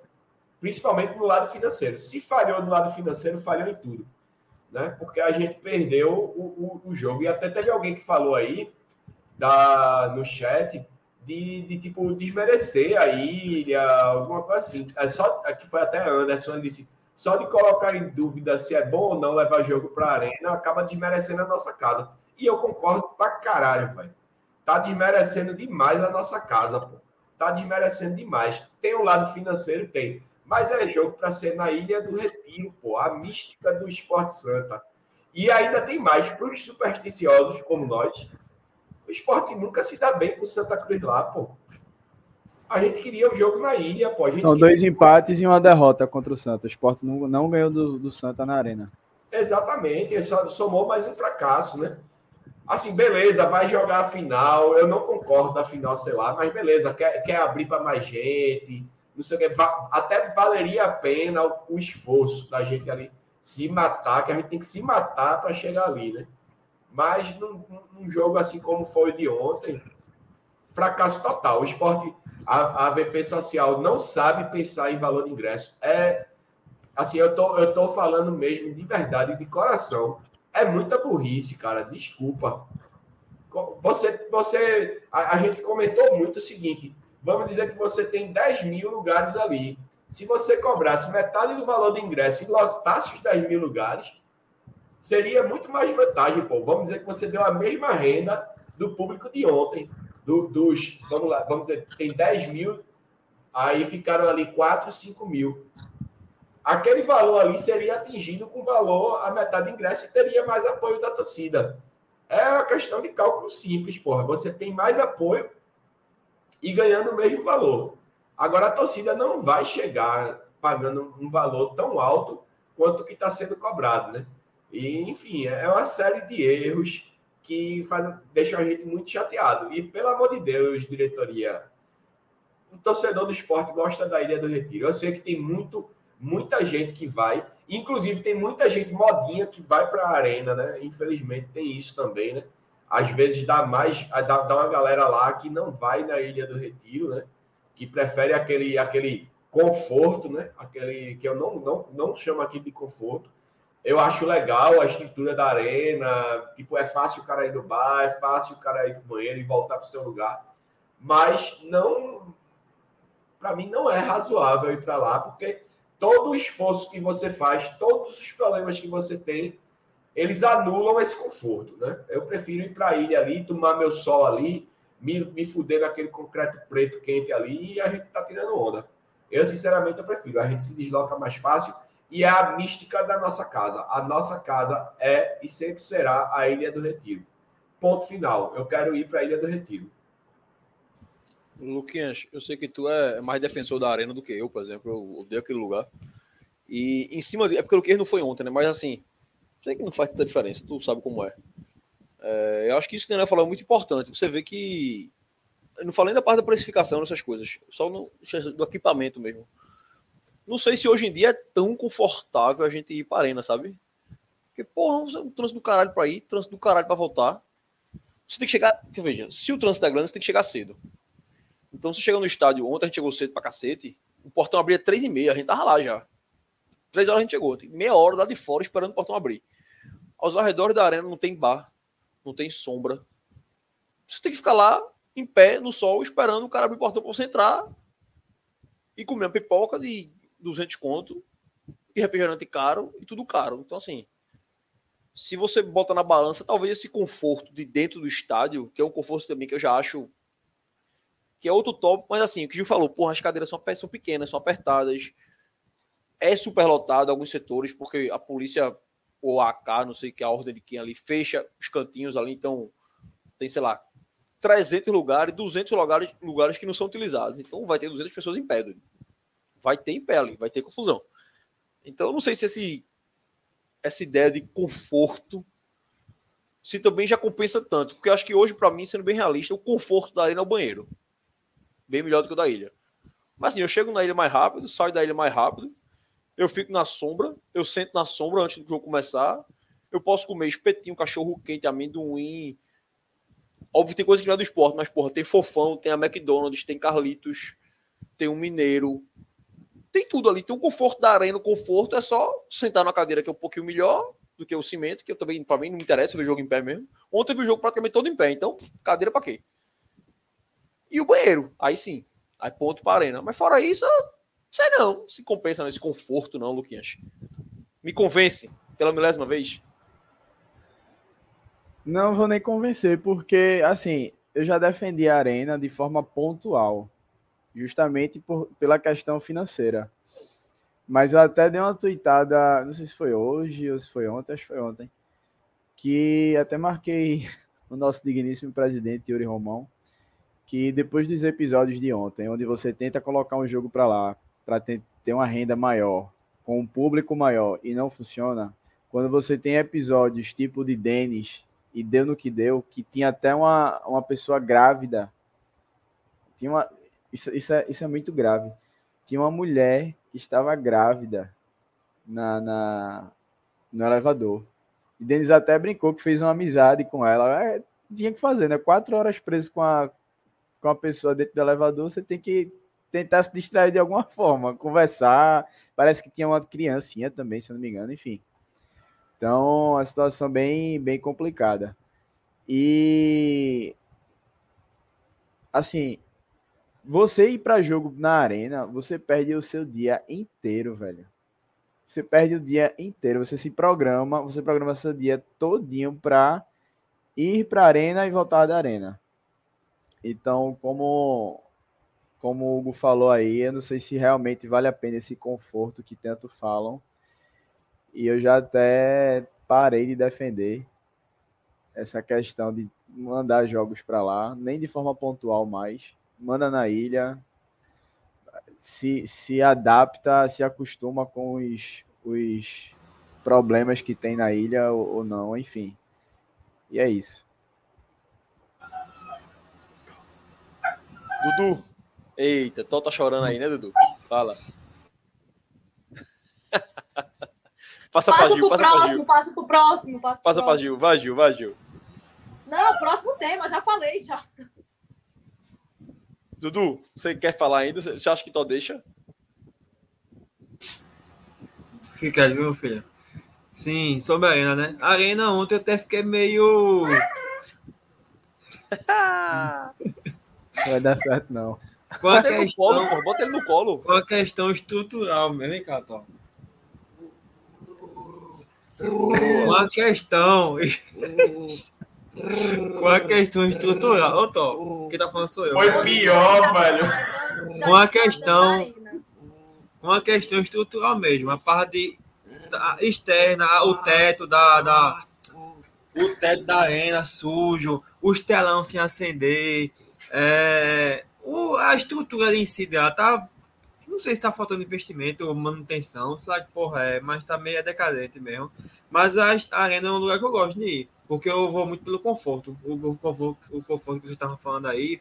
principalmente no lado financeiro. Se falhou no lado financeiro, falhou em tudo, né, porque a gente perdeu o, o, o jogo. E até teve alguém que falou aí da, no chat de, de, tipo desmerecer a ilha, alguma coisa assim. É só aqui foi até Anderson disse só de colocar em dúvida se é bom ou não levar jogo para arena acaba desmerecendo a nossa casa. E eu concordo pra caralho, velho. Tá desmerecendo demais a nossa casa, pô. tá desmerecendo demais. Tem o um lado financeiro, tem. Mas é jogo para ser na Ilha do Retiro, pô. A mística do Esporte Santa. E ainda tem mais para os supersticiosos como nós. O esporte nunca se dá bem com o Santa Cruz lá, pô. A gente queria o jogo na ilha, pô. São queria... dois empates e uma derrota contra o Santa. O esporte não, não ganhou do, do Santa na arena. Exatamente, ele só somou mais um fracasso, né? Assim, beleza, vai jogar a final. Eu não concordo da final, sei lá, mas beleza, quer, quer abrir para mais gente, não sei o que. Até valeria a pena o, o esforço da gente ali se matar, que a gente tem que se matar para chegar ali, né? Mas num, num, jogo assim como foi o de ontem, fracasso total. O esporte, a, a VP Social não sabe pensar em valor de ingresso. É assim, eu tô, eu tô falando mesmo de verdade, de coração. É muita burrice, cara. Desculpa. Você, você, a, a gente comentou muito o seguinte: vamos dizer que você tem 10 mil lugares ali. Se você cobrasse metade do valor do ingresso e lotasse os 10 mil lugares, seria muito mais vantagem, pô. Vamos dizer que você deu a mesma renda do público de ontem. Do, dos, vamos lá, vamos dizer, tem 10 mil, aí ficaram ali 4, 5 mil. Aquele valor ali seria atingido com valor a metade do ingresso e teria mais apoio da torcida. É uma questão de cálculo simples, porra. Você tem mais apoio e ganhando o mesmo valor. Agora a torcida não vai chegar pagando um valor tão alto quanto que está sendo cobrado, né? E, enfim, é uma série de erros que faz, deixam a gente muito chateado. E, pelo amor de Deus, diretoria, o torcedor do esporte gosta da Ilha do Retiro. Eu sei que tem muito, muita gente que vai, inclusive tem muita gente modinha que vai para a arena, né? Infelizmente tem isso também, né? Às vezes dá mais, dá, dá uma galera lá que não vai na Ilha do Retiro, né? Que prefere aquele, aquele conforto, né? Aquele que eu não, não, não chamo aqui de conforto, eu acho legal a estrutura da arena. Tipo, é fácil o cara ir no bar, é fácil o cara ir pro banheiro e voltar para o seu lugar. Mas não. Para mim, não é razoável ir para lá, porque todo o esforço que você faz, todos os problemas que você tem, eles anulam esse conforto, né? Eu prefiro ir para a ilha ali, tomar meu sol ali, me, me fuder naquele concreto preto quente ali e a gente tá tirando onda. Eu, sinceramente, eu prefiro. A gente se desloca mais fácil e é a mística da nossa casa. A nossa casa é e sempre será a Ilha do Retiro. Ponto final. Eu quero ir para a Ilha do Retiro. Luquinhas, eu sei que tu é mais defensor da arena do que eu, por exemplo. Eu odeio aquele lugar. E em cima de. É porque o Luquinhas não foi ontem, né? Mas assim, sei que não faz tanta diferença, tu sabe como é. é eu acho que isso que o falou é muito importante. Você vê que. Eu não falei da parte da precificação dessas coisas, só no, do equipamento mesmo. Não sei se hoje em dia é tão confortável a gente ir para arena, sabe? Porque, porra, um trânsito do caralho para ir, trânsito do caralho para voltar. Você tem que chegar. Que veja, se o trânsito é grande, você tem que chegar cedo. Então, se chega no estádio, ontem a gente chegou cedo pra cacete, o portão abria três e meia, a gente tava lá já. Três horas a gente chegou, meia hora lá de fora esperando o portão abrir. Aos arredores da arena não tem bar, não tem sombra. Você tem que ficar lá, em pé, no sol, esperando o cara abrir o portão pra você entrar e comer uma pipoca de 200 conto e refrigerante caro e tudo caro. Então, assim, se você bota na balança, talvez esse conforto de dentro do estádio, que é um conforto também que eu já acho que é outro top, mas assim, o que o Gil falou, porra, as cadeiras são, são pequenas, são apertadas, é superlotado alguns setores, porque a polícia ou a AK, não sei que a ordem de quem ali, fecha os cantinhos ali, então tem, sei lá, 300 lugares, 200 lugares, lugares que não são utilizados. Então vai ter 200 pessoas em pé vai ter em pele, vai ter confusão. Então, eu não sei se esse, essa ideia de conforto se também já compensa tanto, porque eu acho que hoje, para mim, sendo bem realista, o conforto da arena é o banheiro. Bem melhor do que o da ilha. Mas assim, eu chego na ilha mais rápido, saio da ilha mais rápido, eu fico na sombra, eu sento na sombra antes do jogo começar, eu posso comer espetinho, cachorro quente, amendoim. Óbvio tem coisa que não é do esporte, mas porra, tem fofão, tem a McDonald's, tem Carlitos, tem um Mineiro, tem tudo ali. Tem o conforto da arena, o conforto é só sentar na cadeira que é um pouquinho melhor do que o cimento, que eu também, para mim, não interessa ver o jogo em pé mesmo. Ontem eu vi o jogo praticamente todo em pé, então, cadeira para quê? E o banheiro, aí sim, aí ponto para arena. Mas fora isso, sei não, se compensa nesse conforto, não, Luquinhas. Me convence, pela milésima vez. Não vou nem convencer, porque, assim, eu já defendi a arena de forma pontual justamente por, pela questão financeira. Mas eu até dei uma tweetada, não sei se foi hoje ou se foi ontem, acho que foi ontem, que até marquei o nosso digníssimo presidente Yuri Romão, que depois dos episódios de ontem, onde você tenta colocar um jogo para lá, para ter, uma renda maior, com um público maior e não funciona, quando você tem episódios tipo de Denis e deu no que deu, que tinha até uma, uma pessoa grávida, tinha uma, isso, isso, é, isso é muito grave. Tinha uma mulher que estava grávida na, na no elevador. E Denis até brincou que fez uma amizade com ela. É, tinha que fazer, né? Quatro horas preso com a, com a pessoa dentro do elevador, você tem que tentar se distrair de alguma forma, conversar. Parece que tinha uma criancinha também, se eu não me engano, enfim. Então, a situação bem, bem complicada. E assim, você ir para jogo na arena, você perde o seu dia inteiro, velho. Você perde o dia inteiro, você se programa, você programa seu dia todinho para ir para arena e voltar da arena. Então, como como o Hugo falou aí, eu não sei se realmente vale a pena esse conforto que tanto falam. E eu já até parei de defender essa questão de mandar jogos para lá, nem de forma pontual mais. Manda na ilha, se, se adapta, se acostuma com os, os problemas que tem na ilha ou, ou não, enfim. E é isso. Dudu. Eita, Tó tá chorando aí, né, Dudu? Fala. passa, passa pra Gil, passa próximo, pra Gil. Passa pro próximo, passa, passa pra Gil, vai Gil, vai Gil. Não, próximo tema, já falei já. Dudu, você quer falar ainda? Você acha que Tó deixa? Fica, viu, meu filho? Sim, sobre a arena, né? A arena ontem eu até fiquei meio. Não vai dar certo, não. A Bota ele no questão, colo, pô, bota ele no colo. com a questão estrutural, vem cá, Tom. Com a questão. com a questão estrutural. Ô, Tom, quem tá falando sou eu. Foi pior, velho. Com a questão- com a questão estrutural mesmo, a parte da- externa, o teto da, da o teto da arena sujo, os telão sem acender, é, o- a estrutura em si dela tá não sei se tá faltando investimento ou manutenção, sei lá porra é, mas tá meio decadente mesmo. Mas a, a arena é um lugar que eu gosto de ir, porque eu vou muito pelo conforto, o, o conforto, o conforto que vocês estavam falando aí.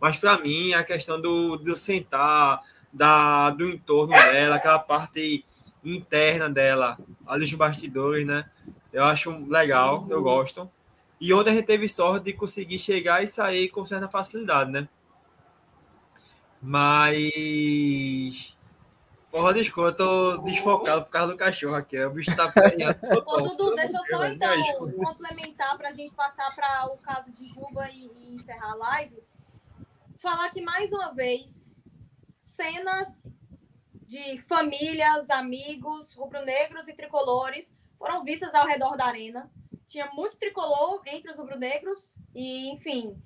Mas para mim, a questão do, do sentar, da, do entorno dela, aquela parte interna dela, ali os bastidores, né? Eu acho legal, eu gosto. E ontem a gente teve sorte de conseguir chegar e sair com certa facilidade, né? Mas. Porra, desculpa, eu tô desfocado por causa do cachorro aqui. O bicho tá apanhando. Ô, Dudu, deixa eu só então complementar para a gente passar para o caso de Juba e, e encerrar a live. Falar que mais uma vez, cenas de famílias, amigos, rubro-negros e tricolores foram vistas ao redor da arena. Tinha muito tricolor entre os rubro-negros e, enfim,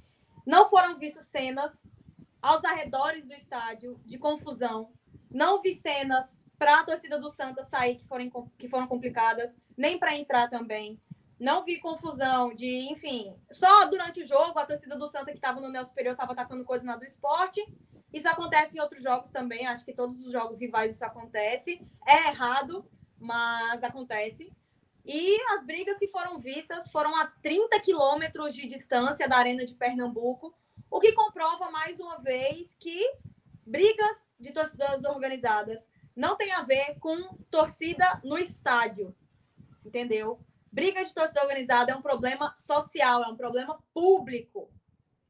não foram vistas cenas aos arredores do estádio de confusão. Não vi cenas para a torcida do Santa sair que foram, que foram complicadas, nem para entrar também. Não vi confusão de, enfim, só durante o jogo a torcida do Santa que estava no Neo Superior estava atacando coisa na do esporte. Isso acontece em outros jogos também, acho que todos os jogos rivais isso acontece. É errado, mas acontece. E as brigas que foram vistas foram a 30 quilômetros de distância da Arena de Pernambuco, o que comprova mais uma vez que brigas de torcidas organizadas não tem a ver com torcida no estádio, entendeu? Briga de torcida organizada é um problema social, é um problema público.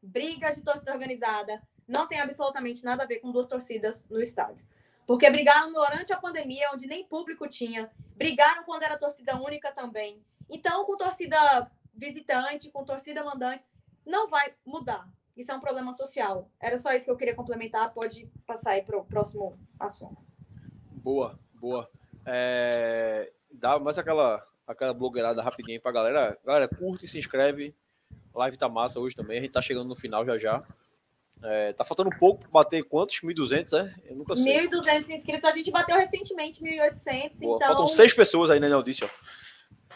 Briga de torcida organizada não tem absolutamente nada a ver com duas torcidas no estádio. Porque brigaram durante a pandemia, onde nem público tinha, brigaram quando era torcida única também. Então, com torcida visitante, com torcida mandante, não vai mudar. Isso é um problema social. Era só isso que eu queria complementar. Pode passar aí para o próximo assunto. Boa, boa. É, dá mais aquela, aquela blogueirada rapidinho pra galera. Galera, curte, se inscreve. A live tá massa hoje também. A gente tá chegando no final já já. É, tá faltando um pouco para bater quantos? 1.200, é? Eu nunca sei. 1.200 inscritos. A gente bateu recentemente 1.800. Boa, Então, Faltam seis pessoas aí na audiência. ó.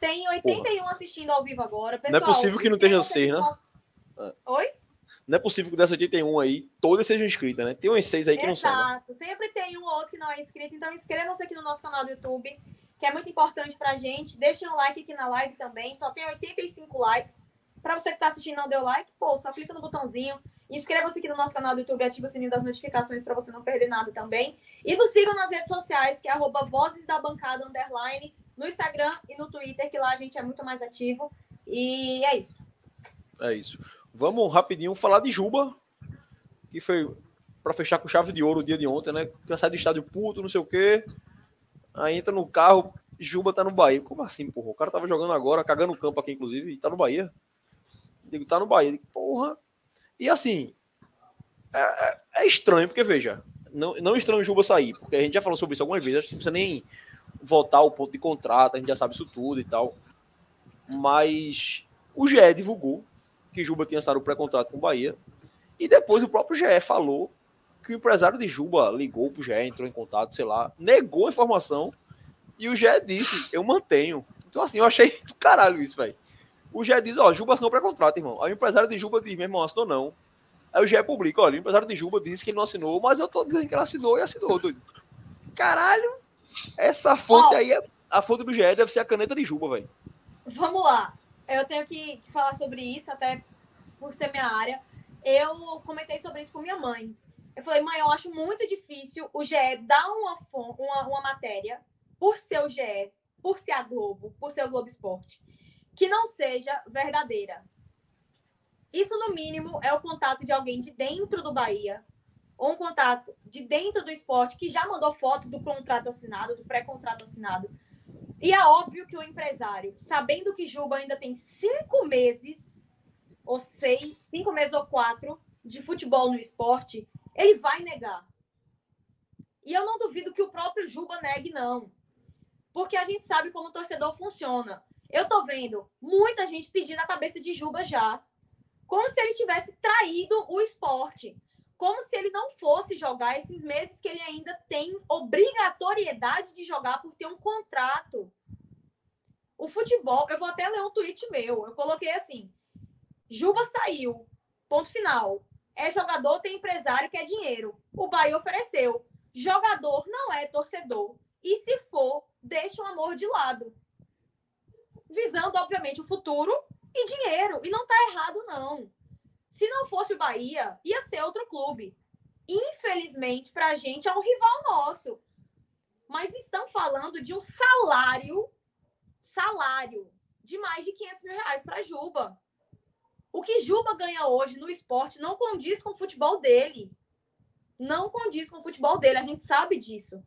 tem 81 assistindo ao vivo agora. Não é Pessoal, possível que não esteja seis, né? no- Oi? Não é possível que dessa 81 aí, todas sejam inscritas, né? Tem umas seis aí que não são. né? Exato. Sempre tem um ou outro que não é inscrito. Então, inscrevam-se aqui no nosso canal do YouTube, que é muito importante pra gente. Deixem um like aqui na live também. Só tem 85 likes. Pra você que tá assistindo não deu like, pô, só clica no botãozinho. Inscreva-se aqui no nosso canal do YouTube, ative o sininho das notificações pra você não perder nada também. E nos sigam nas redes sociais, que é arroba Vozes da Bancada Underline, no Instagram e no Twitter, que lá a gente é muito mais ativo. E é isso. É isso. Vamos rapidinho falar de Juba, que foi para fechar com chave de ouro o dia de ontem, né? Que sai do estádio puto, não sei o quê. Aí entra no carro, Juba tá no Bahia. Como assim, porra? O cara tava jogando agora, cagando o campo aqui, inclusive, e tá no Bahia. Digo, tá no Bahia. Digo, porra. E assim, é, é- é estranho, porque veja, não, não estranho o Juba sair, porque a gente já falou sobre isso algumas vezes, acho que não precisa nem voltar ao ponto de contrato, a gente já sabe isso tudo e tal. Mas o GE divulgou que Juba tinha assinado o pré-contrato com o Bahia. E depois o próprio GE falou que o empresário de Juba ligou pro GE, entrou em contato, sei lá, negou a informação. E o GE disse, eu mantenho. Então, assim, eu achei do caralho isso, velho. O GE diz, ó, Juba assinou pré-contrato, irmão. Aí o empresário de Juba diz, meu irmão, assinou não. Aí o GE publica, olha, o empresário de Juba disse que ele não assinou, mas eu tô dizendo que ele assinou e assinou, doido. Caralho! Essa fonte Ó. aí, é, a fonte do GE deve ser a caneta de Juba, velho. Vamos lá. Eu tenho que, falar sobre isso, até por ser minha área. Eu comentei sobre isso com minha mãe. Eu falei, mãe, eu acho muito difícil o GE dar uma, uma, uma matéria por ser o GE, por ser a Globo, por ser o Globo Esporte, que não seja verdadeira. Isso, no mínimo, é o contato de alguém de dentro do Bahia, ou um contato de dentro do esporte que já mandou foto do contrato assinado, do pré-contrato assinado. E é óbvio que o empresário, sabendo que Juba ainda tem cinco meses, ou seis, cinco meses ou quatro de futebol no esporte, ele vai negar. E eu não duvido que o próprio Juba negue, não. Porque a gente sabe como o torcedor funciona. Eu tô vendo muita gente pedindo a cabeça de Juba já. Como se ele tivesse traído o esporte. Como se ele não fosse jogar esses meses que ele ainda tem obrigatoriedade de jogar por ter um contrato. O futebol, eu vou até ler um tweet meu. Eu coloquei assim: Juba saiu. Ponto final. É jogador, tem empresário, quer dinheiro. O Bahia ofereceu. Jogador não é torcedor. E se for, deixa o amor de lado. Visando, obviamente, o futuro e dinheiro. E não tá errado, não. Se não fosse o Bahia, ia ser outro clube. Infelizmente, pra gente, é um rival nosso. Mas estão falando de um salário, salário, de mais de 500 mil reais para Juba. O que Juba ganha hoje no esporte não condiz com o futebol dele. Não condiz com o futebol dele. A gente sabe disso.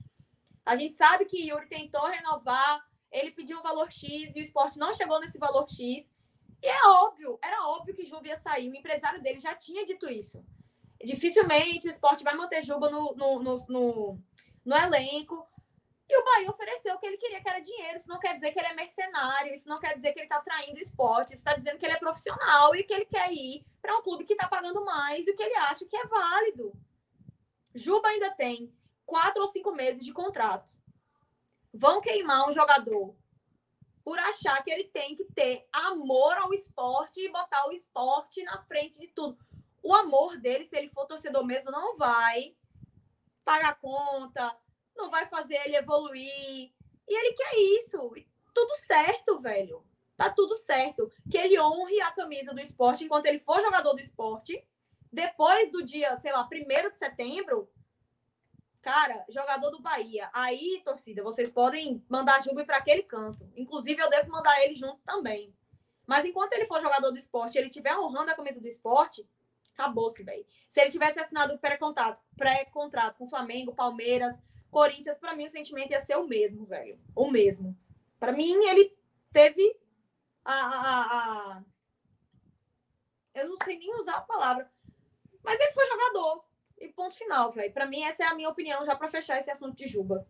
A gente sabe que Yuri tentou renovar, ele pediu um valor X e o esporte não chegou nesse valor X. E é óbvio, era óbvio que Juba ia sair. O empresário dele já tinha dito isso. Dificilmente o esporte vai manter Juba no, no, no, no, no elenco. E o Bahia ofereceu o que ele queria, que era dinheiro. Isso não quer dizer que ele é mercenário, isso não quer dizer que ele está traindo o esporte, isso está dizendo que ele é profissional e que ele quer ir para um clube que está pagando mais e o que ele acha que é válido. Juba ainda tem quatro ou cinco meses de contrato. Vão queimar um jogador por achar que ele tem que ter amor ao esporte e botar o esporte na frente de tudo. O amor dele, se ele for torcedor mesmo, não vai pagar conta, não vai fazer ele evoluir. E ele quer isso. Tudo certo, velho. Tá tudo certo. Que ele honre a camisa do esporte enquanto ele for jogador do esporte. Depois do dia, sei lá, 1 de setembro, cara, jogador do Bahia. Aí, torcida, vocês podem mandar Juba para aquele canto. Inclusive, eu devo mandar ele junto também. Mas enquanto ele for jogador do esporte, ele estiver honrando a camisa do esporte, acabou-se, velho. Se ele tivesse assinado pré-contrato pré -contrato com Flamengo, Palmeiras, Corinthians, para mim o sentimento ia ser o mesmo, velho. O mesmo. Para mim, ele teve a, a, a, Eu não sei nem usar a palavra. Mas ele foi jogador. E ponto final, velho. Para mim, essa é a minha opinião já para fechar esse assunto de Juba.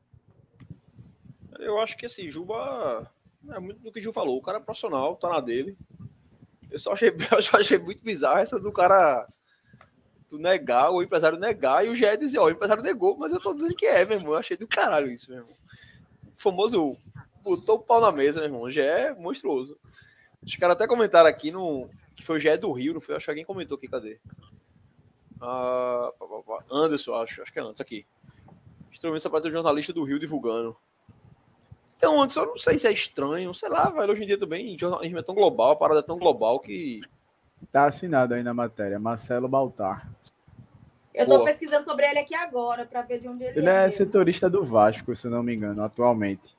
Eu acho que assim, Juba é muito do que o Gil falou. O cara é profissional, tá na dele. Eu só achei, eu só achei muito bizarro essa do cara tu negar, o empresário negar, e o GE dizer, ó, o empresário negou, mas eu tô dizendo que é, meu irmão. Eu achei do caralho isso, meu irmão. O famoso botou o pau na mesa, meu irmão. O GE é monstruoso. Os caras até comentaram aqui no. Que foi o GE do Rio, não foi? Acho que alguém comentou aqui, cadê? Ah, Anderson, acho, acho que é antes aqui. Extremamente apareceu o jornalista do Rio divulgando. Então, antes eu não sei se é estranho, sei lá, velho. Hoje em dia também, jornalismo é tão global, a parada é tão global que. Tá assinado aí na matéria, Marcelo Baltar. Eu tô Boa. pesquisando sobre ele aqui agora para ver de onde ele, Ele é mesmo. setorista do Vasco, se não me engano, atualmente.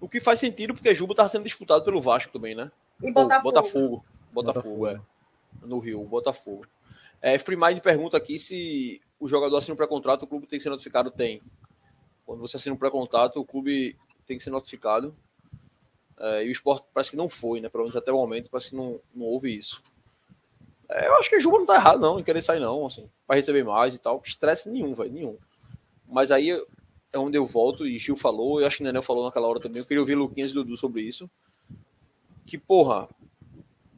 O que faz sentido porque Juba tava sendo disputado pelo Vasco também, né? E Botafogo. Botafogo. Botafogo, Botafogo. é. No Rio, Botafogo. É, Free Mind pergunta aqui se o jogador assina um pré-contrato, o clube tem que ser notificado? Tem. Quando você assina um pré-contrato, o clube tem que ser notificado. É, e o esporte parece que não foi, né? Pelo menos até o momento, parece que não, não houve isso. É, eu acho que o Juba não tá errado, não, em querer sair, não, assim, para receber mais e tal. Estresse nenhum, velho, nenhum. Mas aí é onde eu volto, e Gil falou, eu acho que o Nenel falou naquela hora também, eu queria ouvir Luquinhas e Dudu sobre isso. Que, porra,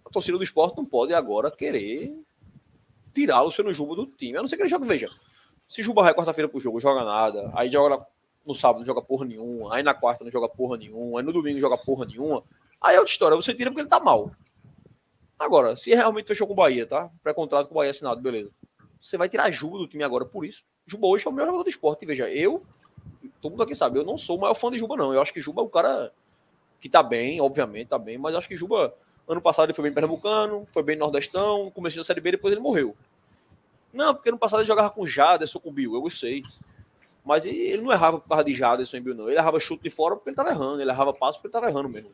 a torcida do esporte não pode agora querer tirar o Luciano Juba do time. A não ser que ele jogue, veja. Se Juba vai quarta-feira pro jogo, joga nada, aí joga no sábado, não joga porra nenhuma, aí na quarta não joga porra nenhuma, aí no domingo não joga porra nenhuma, aí é outra história, você tira porque ele tá mal. Agora, se realmente fechou com o Bahia, tá? Pré-contrato com o Bahia assinado, beleza. Você vai tirar Juba do time agora por isso. Juba hoje é o melhor jogador do esporte. E veja, eu, todo mundo aqui sabe, eu não sou o maior fã de Juba, não. Eu acho que Juba é o cara que tá bem, obviamente, tá bem, mas eu acho que Juba, ano passado ele foi bem pernambucano, foi bem nordestão, começou na Série B, depois ele morreu. Não, porque ano passado ele jogava com Jaderson, com Bill, eu sei. Mas ele não errava por causa de Jaderson e Bill, não. Ele errava chute de fora porque ele tava errando, ele errava passo porque ele tava errando mesmo.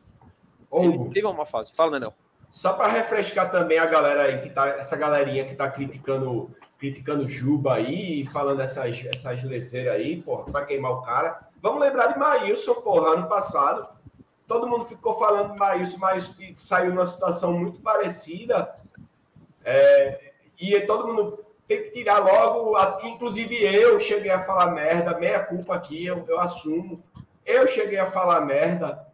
Ô, Ele teve uma fase. Fala, Nenel. Só para refrescar também a galera aí que tá, essa galerinha que tá criticando, criticando Juba aí, falando essas, essas leseiras aí, porra, para queimar o cara. Vamos lembrar de Maílson, porra, ano passado. Todo mundo ficou falando Maílson, mas saiu numa situação muito parecida. É, e todo mundo tem que tirar logo, inclusive eu cheguei a falar merda, meia culpa aqui, eu, eu assumo. Eu cheguei a falar merda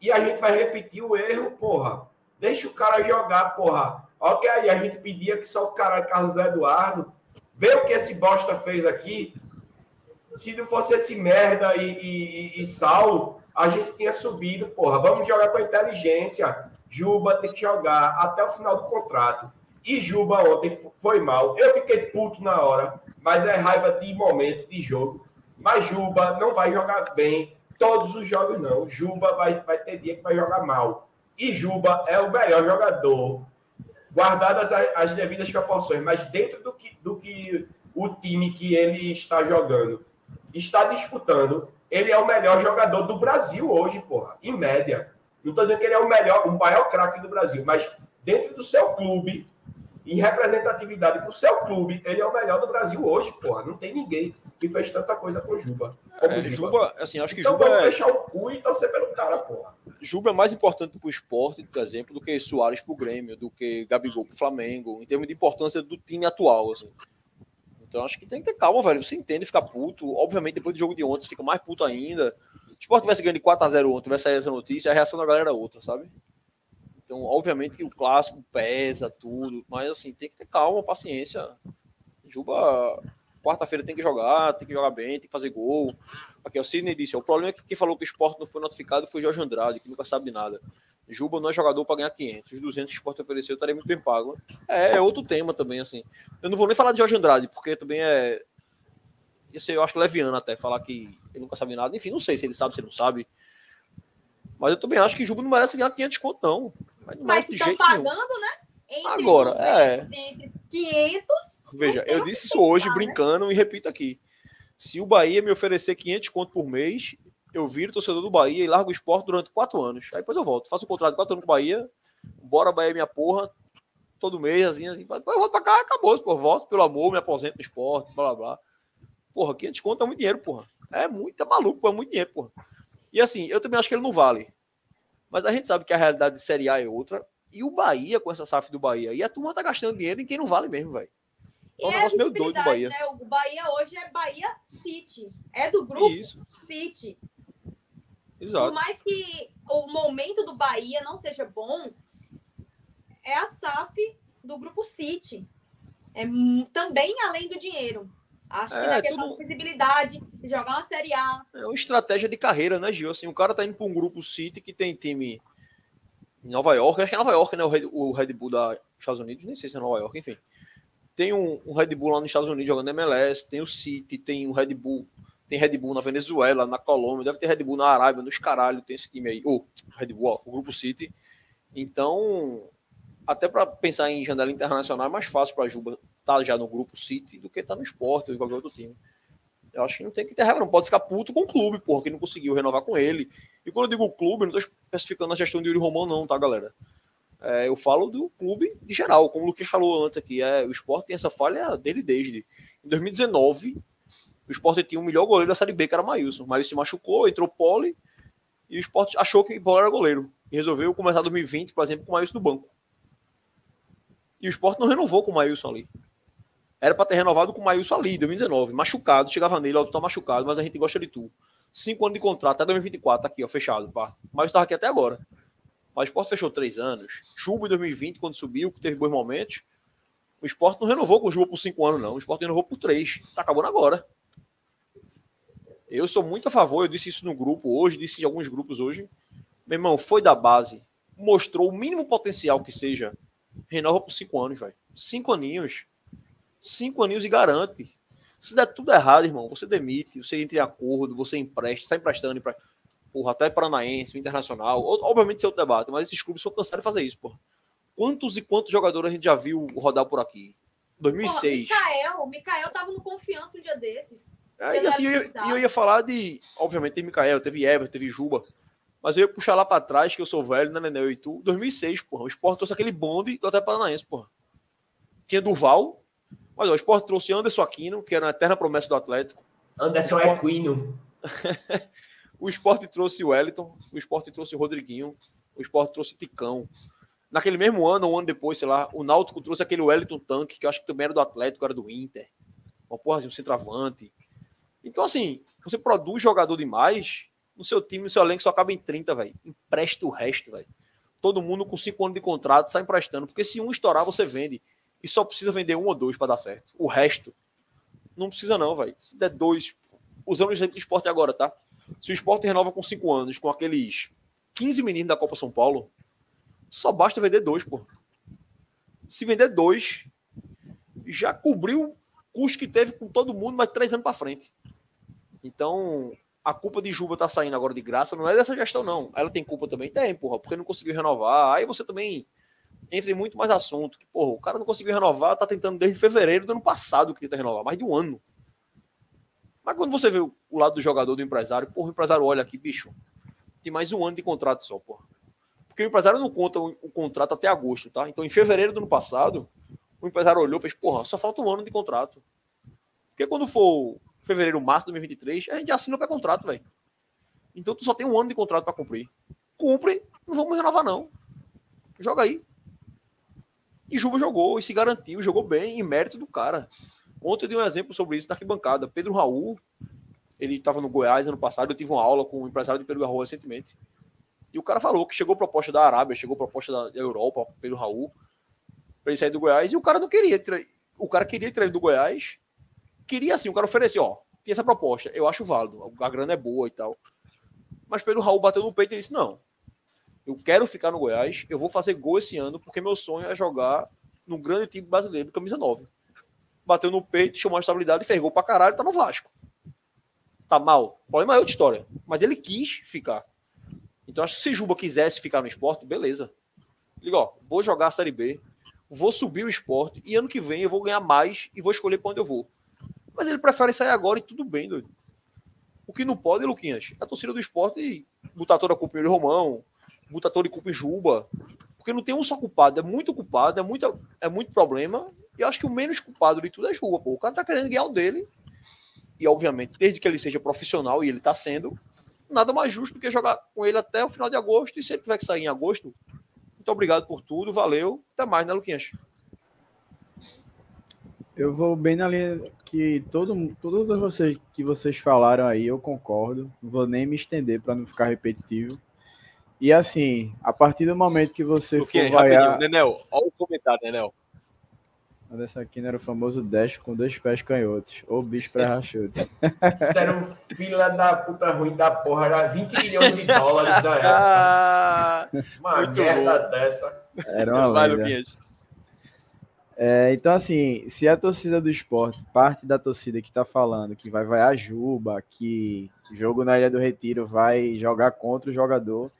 e a gente vai repetir o erro, porra. Deixa o cara jogar, porra. Ok, aí a gente pedia que só o cara Carlos Eduardo. Vê o que esse bosta fez aqui. Se não fosse esse merda e, e, e- e Saulo, a gente tinha subido, porra. Vamos jogar com inteligência. Juba tem que jogar até o final do contrato. E Juba ontem foi mal. Eu fiquei puto na hora, mas é raiva de momento, de jogo. Mas Juba não vai jogar bem todos os jogos, não. Juba vai, vai ter dia que vai jogar mal. E Juba é o melhor jogador, guardadas a- as devidas proporções, mas dentro do que, do que o time que ele está jogando está disputando, ele é o melhor jogador do Brasil hoje, porra, em média. Não estou dizendo que ele é o melhor, o maior craque do Brasil, mas dentro do seu clube, em representatividade para o seu clube, ele é o melhor do Brasil hoje, porra. Não tem ninguém que fez tanta coisa com o Juba. Como É, o Juba. Juba, assim, acho que Então Juba vamos é, fechar o cu e torcer pelo cara, porra. Juba é mais importante para o esporte, por exemplo, do que Soares para o Grêmio, do que Gabigol para o Flamengo, em termos de importância do time atual. Assim. Então acho que tem que ter calma, velho. Você entende ficar puto. Obviamente, depois do jogo de ontem, você fica mais puto ainda. Se o esporte tivesse ganho de 4x0 ontem, tivesse saído essa notícia, a reação da galera é outra, sabe? Então, obviamente que o clássico pesa tudo, mas assim, tem que ter calma, paciência. Juba, quarta-feira tem que jogar, tem que jogar bem, tem que fazer gol. Aqui, o Sidney disse: o problema é que quem falou que o esporte não foi notificado foi Jorge Andrade, que nunca sabe de nada. Juba não é jogador para ganhar 500. Os 200 que o esporte ofereceu estaria muito bem pago. É, é outro tema também, assim. Eu não vou nem falar de Jorge Andrade, porque também é. Isso eu acho leviano até, falar que ele nunca sabe nada. Enfim, não sei se ele sabe, se ele não sabe. Mas eu também acho que Juba não merece ganhar 500 conto, não. Mas, não Mas estão jeito nenhum. pagando, né? Entre Agora, 200 e entre 500. Veja, eu disse isso pensar, hoje né? brincando e repito aqui. Se o Bahia me oferecer 500 conto por mês, eu viro torcedor do Bahia e largo o esporte durante quatro anos. Aí depois eu volto. Faço um contrato de quatro anos com o Bahia. Bora Bahia minha porra. Todo mês, assim, assim. Depois eu volto pra cá, acabou. Pô, volto pelo amor, me aposento no esporte, blá blá blá. Porra, 500 conto é muito dinheiro, porra. É muito, é maluco, é muito dinheiro, porra. E assim, eu também acho que ele não vale. Mas a gente sabe que a realidade de Série A é outra. E o Bahia, com essa SAF do Bahia, e a turma tá gastando dinheiro em quem não vale mesmo, velho. É um é negócio meio doido do Bahia. né? O Bahia hoje é Bahia City. É do grupo Isso. City. Por Exato. mais que o momento do Bahia não seja bom, é a SAF do grupo City. é também além do dinheiro. Acho que É, na questão tudo- de visibilidade, jogar uma Série A. É uma estratégia de carreira, né, Gil? Assim, o cara tá indo para um grupo City que tem time em Nova York, acho que é Nova York, né? O Red, o Red Bull da Estados Unidos, nem sei se é Nova York, enfim. Tem um, um Red Bull lá nos Estados Unidos jogando MLS, tem o City, tem o Red Bull, tem Red Bull na Venezuela, na Colômbia, deve ter Red Bull na Arábia, nos caralho, tem esse time aí. Ô, Red Bull, ó, o grupo City. Então, até para pensar em janela internacional é mais fácil para Juba estar já no grupo City do que estar no esporte ou em qualquer outro time. Eu acho que não tem que ter regra, não pode ficar puto com o clube, porra, que não conseguiu renovar com ele. E quando eu digo clube, não estou especificando a gestão de Yuri Romão, não, tá, galera? É, eu falo do clube de geral, como o Luquinhas falou antes aqui. É, o esporte tem essa falha dele desde. Em 2019, o esporte tinha o melhor goleiro da Série B, que era Maílson. Maílson se machucou, entrou Pole, e o esporte achou que o Pole era goleiro. E resolveu começar 2020, por exemplo, com o Maílson no banco. E o esporte não renovou com o Maílson ali. Era para ter renovado com o Maílson ali, 2019. Machucado, chegava nele, ó, tu tá machucado, mas a gente gosta de tu. Cinco anos de contrato, até 2024, tá aqui, ó, fechado. Pá. Maílson tava aqui até agora. Mas o esporte fechou três anos. Chuba em 2020, quando subiu, que teve bons momentos. O esporte não renovou com o Juba por cinco anos, não. O esporte renovou por três. Tá acabando agora. Eu sou muito a favor, eu disse isso no grupo hoje, disse em alguns grupos hoje. Meu irmão, foi da base, mostrou o mínimo potencial que seja, renova por cinco anos, velho. Cinco aninhos. Cinco aninhos e garante. Se der tudo errado, irmão, você demite, você entra em acordo, você empresta, sai emprestando, empre... porra, até Paranaense, Internacional. Obviamente, isso é outro debate, mas esses clubes são cansados de fazer isso, porra. Quantos e quantos jogadores a gente já viu rodar por aqui? Porra, 2006. Mikael, Mikael tava no confiança um dia desses. É, e assim, eu, ia- eu ia falar de. Obviamente, tem Mikael, teve Everton, teve Juba. Mas eu ia puxar lá pra trás, que eu sou velho, né, Nenel e tu. 2006, porra. O Sport trouxe aquele bonde do até Paranaense, porra. Tinha Duval. Mas ó, o Sport trouxe Anderson Aquino, que era uma eterna promessa do Atlético. Anderson Esporte- Equino. O Sport trouxe o Wellington. O Sport trouxe o Rodriguinho. O Sport trouxe Ticão. Naquele mesmo ano, ou um ano depois, sei lá, o Náutico trouxe aquele Wellington Tanque, que eu acho que também era do Atlético, era do Inter. Uma porra de um centroavante. Então, assim, você produz jogador demais, no seu time, no seu elenco só acaba em 30, velho. Empresta o resto, velho. Todo mundo com 5 anos de contrato sai emprestando. Porque se um estourar, você vende. E só precisa vender um ou dois para dar certo. O resto, não precisa não, velho. Se der dois, usando o exemplo do esporte agora, tá? Se o esporte renova com 5 anos, com aqueles 15 meninos da Copa São Paulo, só basta vender dois, pô. Se vender dois, já cobriu o custo que teve com todo mundo, mas três anos para frente. Então, a culpa de Juba tá saindo agora de graça não é dessa gestão, não. Ela tem culpa também? Tem, porra, porque não conseguiu renovar. Aí você também entra em muito mais assunto. Que, porra, o cara não conseguiu renovar, tá tentando desde fevereiro do ano passado que tenta renovar, mais de um ano. Mas quando você vê o lado do jogador, do empresário, porra, o empresário olha aqui, bicho, tem mais um ano de contrato só, porra. Porque o empresário não conta o contrato até agosto, tá? Então, em fevereiro do ano passado, o empresário olhou e fez, porra, só falta um ano de contrato. Porque quando for fevereiro, março de 2023, a gente já assina para contrato, velho. Então, tu só tem um ano de contrato para cumprir. Cumpre, não vamos renovar, não. Joga aí. E Juba jogou e se garantiu, jogou bem, em mérito do cara. Ontem eu dei um exemplo sobre isso na arquibancada. Pedro Raul, ele estava no Goiás ano passado, eu tive uma aula com um empresário de Pedro Raul recentemente. E o cara falou que chegou proposta da Arábia, chegou proposta da Europa, Pedro Raul, para ele sair do Goiás, e o cara não queria. O cara queria ele do Goiás. Queria assim, o cara ofereceu, ó, tinha essa proposta, eu acho válido, a grana é boa e tal. Mas Pedro Raul bateu no peito e disse: não, eu quero ficar no Goiás, eu vou fazer gol esse ano, porque meu sonho é jogar no grande time brasileiro, camisa 9. Bateu no peito, chamou a estabilidade, fez gol pra caralho, tá no Vasco. Tá mal. O problema é outra história. Mas ele quis ficar. Então acho que se Juba quisesse ficar no esporte, beleza. Liga, ó, vou jogar a Série B, vou subir o esporte, e ano que vem eu vou ganhar mais e vou escolher pra onde eu vou. Mas ele prefere sair agora e tudo bem, doido. O que não pode, Luquinhas, é a torcida do esporte botar toda a culpa em Romão, botar toda a culpa em Juba. Porque não tem um só culpado, é muito culpado, é muito, é muito problema. E eu acho que o menos culpado de tudo é Juba, pô. O cara tá querendo ganhar o dele. E, obviamente, desde que ele seja profissional, e ele tá sendo, nada mais justo do que jogar com ele até o final de agosto. E se ele tiver que sair em agosto, muito obrigado por tudo, valeu. Até mais, né, Luquinhas? Eu vou bem na linha que todo, todos vocês que vocês falaram aí, eu concordo. Não vou nem me estender para não ficar repetitivo. E assim, a partir do momento que você for Luquinhas, vaiar... rapidinho. Nenel, olha o comentário, Nenel. Anderson Aquino era o famoso dash com dois pés canhotos. Ou bicho pra rachute. Isso era um fila da puta ruim da porra. Era 20 milhões de dólares da época. Ah, Uma merda bom. dessa. Era uma vai. Luquinhas. É, então, assim, se a torcida do esporte, parte da torcida que está falando que vai vaiar Juba, que jogo na Ilha do Retiro vai jogar contra o jogador,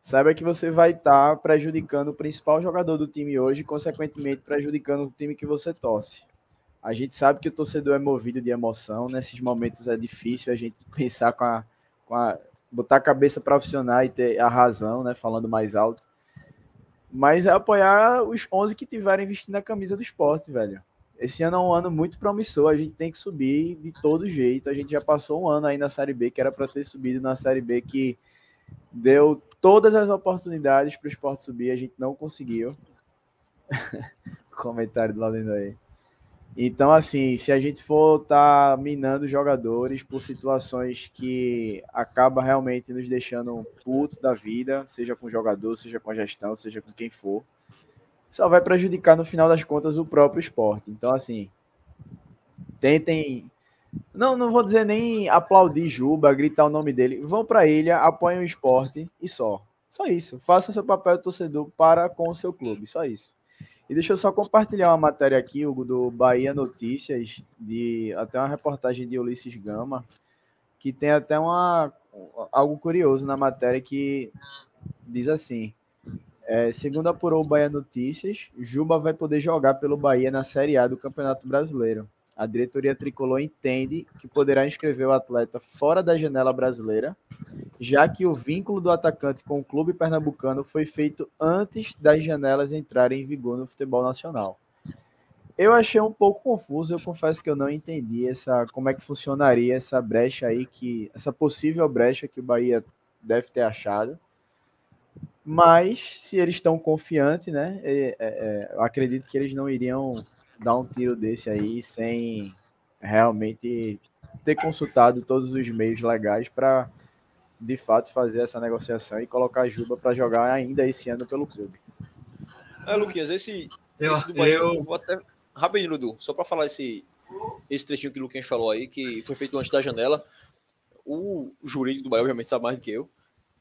saiba que você vai estar prejudicando o principal jogador do time hoje e, consequentemente, prejudicando o time que você torce. A gente sabe que o torcedor é movido de emoção, nesses momentos é difícil a gente pensar com a. Com a botar a cabeça profissional e ter a razão, né? Falando mais alto mas é apoiar os 11 que tiverem vestindo a camisa do esporte, velho. Esse ano é um ano muito promissor, a gente tem que subir de todo jeito. A gente já passou um ano aí na Série B, que era para ter subido na Série B, que deu todas as oportunidades para o esporte subir, a gente não conseguiu. Comentário do Ladino aí. Então, assim, se a gente for estar tá minando jogadores por situações que acaba realmente nos deixando putos da vida, seja com o jogador, seja com a gestão, seja com quem for, só vai prejudicar no final das contas o próprio esporte. Então, assim, tentem. Não, não vou dizer nem aplaudir Juba, gritar o nome dele. Vão para a ilha, apoiem o esporte e só. Só isso. Faça seu papel de torcedor para com o seu clube. Só isso. E deixa eu só compartilhar uma matéria aqui, Hugo, do Bahia Notícias, de até uma reportagem de Ulisses Gama, que tem até uma, algo curioso na matéria que diz assim: é, segundo apurou o Bahia Notícias, Juba vai poder jogar pelo Bahia na Série A do Campeonato Brasileiro. A diretoria tricolor entende que poderá inscrever o atleta fora da janela brasileira, já que o vínculo do atacante com o clube pernambucano foi feito antes das janelas entrarem em vigor no futebol nacional. Eu achei um pouco confuso, eu confesso que eu não entendi essa como é que funcionaria essa brecha aí que essa possível brecha que o Bahia deve ter achado. Mas se eles estão confiantes, né? É, é, eu acredito que eles não iriam dar um tiro desse aí sem realmente ter consultado todos os meios legais para de fato fazer essa negociação e colocar a Juba para jogar ainda esse ano pelo clube. É, Luquinhas, esse, Eu, esse do Bahia, eu eu, vou até. Rapidinho, Dudu, só para falar esse, esse trechinho que o Luquinhas falou aí, que foi feito antes da janela. O jurídico do Bahia, obviamente, sabe mais do que eu.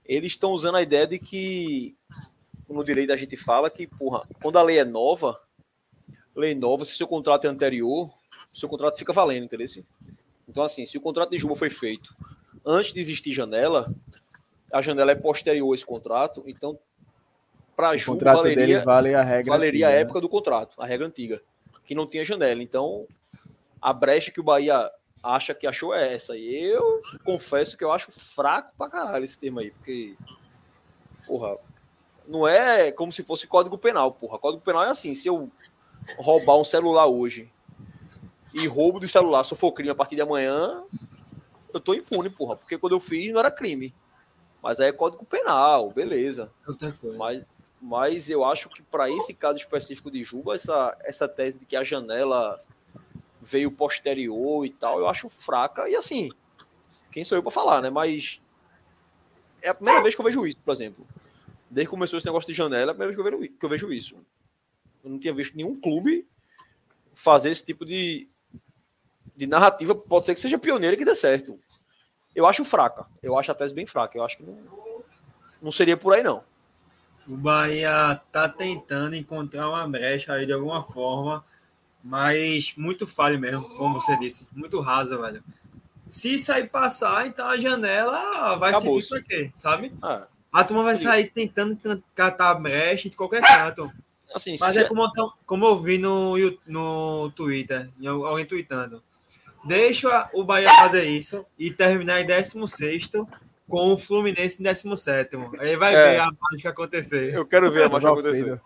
Eles estão usando a ideia de que, no direito a gente fala que, porra, quando a lei é nova, lei nova, se o seu contrato é anterior, o seu contrato fica valendo, entendeu? Então, assim, se o contrato de Juba foi feito antes de existir janela, a janela é posterior a esse contrato, então, para contrato valeria, dele vale a regra. valeria a antiga, né? época do contrato, a regra antiga, que não tinha janela. Então, a brecha que o Bahia acha que achou é essa. E eu confesso que eu acho fraco pra caralho esse termo aí, porque, porra, não é como se fosse código penal, porra. Código penal é assim, se eu roubar um celular hoje e roubo do celular, se for crime a partir de amanhã, eu tô impune, porra, porque quando eu fiz não era crime. Mas aí é código penal, beleza. Mas, mas eu acho que para esse caso específico de Juba, essa, essa tese de que a janela veio posterior e tal, eu acho fraca. E assim, quem sou eu para falar, né? Mas é a primeira vez que eu vejo isso, por exemplo. Desde que começou esse negócio de janela, é a primeira vez que eu vejo, que eu vejo isso. Eu não tinha visto nenhum clube fazer esse tipo de, de narrativa. Pode ser que seja pioneiro e que dê certo. Eu acho fraca. Eu acho a tese bem fraca. Eu acho que não, não seria por aí, não. O Bahia tá tentando encontrar uma brecha aí de alguma forma, mas muito falho mesmo, como você disse. Muito rasa, velho. Se isso aí passar, então a janela vai Acabou-se. servir pra quê, sabe? Ah, A turma vai sair tentando catar a brecha de qualquer canto. assim, Mas se- é como, eu- como eu vi no, no Twitter, alguém tweetando. Deixa o Bahia fazer isso e terminar em 16 com o Fluminense em 17. Aí vai É. ver a mágica acontecer. eu quero ver a Teve acontecer.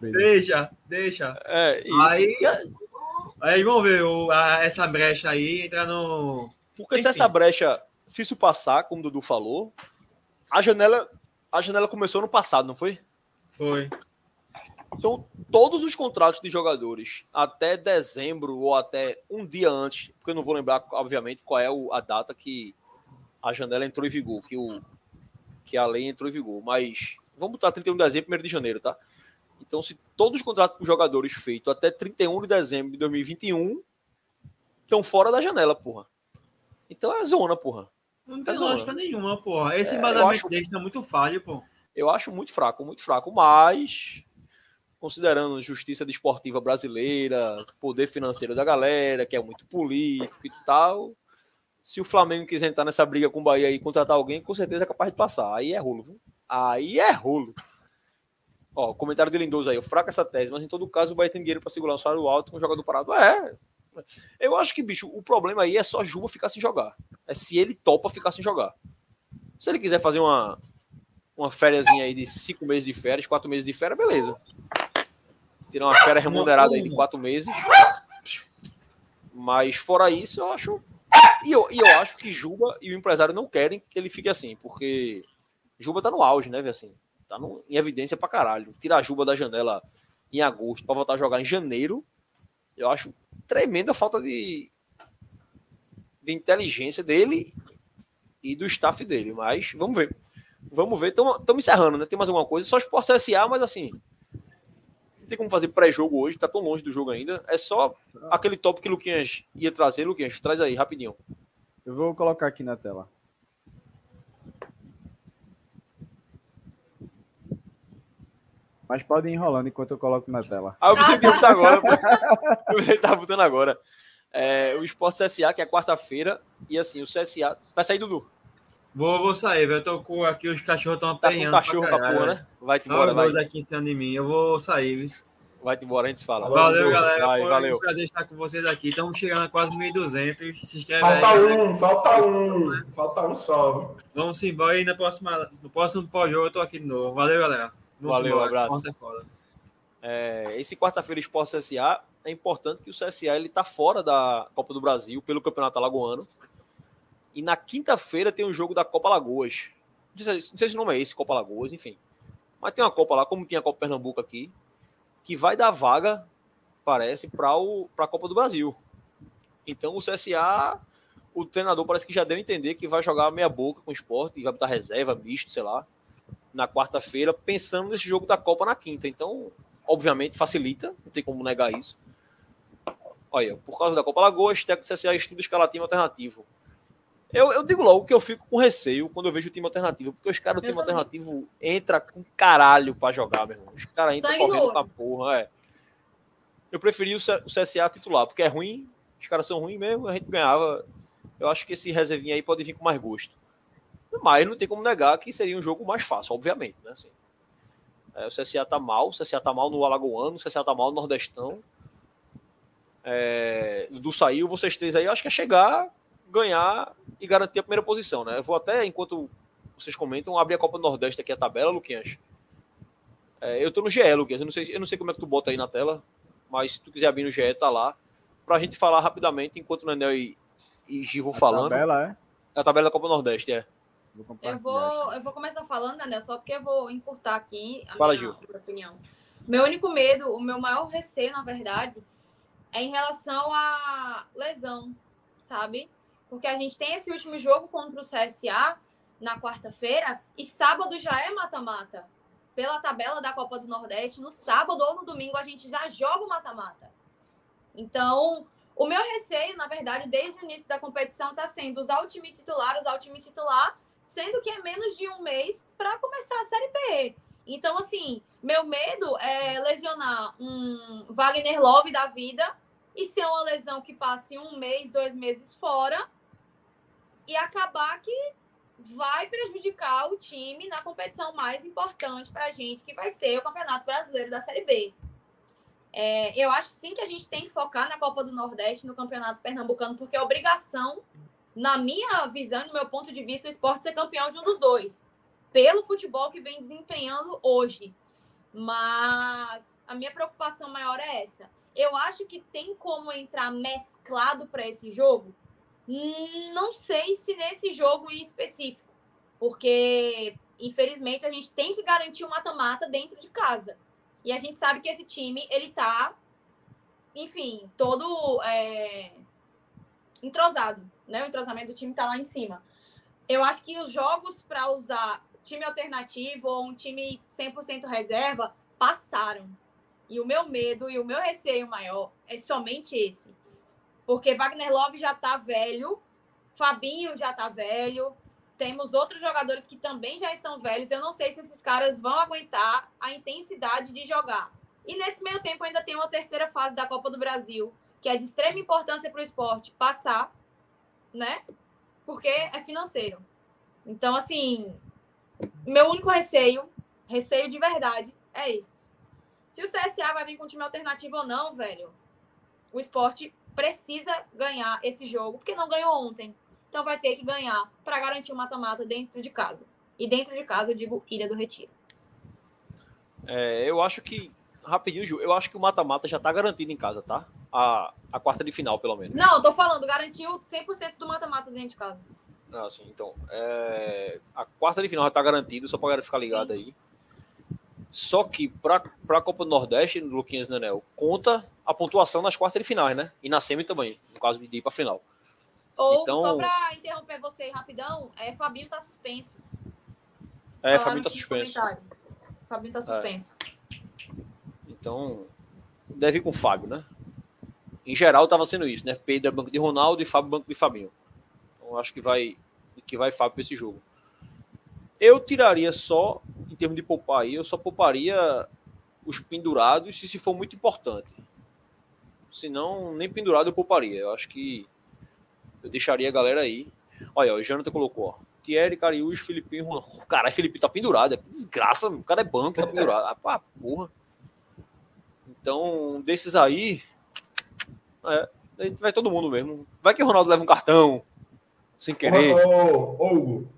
Deixa, deixa. É, isso. Aí- Aí vamos ver o- a- essa brecha aí entrar no. Porque se Enfim. essa brecha, se isso passar, como o Dudu falou, a janela, a janela começou no passado, não foi? Foi. Então, todos os contratos de jogadores até dezembro ou até um dia antes, porque eu não vou lembrar, obviamente, qual é a data que a janela entrou em vigor, que, o, que a lei entrou em vigor, mas vamos botar 31 de dezembro, 1 de janeiro, tá? Então, se todos os contratos com jogadores feitos até 31 de dezembro de 2021 estão fora da janela, porra. Então é zona, porra. Não tem É zona. lógica nenhuma, porra. Esse É, embasamento acho- deles tá muito falho, pô. Eu acho muito fraco, muito fraco. Mas, considerando justiça desportiva brasileira, poder financeiro da galera, que é muito político e tal, se o Flamengo quiser entrar nessa briga com o Bahia e contratar alguém, com certeza é capaz de passar. Aí é rolo, viu? Aí é rolo. Ó, comentário de Lindoso aí, fraca essa tese, mas em todo caso o Bahia tem dinheiro para segurar um salário alto com um jogador parado. É. Eu acho que, bicho, o problema aí é só Juba ficar sem jogar. É se ele topa ficar sem jogar. Se ele quiser fazer uma, uma fériazinha aí de cinco meses de férias, quatro meses de férias, beleza. Tirar uma férias remunerada aí de quatro meses. Mas fora isso, eu acho. E eu, e eu acho que Juba e o empresário não querem que ele fique assim, porque Juba tá no auge, né? Assim, tá no- em evidência pra caralho. Tirar Juba da janela em agosto pra voltar a jogar em janeiro, eu acho tremenda falta de, de inteligência dele e do staff dele. Mas vamos ver. Vamos ver. Estamos encerrando, né? Tem mais alguma coisa? Só Sport CSA, mas assim. Não tem como fazer pré-jogo hoje, tá tão longe do jogo ainda. É só aquele top que o Luquinhas ia trazer. Luquinhas, traz aí, rapidinho. Eu vou colocar aqui na tela. Mas pode ir enrolando enquanto eu coloco na tela. Ah, eu pensei que botar agora. Eu pensei que tava botando agora. É, o Sport CSA, que é quarta-feira. E assim, o CSA. Vai sair, Dudu. Vou, vou sair, velho. Eu tô com aqui, os cachorros estão Tá com apanhando. cachorro pra porra, né? Vai-te embora, vai. Aqui em cima de mim. Eu vou sair, viu? Vai-te embora, a gente se fala. Valeu, galera. Vai, Foi valeu. um prazer estar com vocês aqui. Estamos chegando a quase 1.200. Se inscreve aí, Falta galera. um, falta um. Falta um só. Vamos embora e na próxima, no próximo pós-jogo eu tô aqui de novo. Valeu, galera. Vamos Valeu, embora. abraço. Esporte é. É, esse quarta-feira Sport CSA é importante que o CSA ele tá fora da Copa do Brasil pelo Campeonato Alagoano. E na quinta-feira tem um jogo da Copa Lagoas. Não sei, se- não sei se o nome é esse, Copa Lagoas, enfim. Mas tem uma Copa lá, como tinha a Copa Pernambuco aqui, que vai dar vaga, parece, para a Copa do Brasil. Então o CSA, o treinador parece que já deu a entender que vai jogar meia boca com o esporte, vai botar reserva, misto, sei lá, na quarta-feira, pensando nesse jogo da Copa na quinta. Então, obviamente, facilita, não tem como negar isso. Olha, por causa da Copa Lagoas, do CSA estuda escalar time alternativo. Eu, eu digo logo que eu fico com receio quando eu vejo o time alternativo, porque os caras do time alternativo entra com caralho pra jogar, meu irmão. Os caras entram correndo pra porra, é. Eu preferi o CSA titular, porque é ruim, os caras são ruins mesmo, a gente ganhava. Eu acho que esse reservinha aí pode vir com mais gosto. Mas não tem como negar que seria um jogo mais fácil, obviamente, né? Assim, é, o CSA tá mal, o CSA tá mal no Alagoano, o CSA tá mal no Nordestão. É, do saiu, vocês três aí, eu acho que é chegar, ganhar e garantir a primeira posição, né? Eu vou até, enquanto vocês comentam, abrir a Copa do Nordeste aqui a tabela, Luquinhas. É, eu tô no GE, Luquinhas. Eu não, sei, eu não sei como é que tu bota aí na tela, mas se tu quiser abrir no GE, tá lá. Pra gente falar rapidamente, enquanto o Nenel e, e Gi vão falando. Tabela, é? A tabela da Copa do Nordeste, é. Vou Eu vou, eu vou começar falando, Daniel, só porque eu vou encurtar aqui a Fala, minha Gil. opinião. Meu único medo, o meu maior receio, na verdade, é em relação à lesão, sabe? Porque a gente tem esse último jogo contra o CSA na quarta-feira e sábado já é mata-mata. Pela tabela da Copa do Nordeste, no sábado ou no domingo a gente já joga o mata-mata. Então, o meu receio, na verdade, desde o início da competição, está sendo usar o time titular, usar o time titular, sendo que é menos de um mês para começar a Série B. Então, assim, meu medo é lesionar um Wagner Love da vida e ser uma lesão que passe um mês, dois meses fora e acabar que vai prejudicar o time na competição mais importante para a gente, que vai ser o Campeonato Brasileiro da Série B. É, eu acho sim que a gente tem que focar na Copa do Nordeste, no Campeonato Pernambucano, porque é obrigação, na minha visão no meu ponto de vista, o esporte ser campeão de um dos dois, pelo futebol que vem desempenhando hoje. Mas a minha preocupação maior é essa. Eu acho que tem como entrar mesclado para esse jogo. Não sei se nesse jogo em específico, porque infelizmente a gente tem que garantir o mata-mata dentro de casa. E a gente sabe que esse time, ele tá, enfim, todo é, entrosado, né? O entrosamento do time tá lá em cima. Eu acho que os jogos para usar time alternativo ou um time 100% reserva passaram. E o meu medo e o meu receio maior é somente esse. Porque Wagner Love já tá velho, Fabinho já tá velho, temos outros jogadores que também já estão velhos. Eu não sei se esses caras vão aguentar a intensidade de jogar. E nesse meio tempo ainda tem uma terceira fase da Copa do Brasil, que é de extrema importância para o esporte passar, né? Porque é financeiro. Então, assim, meu único receio, receio de verdade, é esse. Se o CSA vai vir com time alternativo ou não, velho, o esporte precisa ganhar esse jogo, porque não ganhou ontem. Então vai ter que ganhar para garantir o mata-mata dentro de casa. E dentro de casa eu digo Ilha do Retiro. É, eu acho que, rapidinho, Ju, eu acho que o mata-mata já tá garantido em casa, tá? A, a quarta de final, pelo menos. Não, tô falando, garantiu 100% do mata-mata dentro de casa. Ah, assim, então, é, a quarta de final já tá garantida, só pra galera ficar ligado aí. Só que para a Copa do Nordeste, Luquinhas Nenel, conta a pontuação nas quartas de finais, né? E na semi também, no caso de ir para final. Ou, então, só para interromper você rapidão, é, Fabinho tá suspenso. É, Falaram Fabinho tá suspenso. Fabinho tá suspenso. É. Então, deve ir com o Fábio, né? Em geral tava sendo isso, né? Pedro é banco de Ronaldo e Fábio banco de Fabinho. Então, acho que vai que vai Fábio para esse jogo. Eu tiraria só, em termos de poupar aí, eu só pouparia os pendurados se, se for muito importante. Se não, nem pendurado eu pouparia. Eu acho que eu deixaria a galera aí. Olha, o Jonathan colocou, ó. Thierry, Cariús, Filipinho, Ronaldo. Caralho, Felipe tá pendurado. É desgraça, o cara é banco, tá pendurado. Ah, pá, porra. Então, desses aí, é, vai todo mundo mesmo. Vai que o Ronaldo leva um cartão, sem querer. Ô, ô, Hugo.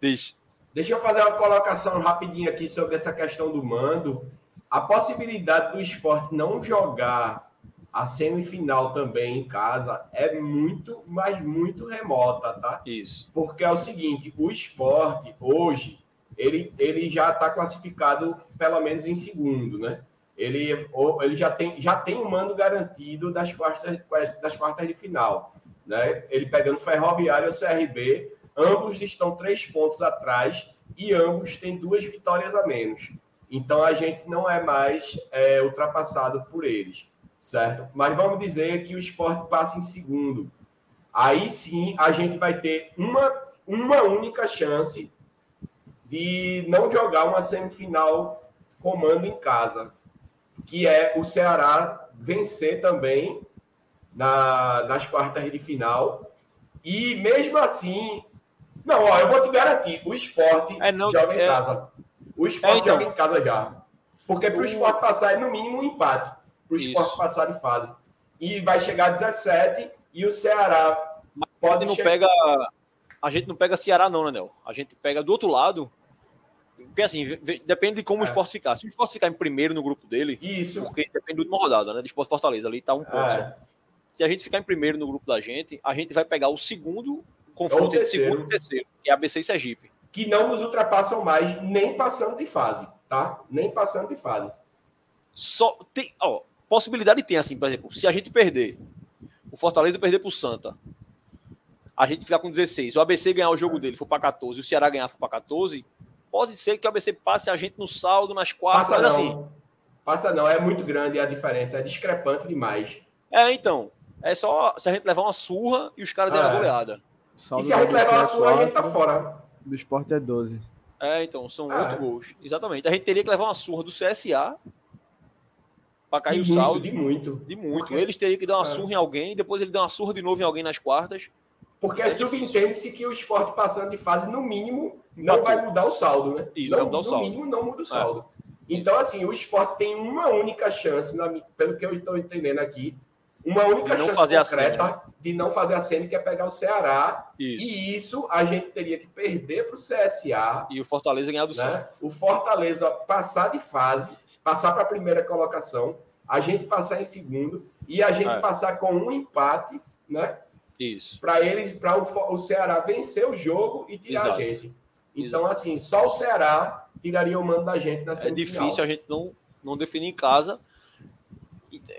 Deixa. Deixa eu fazer uma colocação rapidinho aqui sobre essa questão do mando. A possibilidade do esporte não jogar a semifinal também em casa é muito, mas muito remota, tá? Isso. Porque é o seguinte, o esporte hoje, ele, ele já está classificado pelo menos em segundo, né? Ele, ele já, tem, já tem um mando garantido das quartas, das quartas de final. Né? Ele pegando Ferroviário ou CRB, ambos estão três pontos atrás e ambos têm duas vitórias a menos. Então a gente não é mais é, ultrapassado por eles certo? Mas vamos dizer que o esporte passa em segundo. Aí sim a gente vai ter uma, uma única chance de não jogar uma semifinal comando em casa, que é o Ceará vencer também na, nas quartas de final. E mesmo assim, não, ó, eu vou te garantir, o esporte é, não, joga em é... casa. O esporte é, então... joga em casa já. Porque para o esporte passar é no mínimo um empate para o esporte passar de fase. E vai chegar a 17 e o Ceará Mas pode não chegar... pega A gente não pega Ceará não, né, Nel? A gente pega do outro lado. Porque assim, depende de como é. o esporte ficar. Se o esporte ficar em primeiro no grupo dele, isso. porque depende da última rodada, né? Do esporte Fortaleza, ali tá um ponto é. só. Se a gente ficar em primeiro no grupo da gente, a gente vai pegar o segundo confronto entre segundo e terceiro, que é ABC e Sergipe. Que não nos ultrapassam mais, nem passando de fase, tá? Nem passando de fase. Só tem, ó, Possibilidade tem, assim, por exemplo, se a gente perder, o Fortaleza perder para o Santa, a gente ficar com 16, o ABC ganhar o jogo dele, for para 14, o Ceará ganhar for para 14, pode ser que o ABC passe a gente no saldo, nas quartas, Passa não. assim. Passa não, é muito grande a diferença, é discrepante demais. É, então. É só se a gente levar uma surra e os caras derem a goleada. E se a gente levar uma surra, a gente tá fora. Do esporte é 12. É, então, são oito gols. Exatamente. A gente teria que levar uma surra do CSA para cair de o muito, saldo. De muito. De muito. Porque... Eles teriam que dar uma é. surra em alguém, depois ele dá uma surra de novo em alguém nas quartas. Porque é subentende-se que o esporte passando de fase, no mínimo, não vai mudar o saldo, né? Isso, não, vai mudar o no saldo. mínimo, não muda o saldo. É. Então, assim, o esporte tem uma única chance, na, pelo que eu estou entendendo aqui, uma única chance concreta de não fazer a semi, que é pegar o Ceará. Isso. E isso a gente teria que perder para o CSA. E o Fortaleza ganhar do né? O Fortaleza passar de fase passar para a primeira colocação, a gente passar em segundo e a gente é. passar com um empate, né? Isso. Para eles, para o, o, Ceará vencer o jogo e tirar Exato. a gente. Então, Exato. assim, só o Ceará tiraria o mando da gente na semifinal. É difícil a gente não, não definir em casa.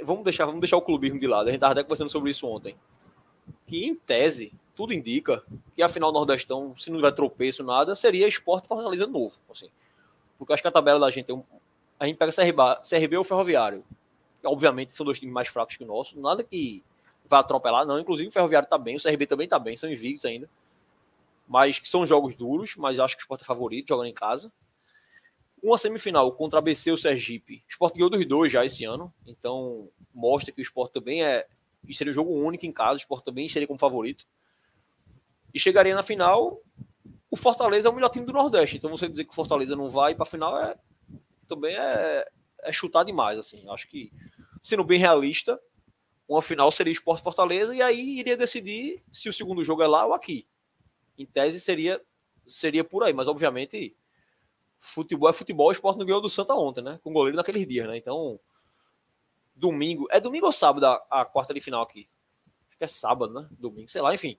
Vamos deixar, vamos deixar o clubismo de lado. A gente estava até conversando sobre isso ontem. Que, em tese, tudo indica que a final Nordestão, se não tiver tropeço, nada, seria esporte Fortaleza novo. Assim. Porque acho que a tabela da gente é um, a gente pega CRB, CRB ou Ferroviário. Obviamente são dois times mais fracos que o nosso, nada que vai atropelar, não. Inclusive o Ferroviário tá bem, o CRB também tá bem, são invictos ainda. Mas que são jogos duros, mas acho que o Sport é favorito, jogando em casa. Uma semifinal contra a BC ou Sergipe. O Sport ganhou dos dois já esse ano, então mostra que o Sport também é. E seria um jogo único em casa, o Sport também seria como favorito. E chegaria na final. O Fortaleza é o melhor time do Nordeste, então você dizer que o Fortaleza não vai para a final é também é, é chutar demais, assim. Acho que, sendo bem realista, uma final seria Sport Fortaleza e aí iria decidir se o segundo jogo é lá ou aqui. Em tese seria seria por aí, mas obviamente futebol é futebol, o Sport não ganhou do Santa ontem, né? Com o goleiro naqueles dias, né? Então, domingo, é domingo ou sábado a, a quarta de final aqui? Acho que é sábado, né? Domingo, sei lá, enfim.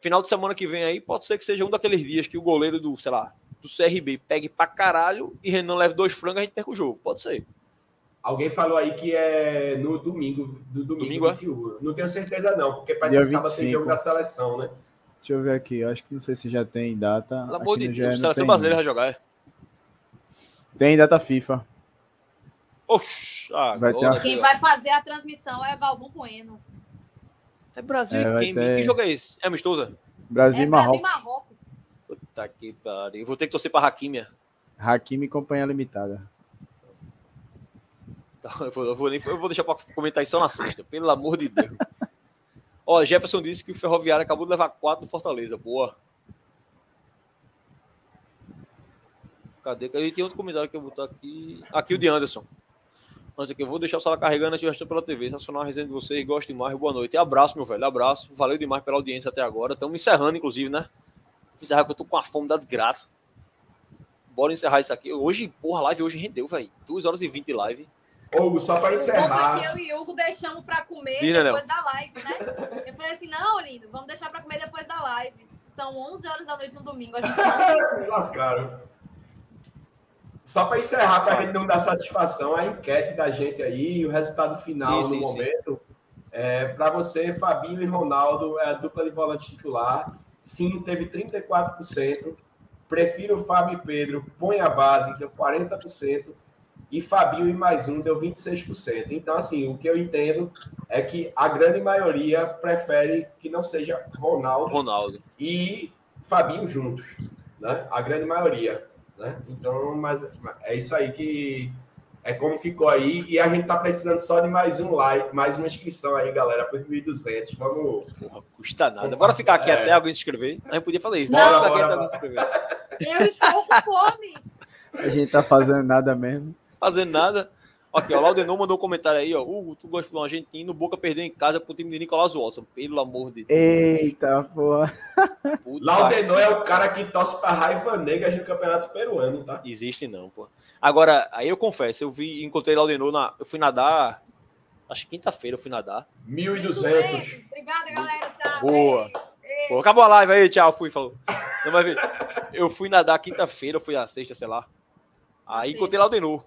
Final de semana que vem aí, pode ser que seja um daqueles dias que o goleiro do, sei lá, do CRB pegue pra caralho e Renan leve dois frangos a gente perca o jogo. Pode ser. Alguém falou aí que é no domingo, do domingo, domingo é? Não tenho certeza não, porque parece que sábado tem jogo da seleção, né? Deixa eu ver aqui, eu acho que não sei se já tem data. Pelo amor de Deus, seleção brasileira vai jogar, é? Tem data FIFA. Oxi, vai ter Quem vai fazer a transmissão é o Galvão Bueno. É Brasil é, quem? Ter... Que jogo é esse? É amistosa? Brasil e é Marrocos. Brasil Marrocos. Puta que pariu. Vou ter que torcer pra Hakimia. Hakimi e Companhia Limitada. Tá, eu, vou, eu, vou, eu vou deixar pra comentar isso só na sexta, pelo amor de Deus. Ó, Jefferson disse que o Ferroviário acabou de levar quatro do Fortaleza. Boa. Cadê? Aí tem outro comentário que eu vou botar aqui. Aqui o de Anderson. Antes aqui, eu vou deixar o sala carregando antes de pela TV. Sensacional a resenha de vocês. Gosto demais. Boa noite. E abraço, meu velho. Abraço. Valeu demais pela audiência até agora. Estamos encerrando, inclusive, né? Encerrar que eu tô com a fome da desgraça. Bora encerrar isso aqui. Hoje, porra, a live hoje rendeu, velho. 2 horas e 20 de live. Hugo, só para encerrar. Eu e o Hugo deixamos para comer Dina, depois não. da live, né? Eu falei assim: não, lindo, vamos deixar para comer depois da live. São 11 horas da noite no domingo. A gente não... lascaram. Só para encerrar, para a gente não dar satisfação, a enquete da gente aí, o resultado final sim, no sim, momento. Sim. É, para você, Fabinho e Ronaldo é a dupla de volante titular. Sim, teve 34%. Prefiro Fábio e Pedro, põe a base, deu 40%. E Fabinho e mais um deu 26%. Então, assim, o que eu entendo é que a grande maioria prefere que não seja Ronaldo, Ronaldo. e Fabinho juntos. Né? A grande maioria. Né? Então, mas é isso aí que é como ficou aí. E a gente tá precisando só de mais um like, mais uma inscrição aí, galera, por 1.200. Vamos. Porra, custa nada. Bora ficar aqui é. até alguém se inscrever. A gente podia fazer isso. Né? Não, bora, bora, bora. Eu estou com fome. A gente tá fazendo nada mesmo. Fazendo nada. Aqui, ó, o Laudenor mandou um comentário aí, ó. Hugo, tu gosta de um argentino, Boca perdeu em casa pro time de Nicolás Watson. Pelo amor de Deus. Eita, porra. Laudenor é o cara que torce pra raiva negra no campeonato peruano, tá? Existe não, pô. Agora, aí eu confesso, eu vi, encontrei Laudenor na. Eu fui nadar. Acho que quinta-feira eu fui nadar. 1.200. Obrigada, galera. Tá, Boa. Pô, acabou a live aí, tchau, fui, falou. Não vai ver. Eu fui nadar quinta-feira, eu fui a sexta, sei lá. Aí encontrei Laudenor.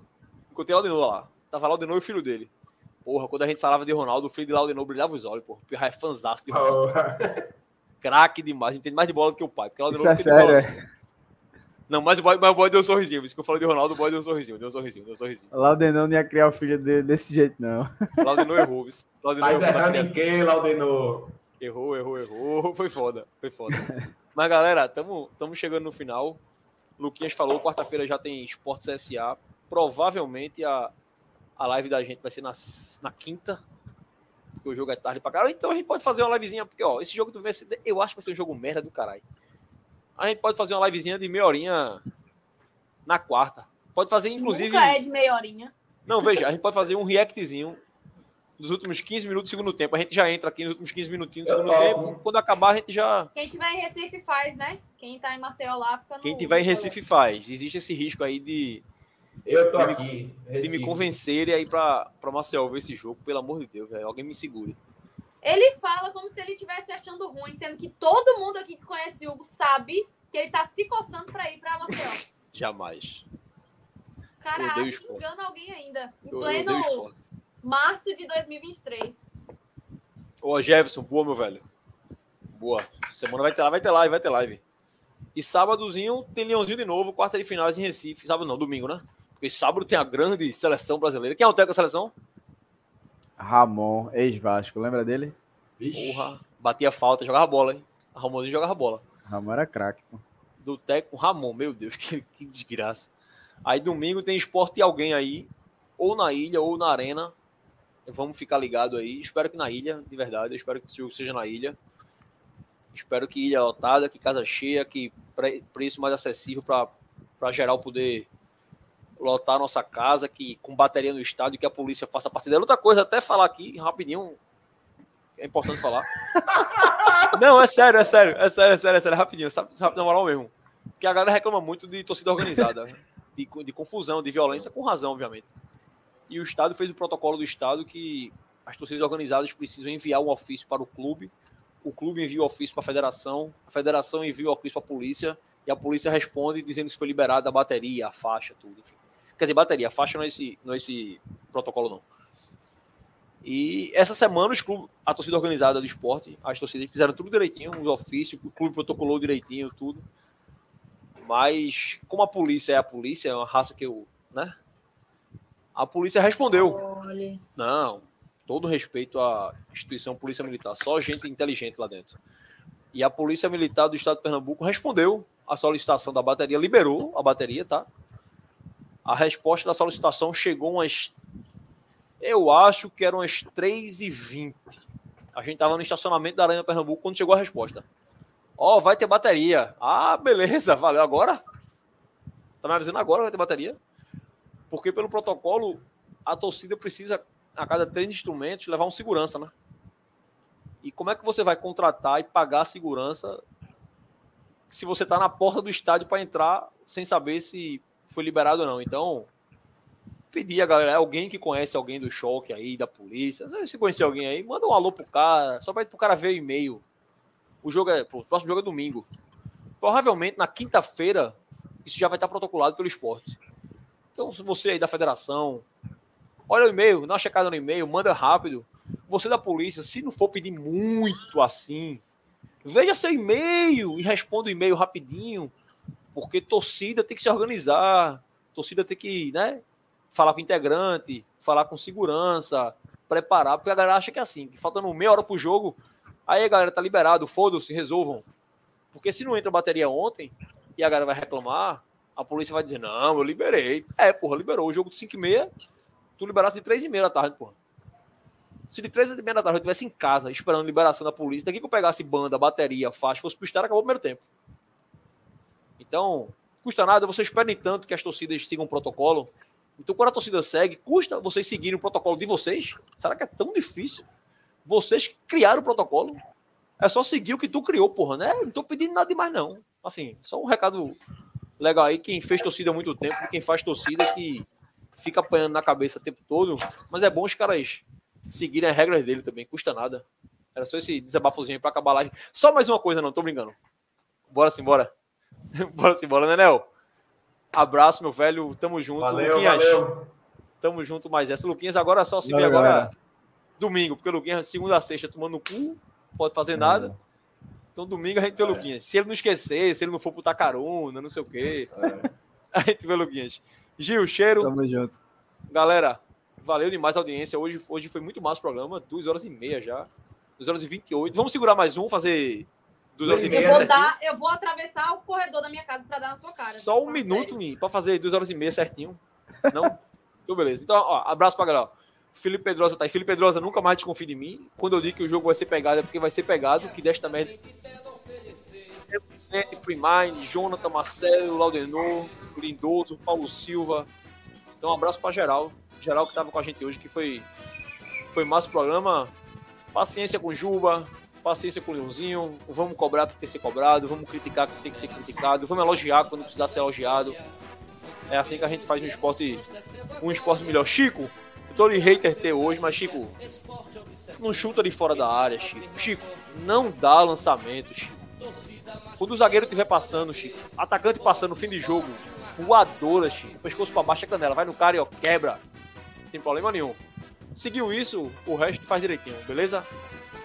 Encontrei Laudenor lá. Tava Laudenor e o filho dele. Porra, quando a gente falava de Ronaldo, o filho de Laudenor brilhava os olhos, porra. O Pirra é fanzaço de Ronaldo. Oh. Craque demais, entende mais de bola do que o pai. Porque Laudenor Isso é sério, é? Não, mas o, boy, mas o boy deu um sorrisinho. Isso que eu falei de Ronaldo, o boy deu um sorrisinho, deu um sorrisinho, deu um sorrisinho. Laudenor não ia criar o filho dele desse jeito, não. Laudenor errou. Mas errou errando em quem, Laudenor? Errou, errou, errou. Foi foda, foi foda. mas, galera, estamos chegando no final. Luquinhas falou, quarta-feira já tem Esporte CSA. Provavelmente a, a live da gente vai ser na, na quinta, porque o jogo é tarde pra caralho. Então a gente pode fazer uma livezinha, porque ó, esse jogo do ser, eu acho que vai ser um jogo merda do caralho. A gente pode fazer uma livezinha de meia horinha na quarta. Pode fazer, inclusive. Nunca é de meia horinha. Não, veja, a gente pode fazer um reactzinho dos últimos 15 minutos do segundo tempo. A gente já entra aqui nos últimos 15 minutinhos do segundo tempo. Quando acabar, a gente já. Quem tiver em Recife faz, né? Quem tá em Maceió lá fica no. Quem tiver em Recife faz. Existe esse risco aí de eu tô de aqui. Me, de me convencerem aí pra, pra Marcel ver esse jogo, pelo amor de Deus, velho. Alguém me segure. Ele fala como se ele estivesse achando ruim, sendo que todo mundo aqui que conhece o Hugo sabe que ele tá se coçando pra ir pra Marcel. Jamais. Cara, acho que engana alguém ainda. Em eu, pleno março de 2023. Ô, Jefferson, boa, meu velho. Boa. Semana vai ter, vai ter live, vai ter live. E sábadozinho tem Leãozinho de novo, quarta de finais em Recife. Sábado não, domingo, né? Porque sábado tem a grande seleção brasileira. Quem é o técnico da seleção? Ramon, ex-Vasco, lembra dele? Vixe. Porra, batia falta, jogava bola, hein? Ramonzinho jogava bola. Ramon era craque, pô. Do técnico Ramon, meu Deus, que, que desgraça. Aí domingo tem esporte e alguém aí, ou na ilha ou na arena. Vamos ficar ligado aí. Espero que na ilha, de verdade. Eu espero que o jogo seja na ilha. Espero que ilha lotada, que casa cheia, que pre- preço mais acessível para geral poder lotar a nossa casa, que com bateria no estádio, que a polícia faça parte dela. Outra coisa, até falar aqui, rapidinho, é importante falar. Não, é sério, é sério, é sério, é sério, é sério, rapidinho, sabe, sabe na moral mesmo. Porque a galera reclama muito de torcida organizada, de, de confusão, de violência, com razão, obviamente. E o Estado fez o protocolo do Estado que as torcidas organizadas precisam enviar um ofício para o clube, o clube envia o ofício para a federação, a federação envia o ofício para a polícia, e a polícia responde dizendo se foi liberada a bateria, a faixa, tudo. Enfim. Quer dizer, bateria, faixa não é esse, não é esse protocolo, não. E essa semana os clubes, a torcida organizada do esporte, as torcidas fizeram tudo direitinho, os ofícios, o clube protocolou direitinho, tudo. Mas, como a polícia é a polícia, é uma raça que eu. né? A polícia respondeu. Olha. Não, todo respeito à instituição Polícia Militar, só gente inteligente lá dentro. E a Polícia Militar do Estado de Pernambuco respondeu à solicitação da bateria, liberou a bateria, tá? A resposta da solicitação chegou umas. Eu acho que eram umas 3h20. A gente estava no estacionamento da Arena Pernambuco quando chegou a resposta. Ó, vai ter bateria. Ah, beleza, valeu. Agora? Tá me avisando agora que vai ter bateria? Porque pelo protocolo, a torcida precisa, a cada três instrumentos, levar um segurança, né? E como é que você vai contratar e pagar a segurança se você está na porta do estádio para entrar sem saber se foi liberado ou não? Então, pedir a galera, alguém que conhece alguém do choque aí, da polícia, se conhecer alguém aí, manda um alô pro cara, só para o cara ver o e-mail. O jogo é, pô, o próximo jogo é domingo. Provavelmente na quinta-feira isso já vai estar protocolado pelo esporte. Então, se você aí da federação, olha o e-mail, dá uma checada no e-mail, manda rápido. Você da polícia, se não for pedir muito assim, veja seu e-mail e responda o e-mail rapidinho, porque torcida tem que se organizar, torcida tem que, né, falar com integrante, falar com segurança, preparar, porque a galera acha que é assim, que faltando meia hora pro jogo, aí a galera tá liberado, foda-se, resolvam. Porque se não entra bateria ontem e a galera vai reclamar, a polícia vai dizer, não, eu liberei. É, porra, liberou. O jogo de 5 e meia, tu liberasse de 3 e meia da tarde, porra. Se de 3 e meia da tarde eu estivesse em casa, esperando liberação da polícia, daqui que eu pegasse banda, bateria, faixa, fosse pro estádio, acabou o primeiro tempo. Então, custa nada, vocês pedem tanto que as torcidas sigam o protocolo. Então, quando a torcida segue, custa vocês seguirem o protocolo de vocês? Será que é tão difícil? Vocês criaram o protocolo. É só seguir o que tu criou, porra, né? Não tô pedindo nada demais, não. Assim, só um recado legal aí. Quem fez torcida há muito tempo, quem faz torcida que fica apanhando na cabeça o tempo todo. Mas é bom os caras seguirem as regras dele também, custa nada. Era só esse desabafozinho pra acabar a live. Só mais uma coisa, não, tô brincando. Bora sim, bora. bora sim, bora, né, Nel? Abraço, meu velho. Tamo junto. Valeu, Luquinhas, valeu. Tamo junto mais essa. Luquinhas agora só se vê agora galera. domingo, porque o Luquinhas, segunda a sexta, tomando cu, pode fazer nada. Então domingo a gente vê o Luquinhas. Se ele não esquecer, se ele não for pro Tacaruna, não sei o quê, a gente vê o Luquinhas. Gil, cheiro. Tamo junto. Galera, valeu demais a audiência. Hoje, hoje foi muito massa o programa, 2 horas e meia já. 2 horas e 28. Vamos segurar mais um, fazer 2 horas e Eu meia. Eu vou, dar, eu vou atravessar o corredor da minha casa para dar na sua cara. Só um minuto, pra fazer 2 horas e meia certinho. Não? então, beleza. Então, ó, abraço pra galera. Felipe Pedrosa tá aí. Felipe Pedrosa nunca mais desconfie de mim. Quando eu digo que o jogo vai ser pegado, é porque vai ser pegado, que desta merda. Vicente, Free Mind, Jonathan, Marcelo, Laudenor, Lindoso, Paulo Silva. Então, um abraço pra geral. Geral que tava com a gente hoje, que foi, foi massa o programa. Paciência com Juba, paciência com o Leãozinho. Vamos cobrar o que tem que ser cobrado, vamos criticar o que tem que ser criticado, vamos elogiar quando precisar ser elogiado. É assim que a gente faz um esporte, um esporte melhor. Chico, eu tô de hater ter hoje, mas Chico, não chuta de fora da área, Chico. Chico, não dá lançamento, Chico. Quando o zagueiro estiver passando, Chico, atacante passando no fim de jogo, voadora, Chico, pescoço pra baixo, a canela, vai no cara e ó, quebra. Não tem problema nenhum. Seguiu isso, o resto faz direitinho, beleza?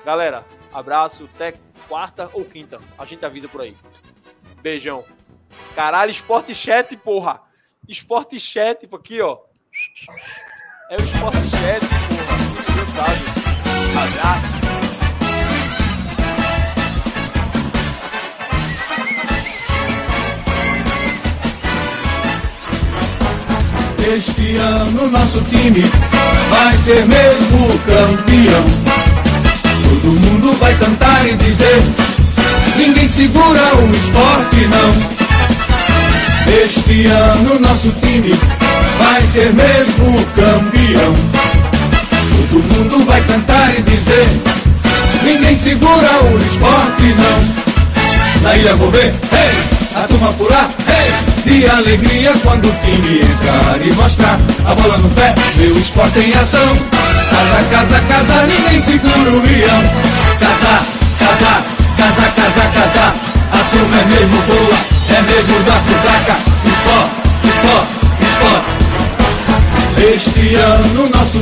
Galera, abraço, até quarta ou quinta. A gente avisa por aí. Beijão. Caralho, Sport Chat, porra. Esporte Chat, aqui, ó. É o Esporte Chat, porra. Abraço. Este ano nosso time vai ser mesmo campeão. Todo mundo vai cantar e dizer: ninguém segura o esporte, não. Este ano nosso time vai ser mesmo campeão. Todo mundo vai cantar e dizer: ninguém segura o esporte, não. Na ilha vou ver, hey! a turma pular, hey! de alegria quando o time entrar e mostrar a bola no pé, meu esporte em ação. Casa, casa, casa, ninguém segura o leão. Casa, casa, casa, casa, casa, a turma é mesmo boa, é mesmo da fraca. Esporte, esporte, esporte. Este ano nosso